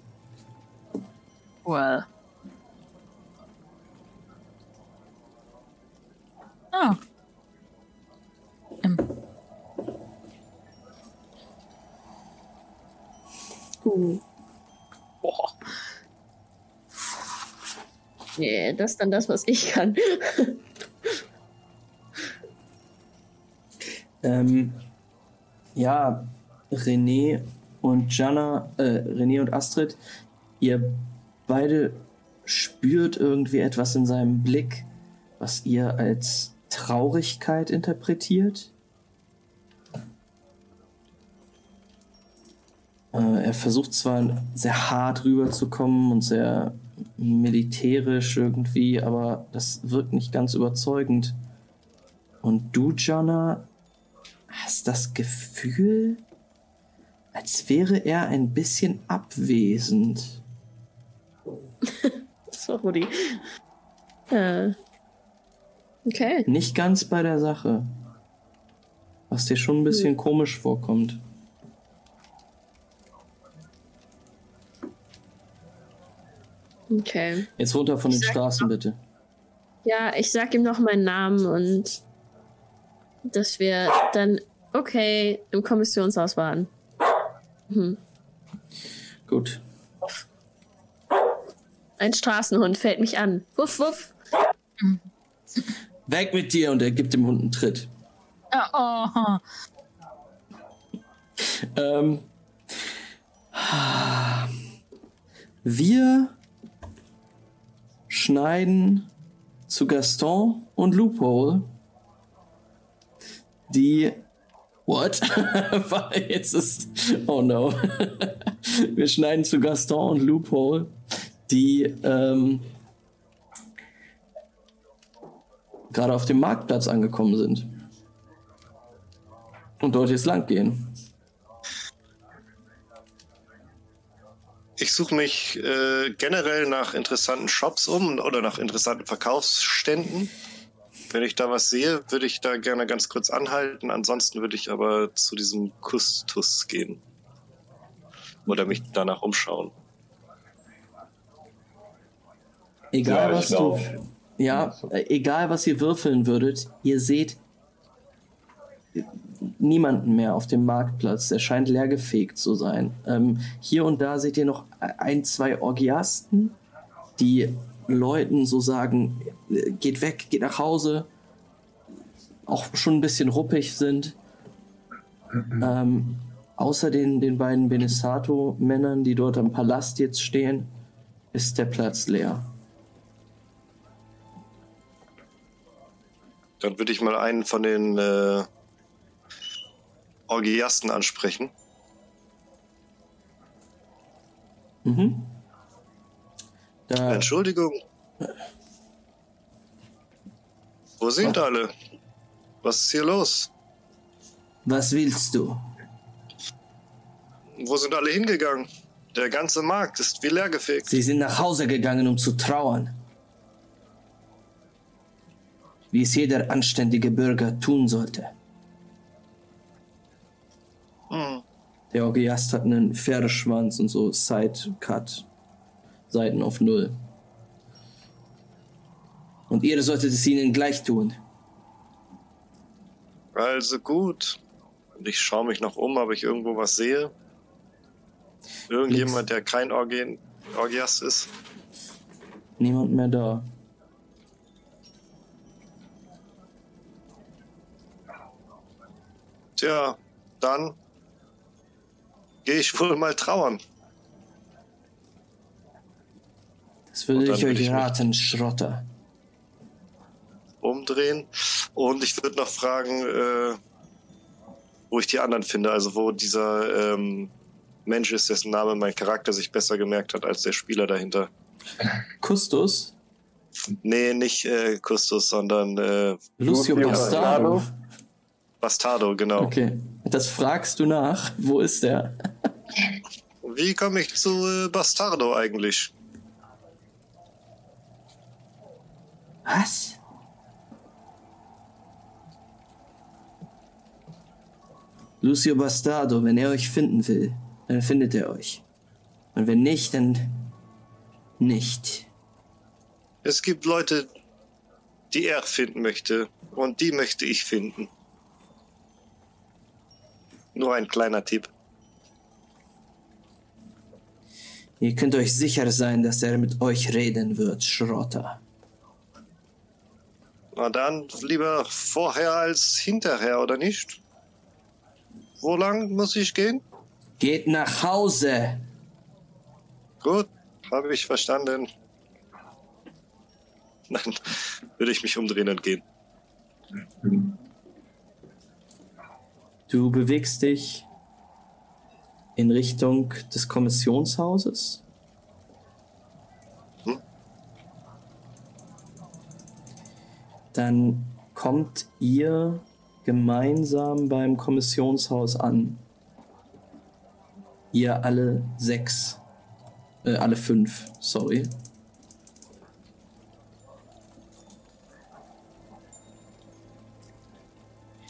Well. Ah. Ähm, Uh. Nee, das ist dann das, was ich kann. Ähm, ja, René und Jana, äh, René und Astrid, ihr beide spürt irgendwie etwas in seinem Blick, was ihr als Traurigkeit interpretiert. Äh, er versucht zwar sehr hart rüberzukommen und sehr militärisch irgendwie, aber das wirkt nicht ganz überzeugend. Und du, Jonna, hast das Gefühl, als wäre er ein bisschen abwesend. Sorry. Äh. Okay. Nicht ganz bei der Sache. Was dir schon ein bisschen Hm. komisch vorkommt. Okay. Jetzt runter von den Ich sag Straßen, bitte. Ja, ich sag ihm noch meinen Namen und dass wir dann okay im Kommissionshaus waren. Hm. Gut. Ein Straßenhund fällt mich an. Wuff, wuff. Weg mit dir und er gibt dem Hund einen Tritt. Ah, oh. Ähm, wir schneiden zu Gaston und Loophole, die. What? Jetzt ist. Oh no. wir schneiden zu Gaston und Loophole, die ähm, gerade auf dem Marktplatz angekommen sind. Und dort jetzt lang gehen. Ich suche mich äh, generell nach interessanten Shops um oder nach interessanten Verkaufsständen. Wenn ich da was sehe, würde ich da gerne ganz kurz anhalten. Ansonsten würde ich aber zu diesem Kustus gehen. Oder mich danach umschauen. Egal Ja, was du. Ja, äh, egal was ihr würfeln würdet, ihr seht niemanden mehr auf dem Marktplatz. Der scheint leergefegt zu sein. Ähm, hier und da seht ihr noch ein, zwei Orgiasten, die Leuten so sagen, äh, geht weg, geht nach Hause, auch schon ein bisschen ruppig sind. Ähm, außer den, den beiden Benesato-Männern, die dort am Palast jetzt stehen, ist der Platz leer. Dann würde ich mal einen von den äh, Orgiasten ansprechen. Mhm. Da, Entschuldigung. Wo sind alle? Was ist hier los? was willst du? Wo sind alle hingegangen? Der ganze Markt ist wie leergefegt. Sie sind nach Hause gegangen, um zu trauern. Wie es jeder anständige Bürger tun sollte. Der Orgiast hat einen Pferdeschwanz und so Side-Cut. Seiten auf Null. Und ihr solltet es ihnen gleich tun. Also gut. Und ich schaue mich noch um, ob ich irgendwo was sehe. Irgendjemand, der kein Orgi Orgiast ist. Niemand mehr da. Tja, dann gehe ich wohl mal trauern. Das würde ich würde euch ich raten, Schrotter. umdrehen. Und ich würde noch fragen, äh, wo ich die anderen finde, also wo dieser ähm, Mensch ist, dessen Name mein Charakter sich besser gemerkt hat als der Spieler dahinter. Kustus, Nee, nicht äh, Kustus, sondern äh, Lucio. Bastardo. Bastardo, genau. Okay, das fragst du nach. Wo ist der? Wie komme ich zu äh, Bastardo eigentlich? Was? Lucio Bastardo, wenn er euch finden will, dann findet er euch. Und wenn nicht, dann nicht. Es gibt Leute, die er finden möchte und die möchte ich finden. Nur ein kleiner Tipp. Ihr könnt euch sicher sein, dass er mit euch reden wird, Schrotter. Na dann lieber vorher als hinterher, oder nicht? Wo lang muss ich gehen? Geht nach Hause! Gut, habe ich verstanden. Dann würde ich mich umdrehen und gehen. Du bewegst dich in Richtung des Kommissionshauses. Hm? Dann kommt ihr gemeinsam beim Kommissionshaus an. Ihr alle sechs. Äh, alle fünf, sorry.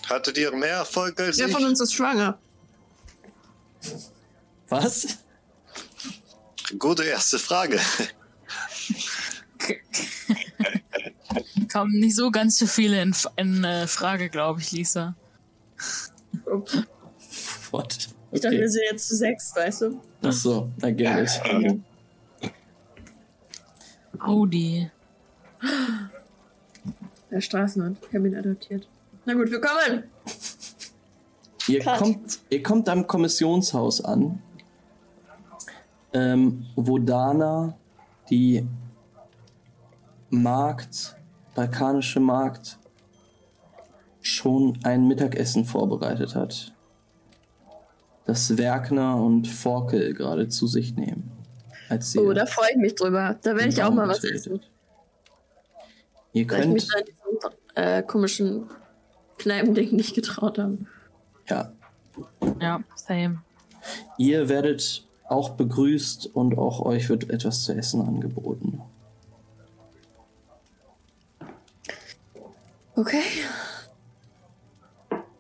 Hattet ihr mehr Erfolg als Wer ich? von uns ist schwanger? Was? Gute erste Frage. Kommen nicht so ganz so viele in, in äh, Frage, glaube ich, Lisa. Ups. What? Ich dachte, wir Okay. sind jetzt zu sechs, weißt du? Ach so, I get it. Audi. Der Straßenhund. Ich habe ihn adoptiert. Na gut, wir kommen. Ihr Cut. kommt, ihr kommt am Kommissionshaus an, ähm, wo Dana die Markt, balkanische Markt, schon ein Mittagessen vorbereitet hat. Das Werkner und Forkel gerade zu sich nehmen. Als sie Oh, da freue ich mich drüber. Da werde ich auch mal was essen. Ihr Weil ich mich könnt, an diesem äh, komischen Kneipending nicht getraut habe. ja, Ja, same. ihr werdet auch begrüßt und auch euch wird etwas zu essen angeboten. Okay.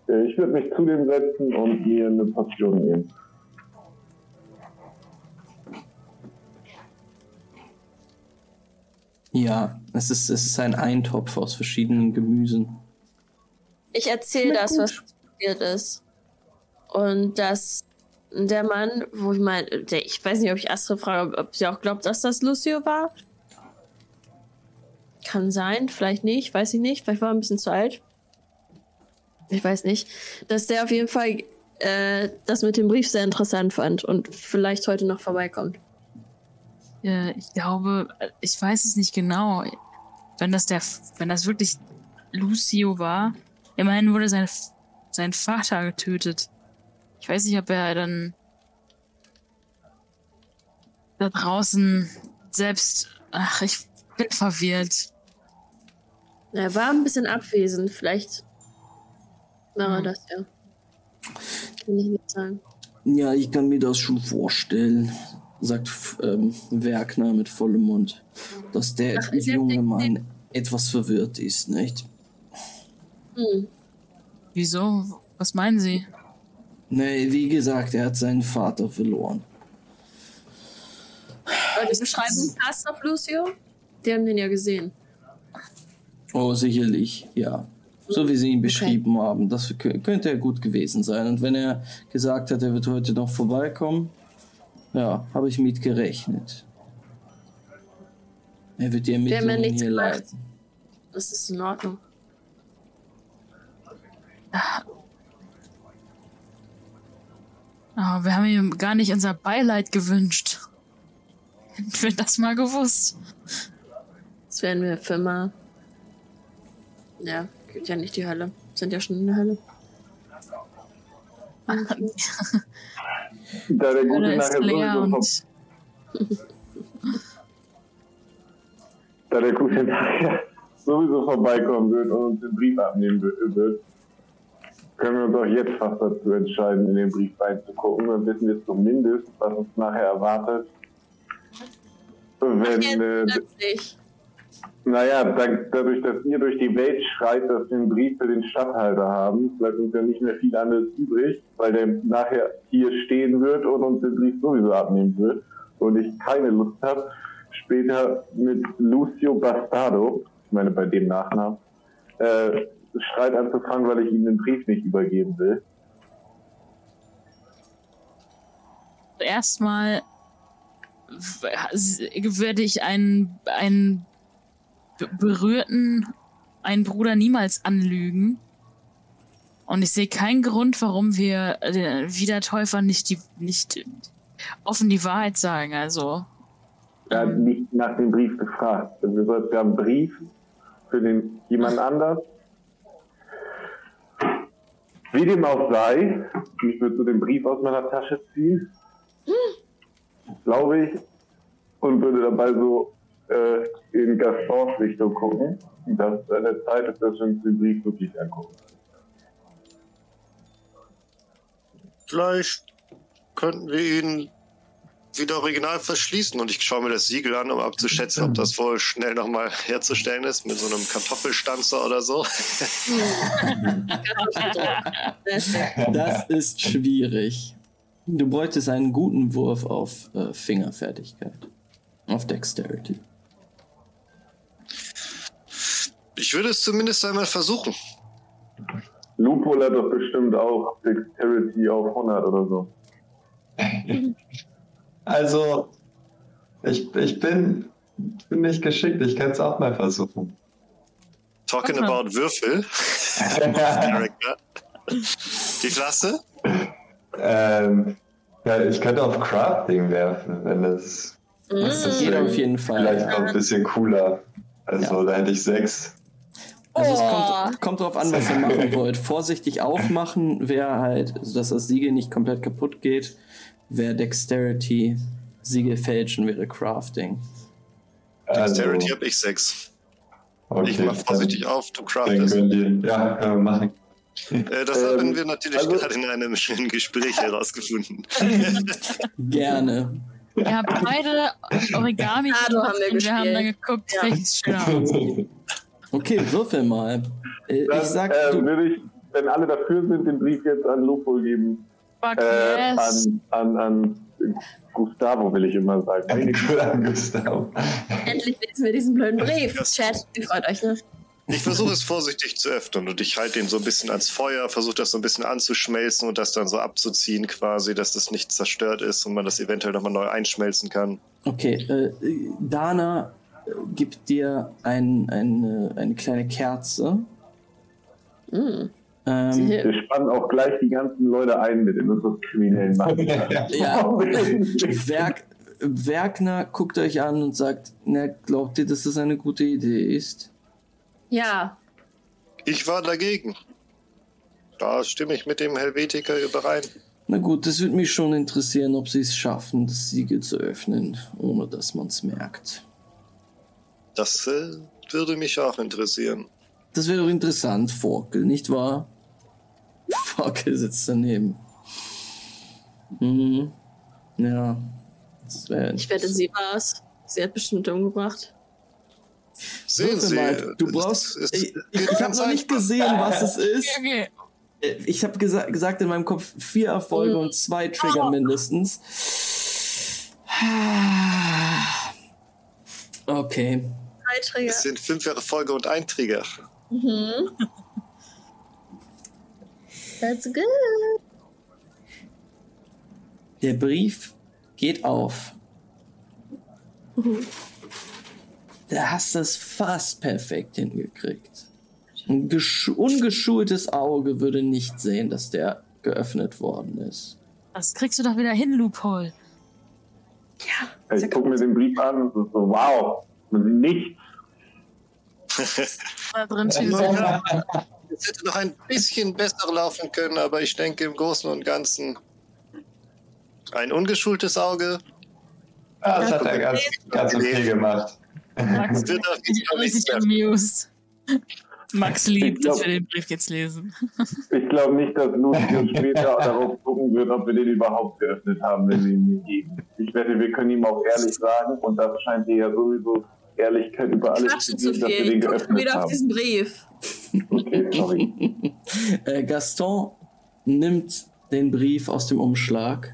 Äh, Ich würde mich zu dem setzen und mir eine Portion nehmen. Ja, es ist, es ist ein Eintopf aus verschiedenen Gemüsen. Ich erzähle das, gut. was passiert ist. Und dass der Mann, wo ich meine, ich weiß nicht, ob ich Astrid frage, ob, sie auch glaubt, dass das Lucio war. Kann sein, vielleicht nicht, weiß ich nicht. Vielleicht war er ein bisschen zu alt. Ich weiß nicht. Dass der auf jeden Fall äh, das mit dem Brief sehr interessant fand und vielleicht heute noch vorbeikommt. Äh, ich glaube, ich weiß es nicht genau. Wenn das der, wenn das wirklich Lucio war, immerhin wurde sein, sein Vater getötet. Ich weiß nicht, ob er dann da draußen selbst, ach, ich bin verwirrt. Er war ein bisschen abwesend, vielleicht war er das ja. Kann ich nicht sagen. Ja, ich kann mir das schon vorstellen, sagt ähm, Werkner mit vollem Mund, dass der Ach, junge Mann etwas verwirrt ist, nicht? Hm. Wieso? Was meinen Sie? Nee, wie gesagt, er hat seinen Vater verloren. Aber die Beschreibung passt auf Lucio? Die haben den ja gesehen. Oh, sicherlich, ja. So wie Sie ihn beschrieben haben, das kö- könnte er gut gewesen sein. Und wenn er gesagt hat, er wird heute noch vorbeikommen, ja, habe ich mit gerechnet. Er wird die Ermittlungen nichts hier leiten. Das ist in Ordnung. Oh, wir haben ihm gar nicht unser Beileid gewünscht. Hätten wir das mal gewusst. Das werden wir für immer. Ja, geht ja nicht die Hölle. Sind ja schon in der Hölle. Da der Gute nachher sowieso, da der Gute nachher sowieso vorbeikommen wird und uns den Brief abnehmen wi- wird, können wir uns auch jetzt fast dazu entscheiden, in den Brief reinzugucken. Dann wissen wir zumindest, was uns nachher erwartet. Wenn, äh, Jetzt plötzlich. naja, dadurch, dass ihr durch die Welt schreit, dass wir einen Brief für den Stadthalter haben, bleibt uns ja nicht mehr viel anderes übrig, weil der nachher hier stehen wird und uns den Brief sowieso abnehmen wird. Und ich keine Lust habe, später mit Lucio Bastardo, ich meine bei dem Nachnamen, äh, Streit anzufangen, weil ich ihm den Brief nicht übergeben will. erstmal würde ich einen, einen be- berührten, einen Bruder niemals anlügen. Und ich sehe keinen Grund, warum wir den Wiedertäufern nicht die, nicht offen die Wahrheit sagen. Also, Er hat ähm, nicht nach dem Brief gefragt. Also wir haben einen Brief für den jemand anders. Wie dem auch sei, ich würde so den Brief aus meiner Tasche ziehen glaube ich, und würde dabei so äh, in Gastons Richtung gucken, dass eine Zeit ist, dass wir uns den Brief wirklich angucken. Vielleicht könnten wir ihn wieder original verschließen und ich schaue mir das Siegel an, um abzuschätzen, ob das wohl schnell nochmal herzustellen ist mit so einem Kartoffelstanzer oder so. Das ist schwierig. Du bräuchtest einen guten Wurf auf äh, Fingerfertigkeit. Auf Dexterity. Ich würde es zumindest einmal versuchen. Lupol hat doch bestimmt auch Dexterity auf 100 oder so. Also, ich, ich bin, bin nicht geschickt. Ich kann es auch mal versuchen. Talking about Würfel. Die Klasse? ähm, ja, ich könnte auf Crafting werfen, wenn es. Das Das geht auf jeden Fall. Vielleicht noch ein bisschen cooler. Also, da hätte ich sechs. Also es Oh. kommt, kommt drauf an, was ihr machen wollt. Vorsichtig aufmachen wäre halt, dass das Siegel nicht komplett kaputt geht, wäre Dexterity. Siegel fälschen wäre Crafting. Also, Dexterity habe ich sechs. okay, ich mach vorsichtig auf, du Dann craftest. ihr, ja, können wir machen. Äh, das Ähm, haben wir natürlich also- gerade in einem schönen Gespräch herausgefunden. Gerne. Ihr habt beide Origami Ado haben wir und wir haben dann geguckt, Ja. welches schöner aussieht. Okay, würfel mal. Äh, Dann Ich sag, äh, du, würde ich, wenn alle dafür sind, den Brief jetzt an Lupol geben. Fuck Äh, yes. an, an, an Gustavo will ich immer sagen. Gustav. Endlich lesen wir diesen blöden Brief. Das- Chat, ihr freut euch, ne? Ich versuche es vorsichtig zu öffnen und ich halte ihn so ein bisschen ans Feuer, versuche das so ein bisschen anzuschmelzen und das dann so abzuziehen quasi, dass das nicht zerstört ist und man das eventuell nochmal neu einschmelzen kann. okay, äh, Dana äh, gibt dir ein, eine, eine kleine Kerze. Mm. Ähm, Wir spannen auch gleich die ganzen Leute ein mit in unseres kriminellen. Ja. Werk, Werkner guckt euch an und sagt, na, glaubt ihr, dass das eine gute Idee ist? Ja, Ich war dagegen. Da stimme ich mit dem Helvetiker überein. Na gut, das würde mich schon interessieren, ob sie es schaffen, das Siegel zu öffnen, ohne dass man es merkt. Das äh, würde mich auch interessieren. Das wäre doch interessant, Forkel, nicht wahr? Forkel sitzt daneben. Mhm. Ja. Das wäre ich wette, sie war's. Sie hat bestimmt umgebracht. Sehen Sie, mal, du brauchst. es- ich es ich, ich habe noch nicht gesehen, was es ist. Okay. Äh, Ich habe gesa gesagt in meinem Kopf vier Erfolge und zwei Trigger mindestens. Okay. Drei Trigger. Es sind fünf Erfolge und ein Trigger. Mhm. That's good. Der Brief geht auf. Da hast du es fast perfekt hingekriegt. Ein gesch- ungeschultes Auge würde nicht sehen, dass der geöffnet worden ist. Das kriegst du doch wieder hin, Loophole. Ich gucke mir den Brief an und so, so wow, man sieht nichts. Da drin steht Ja. Es hätte noch ein bisschen besser laufen können, aber ich denke im Großen und Ganzen ein ungeschultes Auge Ah, das hat er ganz, ganz okay gemacht. Max wird auf jeden Fall. Max liebt, glaub- dass wir den Brief jetzt lesen. Ich glaube nicht, dass Lucius später darauf gucken wird, ob wir den überhaupt geöffnet haben, wenn wir ihn ihm geben. Ich wette, wir können ihm auch ehrlich sagen, und das scheint dir ja sowieso Ehrlichkeit über alles zu Quatschen zu geben, dass wir viel. den Guck geöffnet wieder auf haben. diesen Brief. Okay, sorry. Äh, Gaston nimmt den Brief aus dem Umschlag.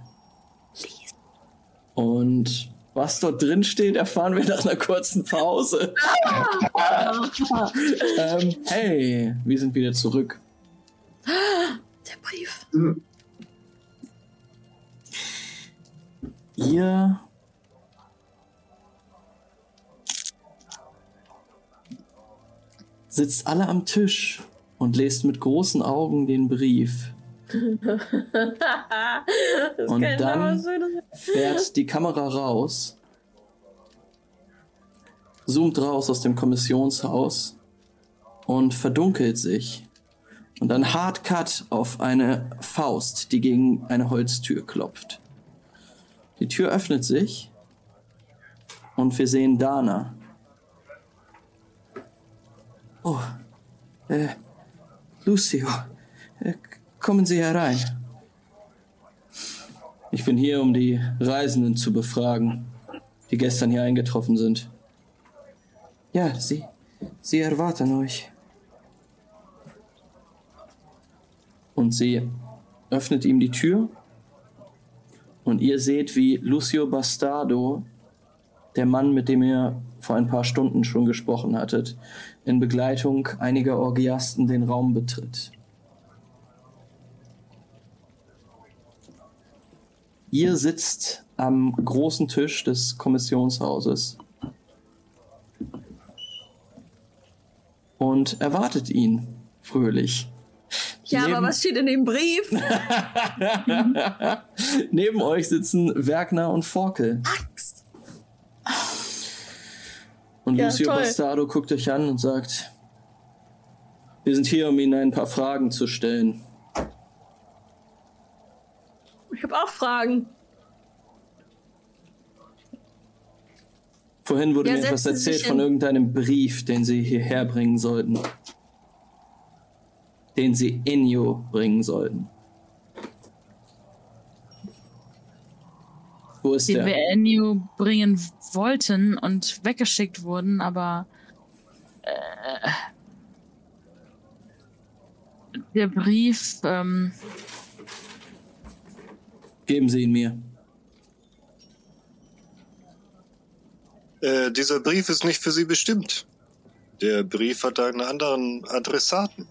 Und was dort drin steht, erfahren wir nach einer kurzen Pause. ähm, hey, wir sind wieder zurück. Der Brief. Ihr sitzt alle am Tisch und lest mit großen Augen den Brief. Und dann- fährt die Kamera raus, zoomt raus aus dem Kommissionshaus und verdunkelt sich. Und dann Hardcut auf eine Faust, die gegen eine Holztür klopft. Die Tür öffnet sich und wir sehen Dana. Oh, äh, Lucio, äh, kommen Sie herein. Ich bin hier, um die Reisenden zu befragen, die gestern hier eingetroffen sind. Ja, sie, sie erwarten euch. Und sie öffnet ihm die Tür und ihr seht, wie Lucio Bastardo, der Mann, mit dem ihr vor ein paar Stunden schon gesprochen hattet, in Begleitung einiger Orgiasten den Raum betritt. Ihr sitzt am großen Tisch des Kommissionshauses und erwartet ihn fröhlich. Ja, Neben- aber was steht in dem Brief? Neben euch sitzen Werkner und Forkel. Axt. Und Ja, Lucio toll. Bastardo guckt euch an und sagt, wir sind hier, um Ihnen ein paar Fragen zu stellen. Ich habe auch Fragen. Vorhin wurde Ja, mir etwas erzählt von irgendeinem Brief, den Sie hierher bringen sollten. Den Sie Enyo bringen sollten. Wo ist Den der? wir bringen wollten und weggeschickt wurden, aber äh, der Brief, ähm, Geben Sie ihn mir. Äh, dieser Brief ist nicht für Sie bestimmt. Der Brief hat einen anderen Adressaten.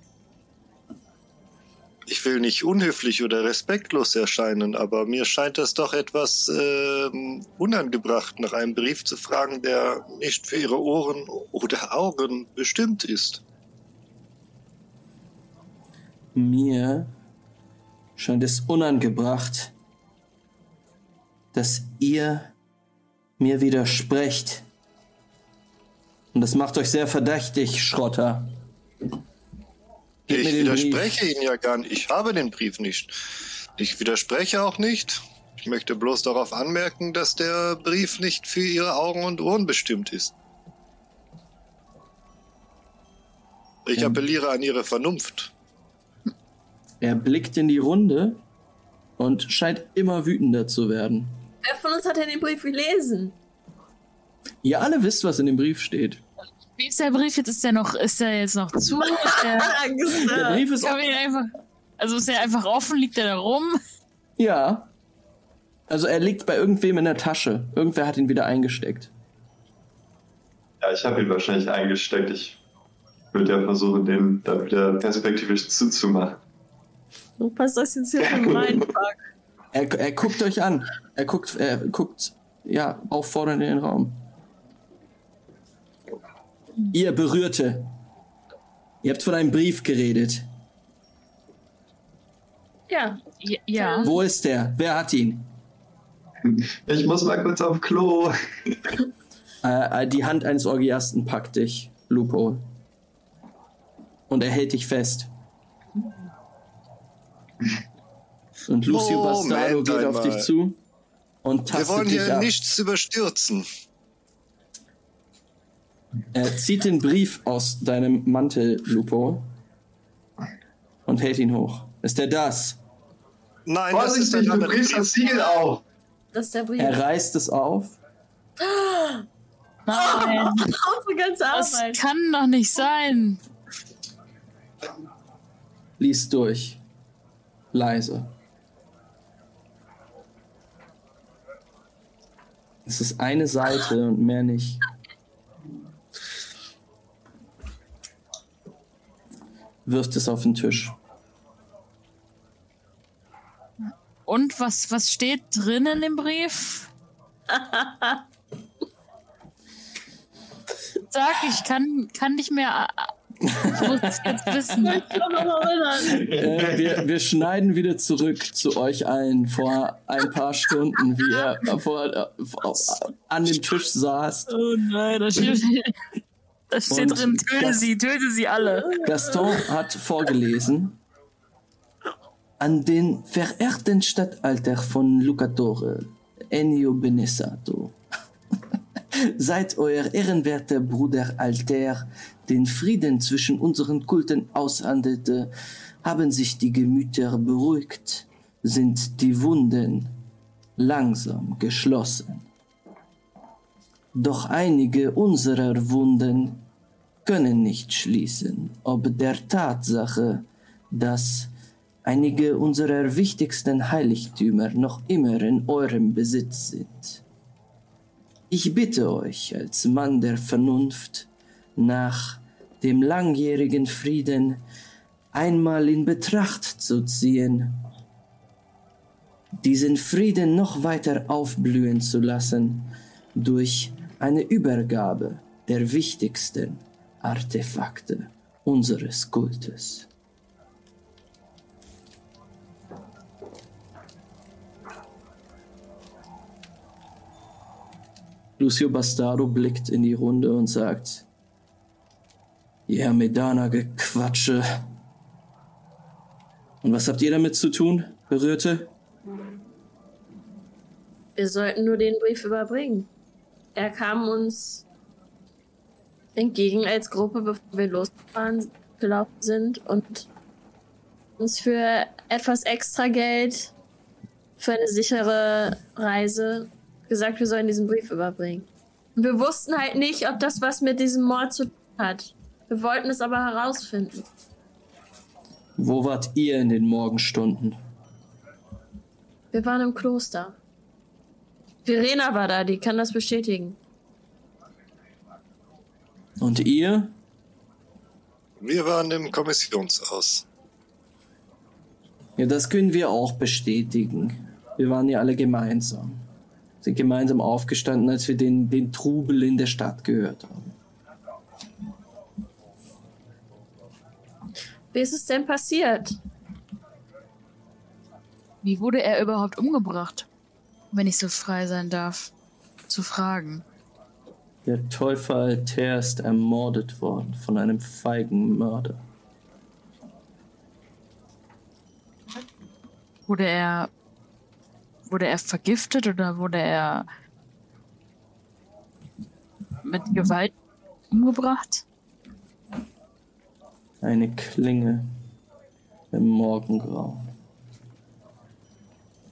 Ich will nicht unhöflich oder respektlos erscheinen, aber mir scheint es doch etwas ähm, unangebracht, nach einem Brief zu fragen, der nicht für Ihre Ohren oder Augen bestimmt ist. Mir scheint es unangebracht, dass ihr mir widersprecht. Und das macht euch sehr verdächtig, Schrotter. Mir Ich widerspreche Ihnen ja gar nicht. Ich habe den Brief nicht. Ich widerspreche auch nicht. Ich möchte bloß darauf anmerken, dass der Brief nicht für Ihre Augen und Ohren bestimmt ist. Ich Ja. appelliere an Ihre Vernunft. Er blickt in die Runde und scheint immer wütender zu werden. Wer von uns hat denn den Brief gelesen? Ihr alle wisst, was in dem Brief steht. Wie ist der Brief jetzt? Ist der noch, ist der jetzt noch zu? Ist der, Der Brief ist ihn einfach, also ist der einfach offen? Liegt der da rum? Ja. Also er liegt bei irgendwem in der Tasche. Irgendwer hat ihn wieder eingesteckt. Ja, ich habe ihn wahrscheinlich eingesteckt. Ich würde ja versuchen, den dann wieder perspektivisch zuzumachen. Du passt das jetzt hier schon rein, fuck. Er, er guckt euch an. Er guckt, er guckt, ja, auffordernd in den Raum. Ihr Berührte. Ihr habt von einem Brief geredet. Ja, Ja. Wo ist der? Wer hat ihn? Ich muss mal kurz auf Klo. Äh, äh, die Hand eines Orgiasten packt dich, Lupo. Und er hält dich fest. Und Lucio Moment Bastardo geht auf einmal. dich zu und Wir tastet wollen dich hier ab. nichts überstürzen. Er zieht den Brief aus deinem Mantel, Lupo, und hält ihn hoch. Ist er das? Nein, das ist ein du brichst das Siegel auf. das ist der Brief. Er reißt es auf. Nein, Unsere ganze das kann doch nicht sein. liest durch. Leise. Es ist eine Seite und mehr nicht. Wirft es auf den Tisch. Und was, was steht drin in dem Brief? Sag, ich kann, kann nicht mehr. Ich muss es jetzt wissen. Äh, wir, wir schneiden wieder zurück zu euch allen vor ein paar Stunden, wie ihr vor, äh, vor, an dem Tisch saßt. Oh nein, da steht, da steht Und drin, töte das- sie, töte sie alle. Gaston hat vorgelesen an den verehrten Statthalter von Lucatore. Ennio Benissato. Seit euer ehrenwerter Bruder Alter den Frieden zwischen unseren Kulten aushandelte, haben sich die Gemüter beruhigt, sind die Wunden langsam geschlossen. Doch einige unserer Wunden können nicht schließen, ob der Tatsache, dass einige unserer wichtigsten Heiligtümer noch immer in eurem Besitz sind. Ich bitte euch als Mann der Vernunft, nach dem langjährigen Frieden einmal in Betracht zu ziehen, diesen Frieden noch weiter aufblühen zu lassen durch eine Übergabe der wichtigsten Artefakte unseres Kultes. Lucio Bastardo blickt in die Runde und sagt, ja, Medana-Gequatsche. Und was habt ihr damit zu tun, Berührte? Wir sollten nur den Brief überbringen. Er kam uns entgegen als Gruppe, bevor wir losgefahren gelaufen sind und uns für etwas extra Geld für eine sichere Reise gesagt, wir sollen diesen Brief überbringen. Und wir wussten halt nicht, ob das was mit diesem Mord zu tun hat. Wir wollten es aber herausfinden. Wo wart ihr in den Morgenstunden? Wir waren im Kloster. Verena war da, die kann das bestätigen. Und ihr? Wir waren im Kommissionshaus. Ja, das können wir auch bestätigen. Wir waren ja alle gemeinsam. Sind gemeinsam aufgestanden, als wir den, den Trubel in der Stadt gehört haben. Wie ist es denn passiert? Wie wurde er überhaupt umgebracht? Wenn ich so frei sein darf, zu fragen. Der Täufer Alter ist ermordet worden von einem feigen Mörder. Wurde er. Wurde er vergiftet oder wurde er mit Gewalt umgebracht? Eine Klinge im Morgengrauen.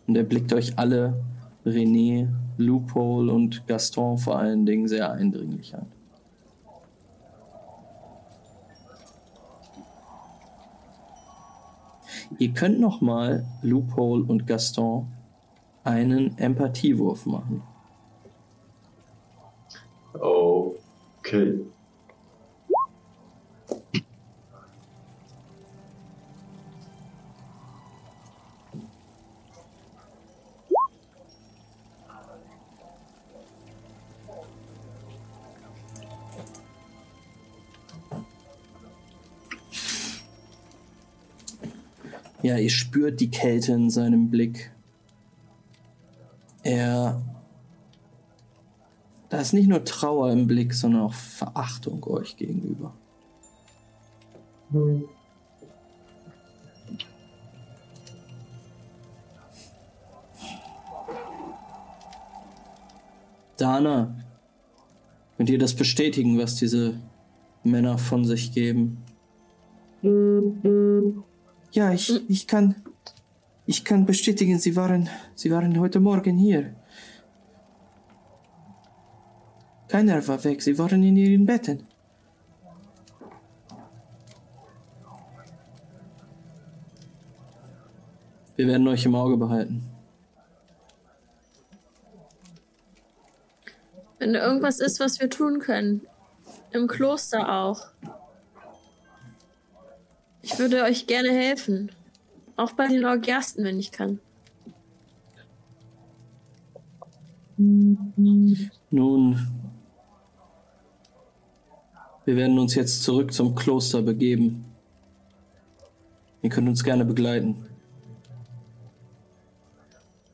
Und er blickt euch alle, René, Loophole und Gaston vor allen Dingen, sehr eindringlich an. Ihr könnt noch mal Loophole und Gaston einen Empathiewurf machen. Okay. Ja, ihr spürt die Kälte in seinem Blick. Er. Da ist nicht nur Trauer im Blick, sondern auch Verachtung euch gegenüber. Dana, könnt ihr das bestätigen, was diese Männer von sich geben? Ja, ich, ich kann. Ich kann bestätigen, sie waren, sie waren heute Morgen hier. Keiner war weg, sie waren in ihren Betten. Wir werden euch im Auge behalten. Wenn da irgendwas ist, was wir tun können. Im Kloster auch. Ich würde euch gerne helfen. Auch bei den Orgiasten, wenn ich kann. Nun, wir werden uns jetzt zurück zum Kloster begeben. Ihr könnt uns gerne begleiten.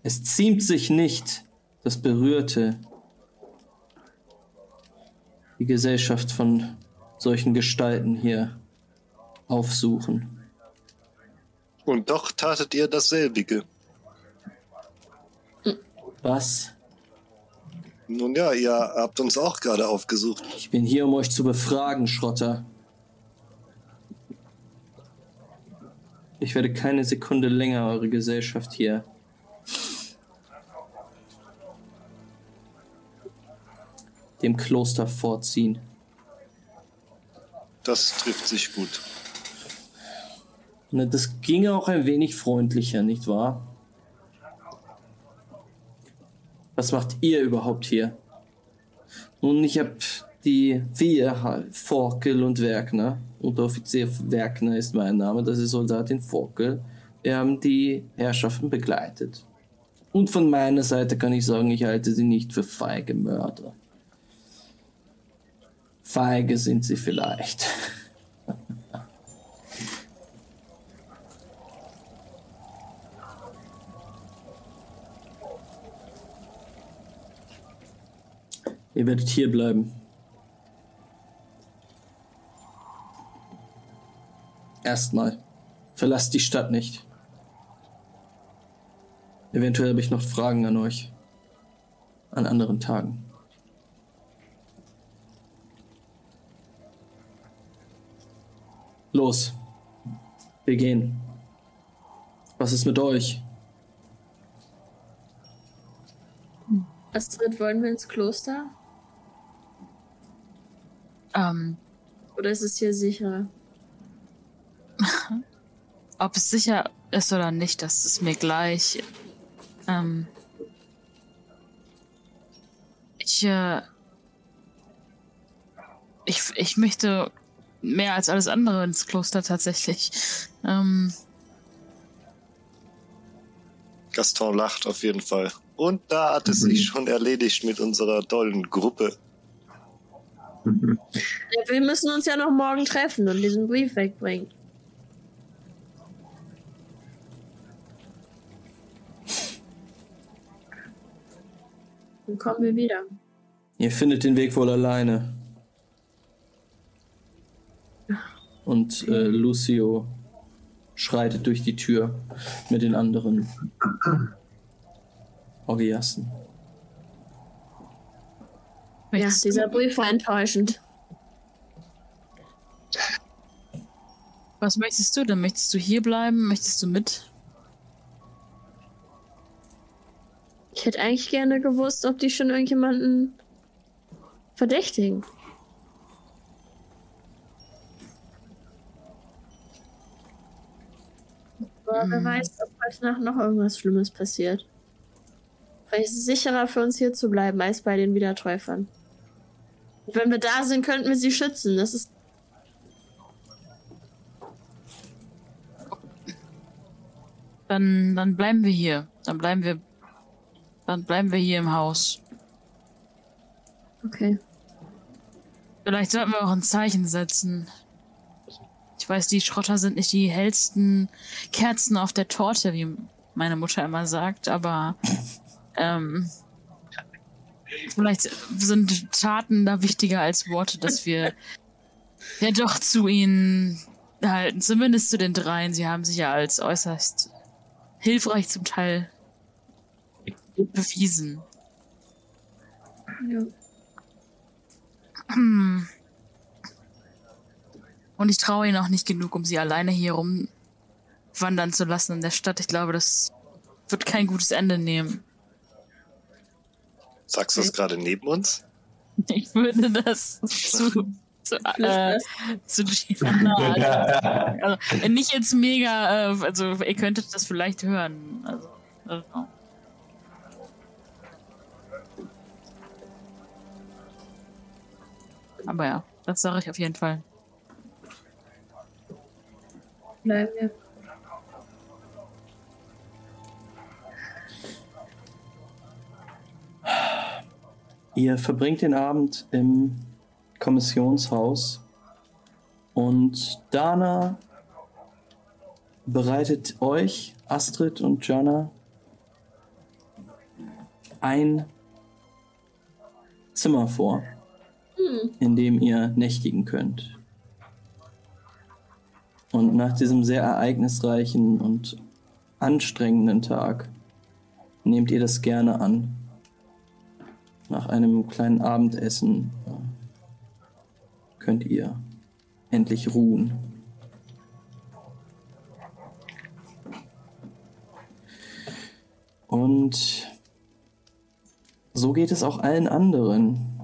Es ziemt sich nicht, das Berührte, die Gesellschaft von solchen Gestalten hier aufsuchen. Und doch tatet ihr dasselbige. Was Nun ja, ihr habt uns auch gerade aufgesucht. Ich bin hier, um euch zu befragen, Schrotter. Ich werde keine Sekunde länger eure Gesellschaft hier dem Kloster vorziehen. Das trifft sich gut. Ne, Das ginge auch ein wenig freundlicher, nicht wahr? Was macht ihr überhaupt hier? Nun, ich hab die vier Forkel und Werkner. Unteroffizier Werkner ist mein Name, das ist Soldatin Forkel. Wir haben die Herrschaften begleitet. Und von meiner Seite kann ich sagen, ich halte sie nicht für feige Mörder. Feige sind sie vielleicht. Ihr werdet hier bleiben. Erstmal. Verlasst die Stadt nicht. Eventuell habe ich noch Fragen an euch. An anderen Tagen. Los. Wir gehen. Was ist mit euch? Astrid, wollen wir ins Kloster? Ähm, Oder ist es hier sicher? ob es sicher ist oder nicht, das ist mir gleich. Ähm, ich, äh, ich, ich möchte mehr als alles andere ins Kloster tatsächlich. Ähm, Gaston lacht auf jeden Fall. Und da hat es sich schon erledigt mit unserer tollen Gruppe. Wir müssen uns ja noch morgen treffen und diesen Brief wegbringen. Dann kommen wir wieder. Ihr findet den Weg wohl alleine. Und äh, Lucio schreitet durch die Tür mit den anderen Orgiasten. Ja, dieser Brief war enttäuschend. Was möchtest du denn? Möchtest du hier bleiben? Möchtest du mit? Ich hätte eigentlich gerne gewusst, ob die schon irgendjemanden verdächtigen. Aber wer Hm. weiß, ob heute Nacht noch irgendwas Schlimmes passiert. Vielleicht ist es sicherer für uns hier zu bleiben, als bei den Wiedertäufern. Wenn wir da sind, könnten wir sie schützen. Das ist. Dann, dann bleiben wir hier. Dann bleiben wir, dann bleiben wir hier im Haus. Okay. Vielleicht sollten wir auch ein Zeichen setzen. Ich weiß, die Schrotter sind nicht die hellsten Kerzen auf der Torte, wie meine Mutter immer sagt, aber ähm, vielleicht sind Taten da wichtiger als Worte, dass wir ja doch zu ihnen halten. Zumindest zu den dreien. Sie haben sich ja als äußerst hilfreich zum Teil bewiesen. Ja. Hm. Und ich traue ihnen auch nicht genug, um sie alleine hier rumwandern zu lassen in der Stadt. Ich glaube, das wird kein gutes Ende nehmen. Sagst du das gerade neben uns? Ich würde das zu, zu, äh, zu Gianna. Also, nicht jetzt mega, äh, also ihr könntet das vielleicht hören. Also, also. Aber ja, das sage ich auf jeden Fall. Bleiben wir. Ihr verbringt den Abend im Kommissionshaus und Dana bereitet euch, Astrid und Jana, ein Zimmer vor, in dem ihr nächtigen könnt. Und nach diesem sehr ereignisreichen und anstrengenden Tag nehmt ihr das gerne an. Nach einem kleinen Abendessen könnt ihr endlich ruhen. Und so geht es auch allen anderen.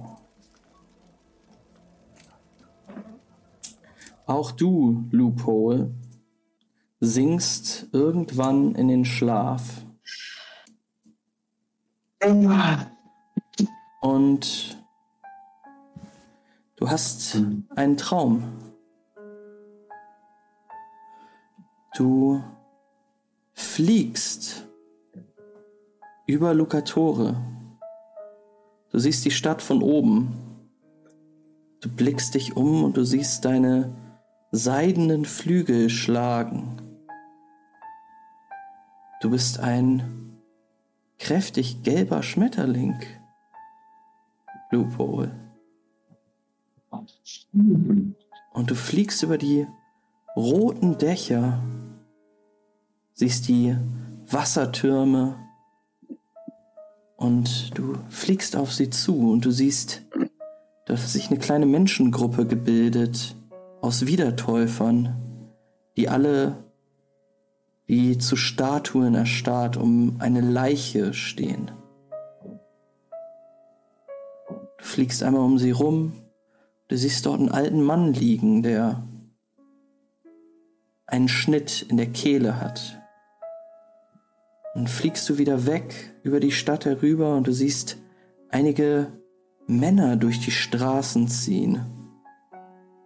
Auch du, Loophole, sinkst irgendwann in den Schlaf. Und du hast einen Traum. Du fliegst über Lucatore. Du siehst die Stadt von oben. Du blickst dich um und du siehst deine seidenen Flügel schlagen. Du bist ein kräftig gelber Schmetterling, Loophole. Und du fliegst über die roten Dächer, siehst die Wassertürme und du fliegst auf sie zu und du siehst, dass sich eine kleine Menschengruppe gebildet aus Wiedertäufern, die alle wie zu Statuen erstarrt um eine Leiche stehen. Du fliegst einmal um sie rum, du siehst dort einen alten Mann liegen, der einen Schnitt in der Kehle hat. Dann fliegst du wieder weg über die Stadt herüber und du siehst einige Männer durch die Straßen ziehen.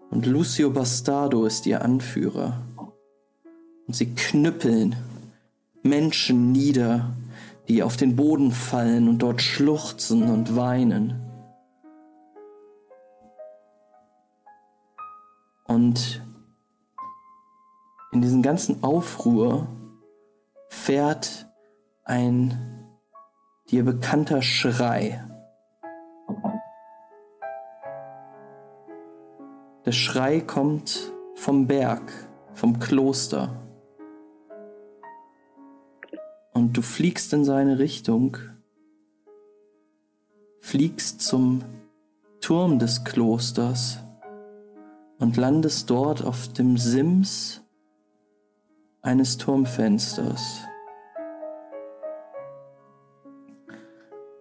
Und Lucio Bastardo ist ihr Anführer. Und sie knüppeln Menschen nieder, die auf den Boden fallen und dort schluchzen und weinen. Und in diesem ganzen Aufruhr fährt ein dir bekannter Schrei. Der Schrei kommt vom Berg, vom Kloster. Und du fliegst in seine Richtung, fliegst zum Turm des Klosters und landest dort auf dem Sims eines Turmfensters.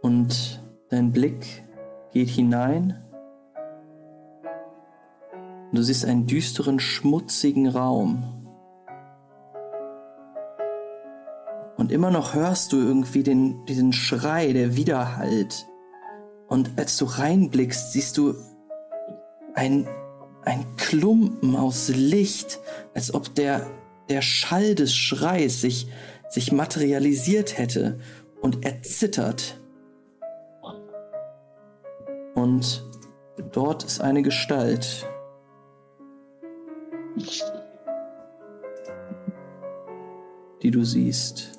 Und dein Blick geht hinein. Du siehst einen düsteren, schmutzigen Raum. Und immer noch hörst du irgendwie den, diesen Schrei, der widerhallt. Und als du reinblickst, siehst du ein, ein Klumpen aus Licht, als ob der, der Schall des Schreis sich, sich materialisiert hätte und erzittert. Und dort ist eine Gestalt. Die du siehst.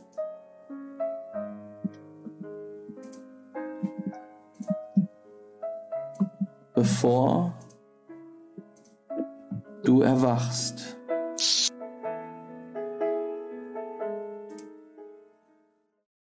Bevor du erwachst.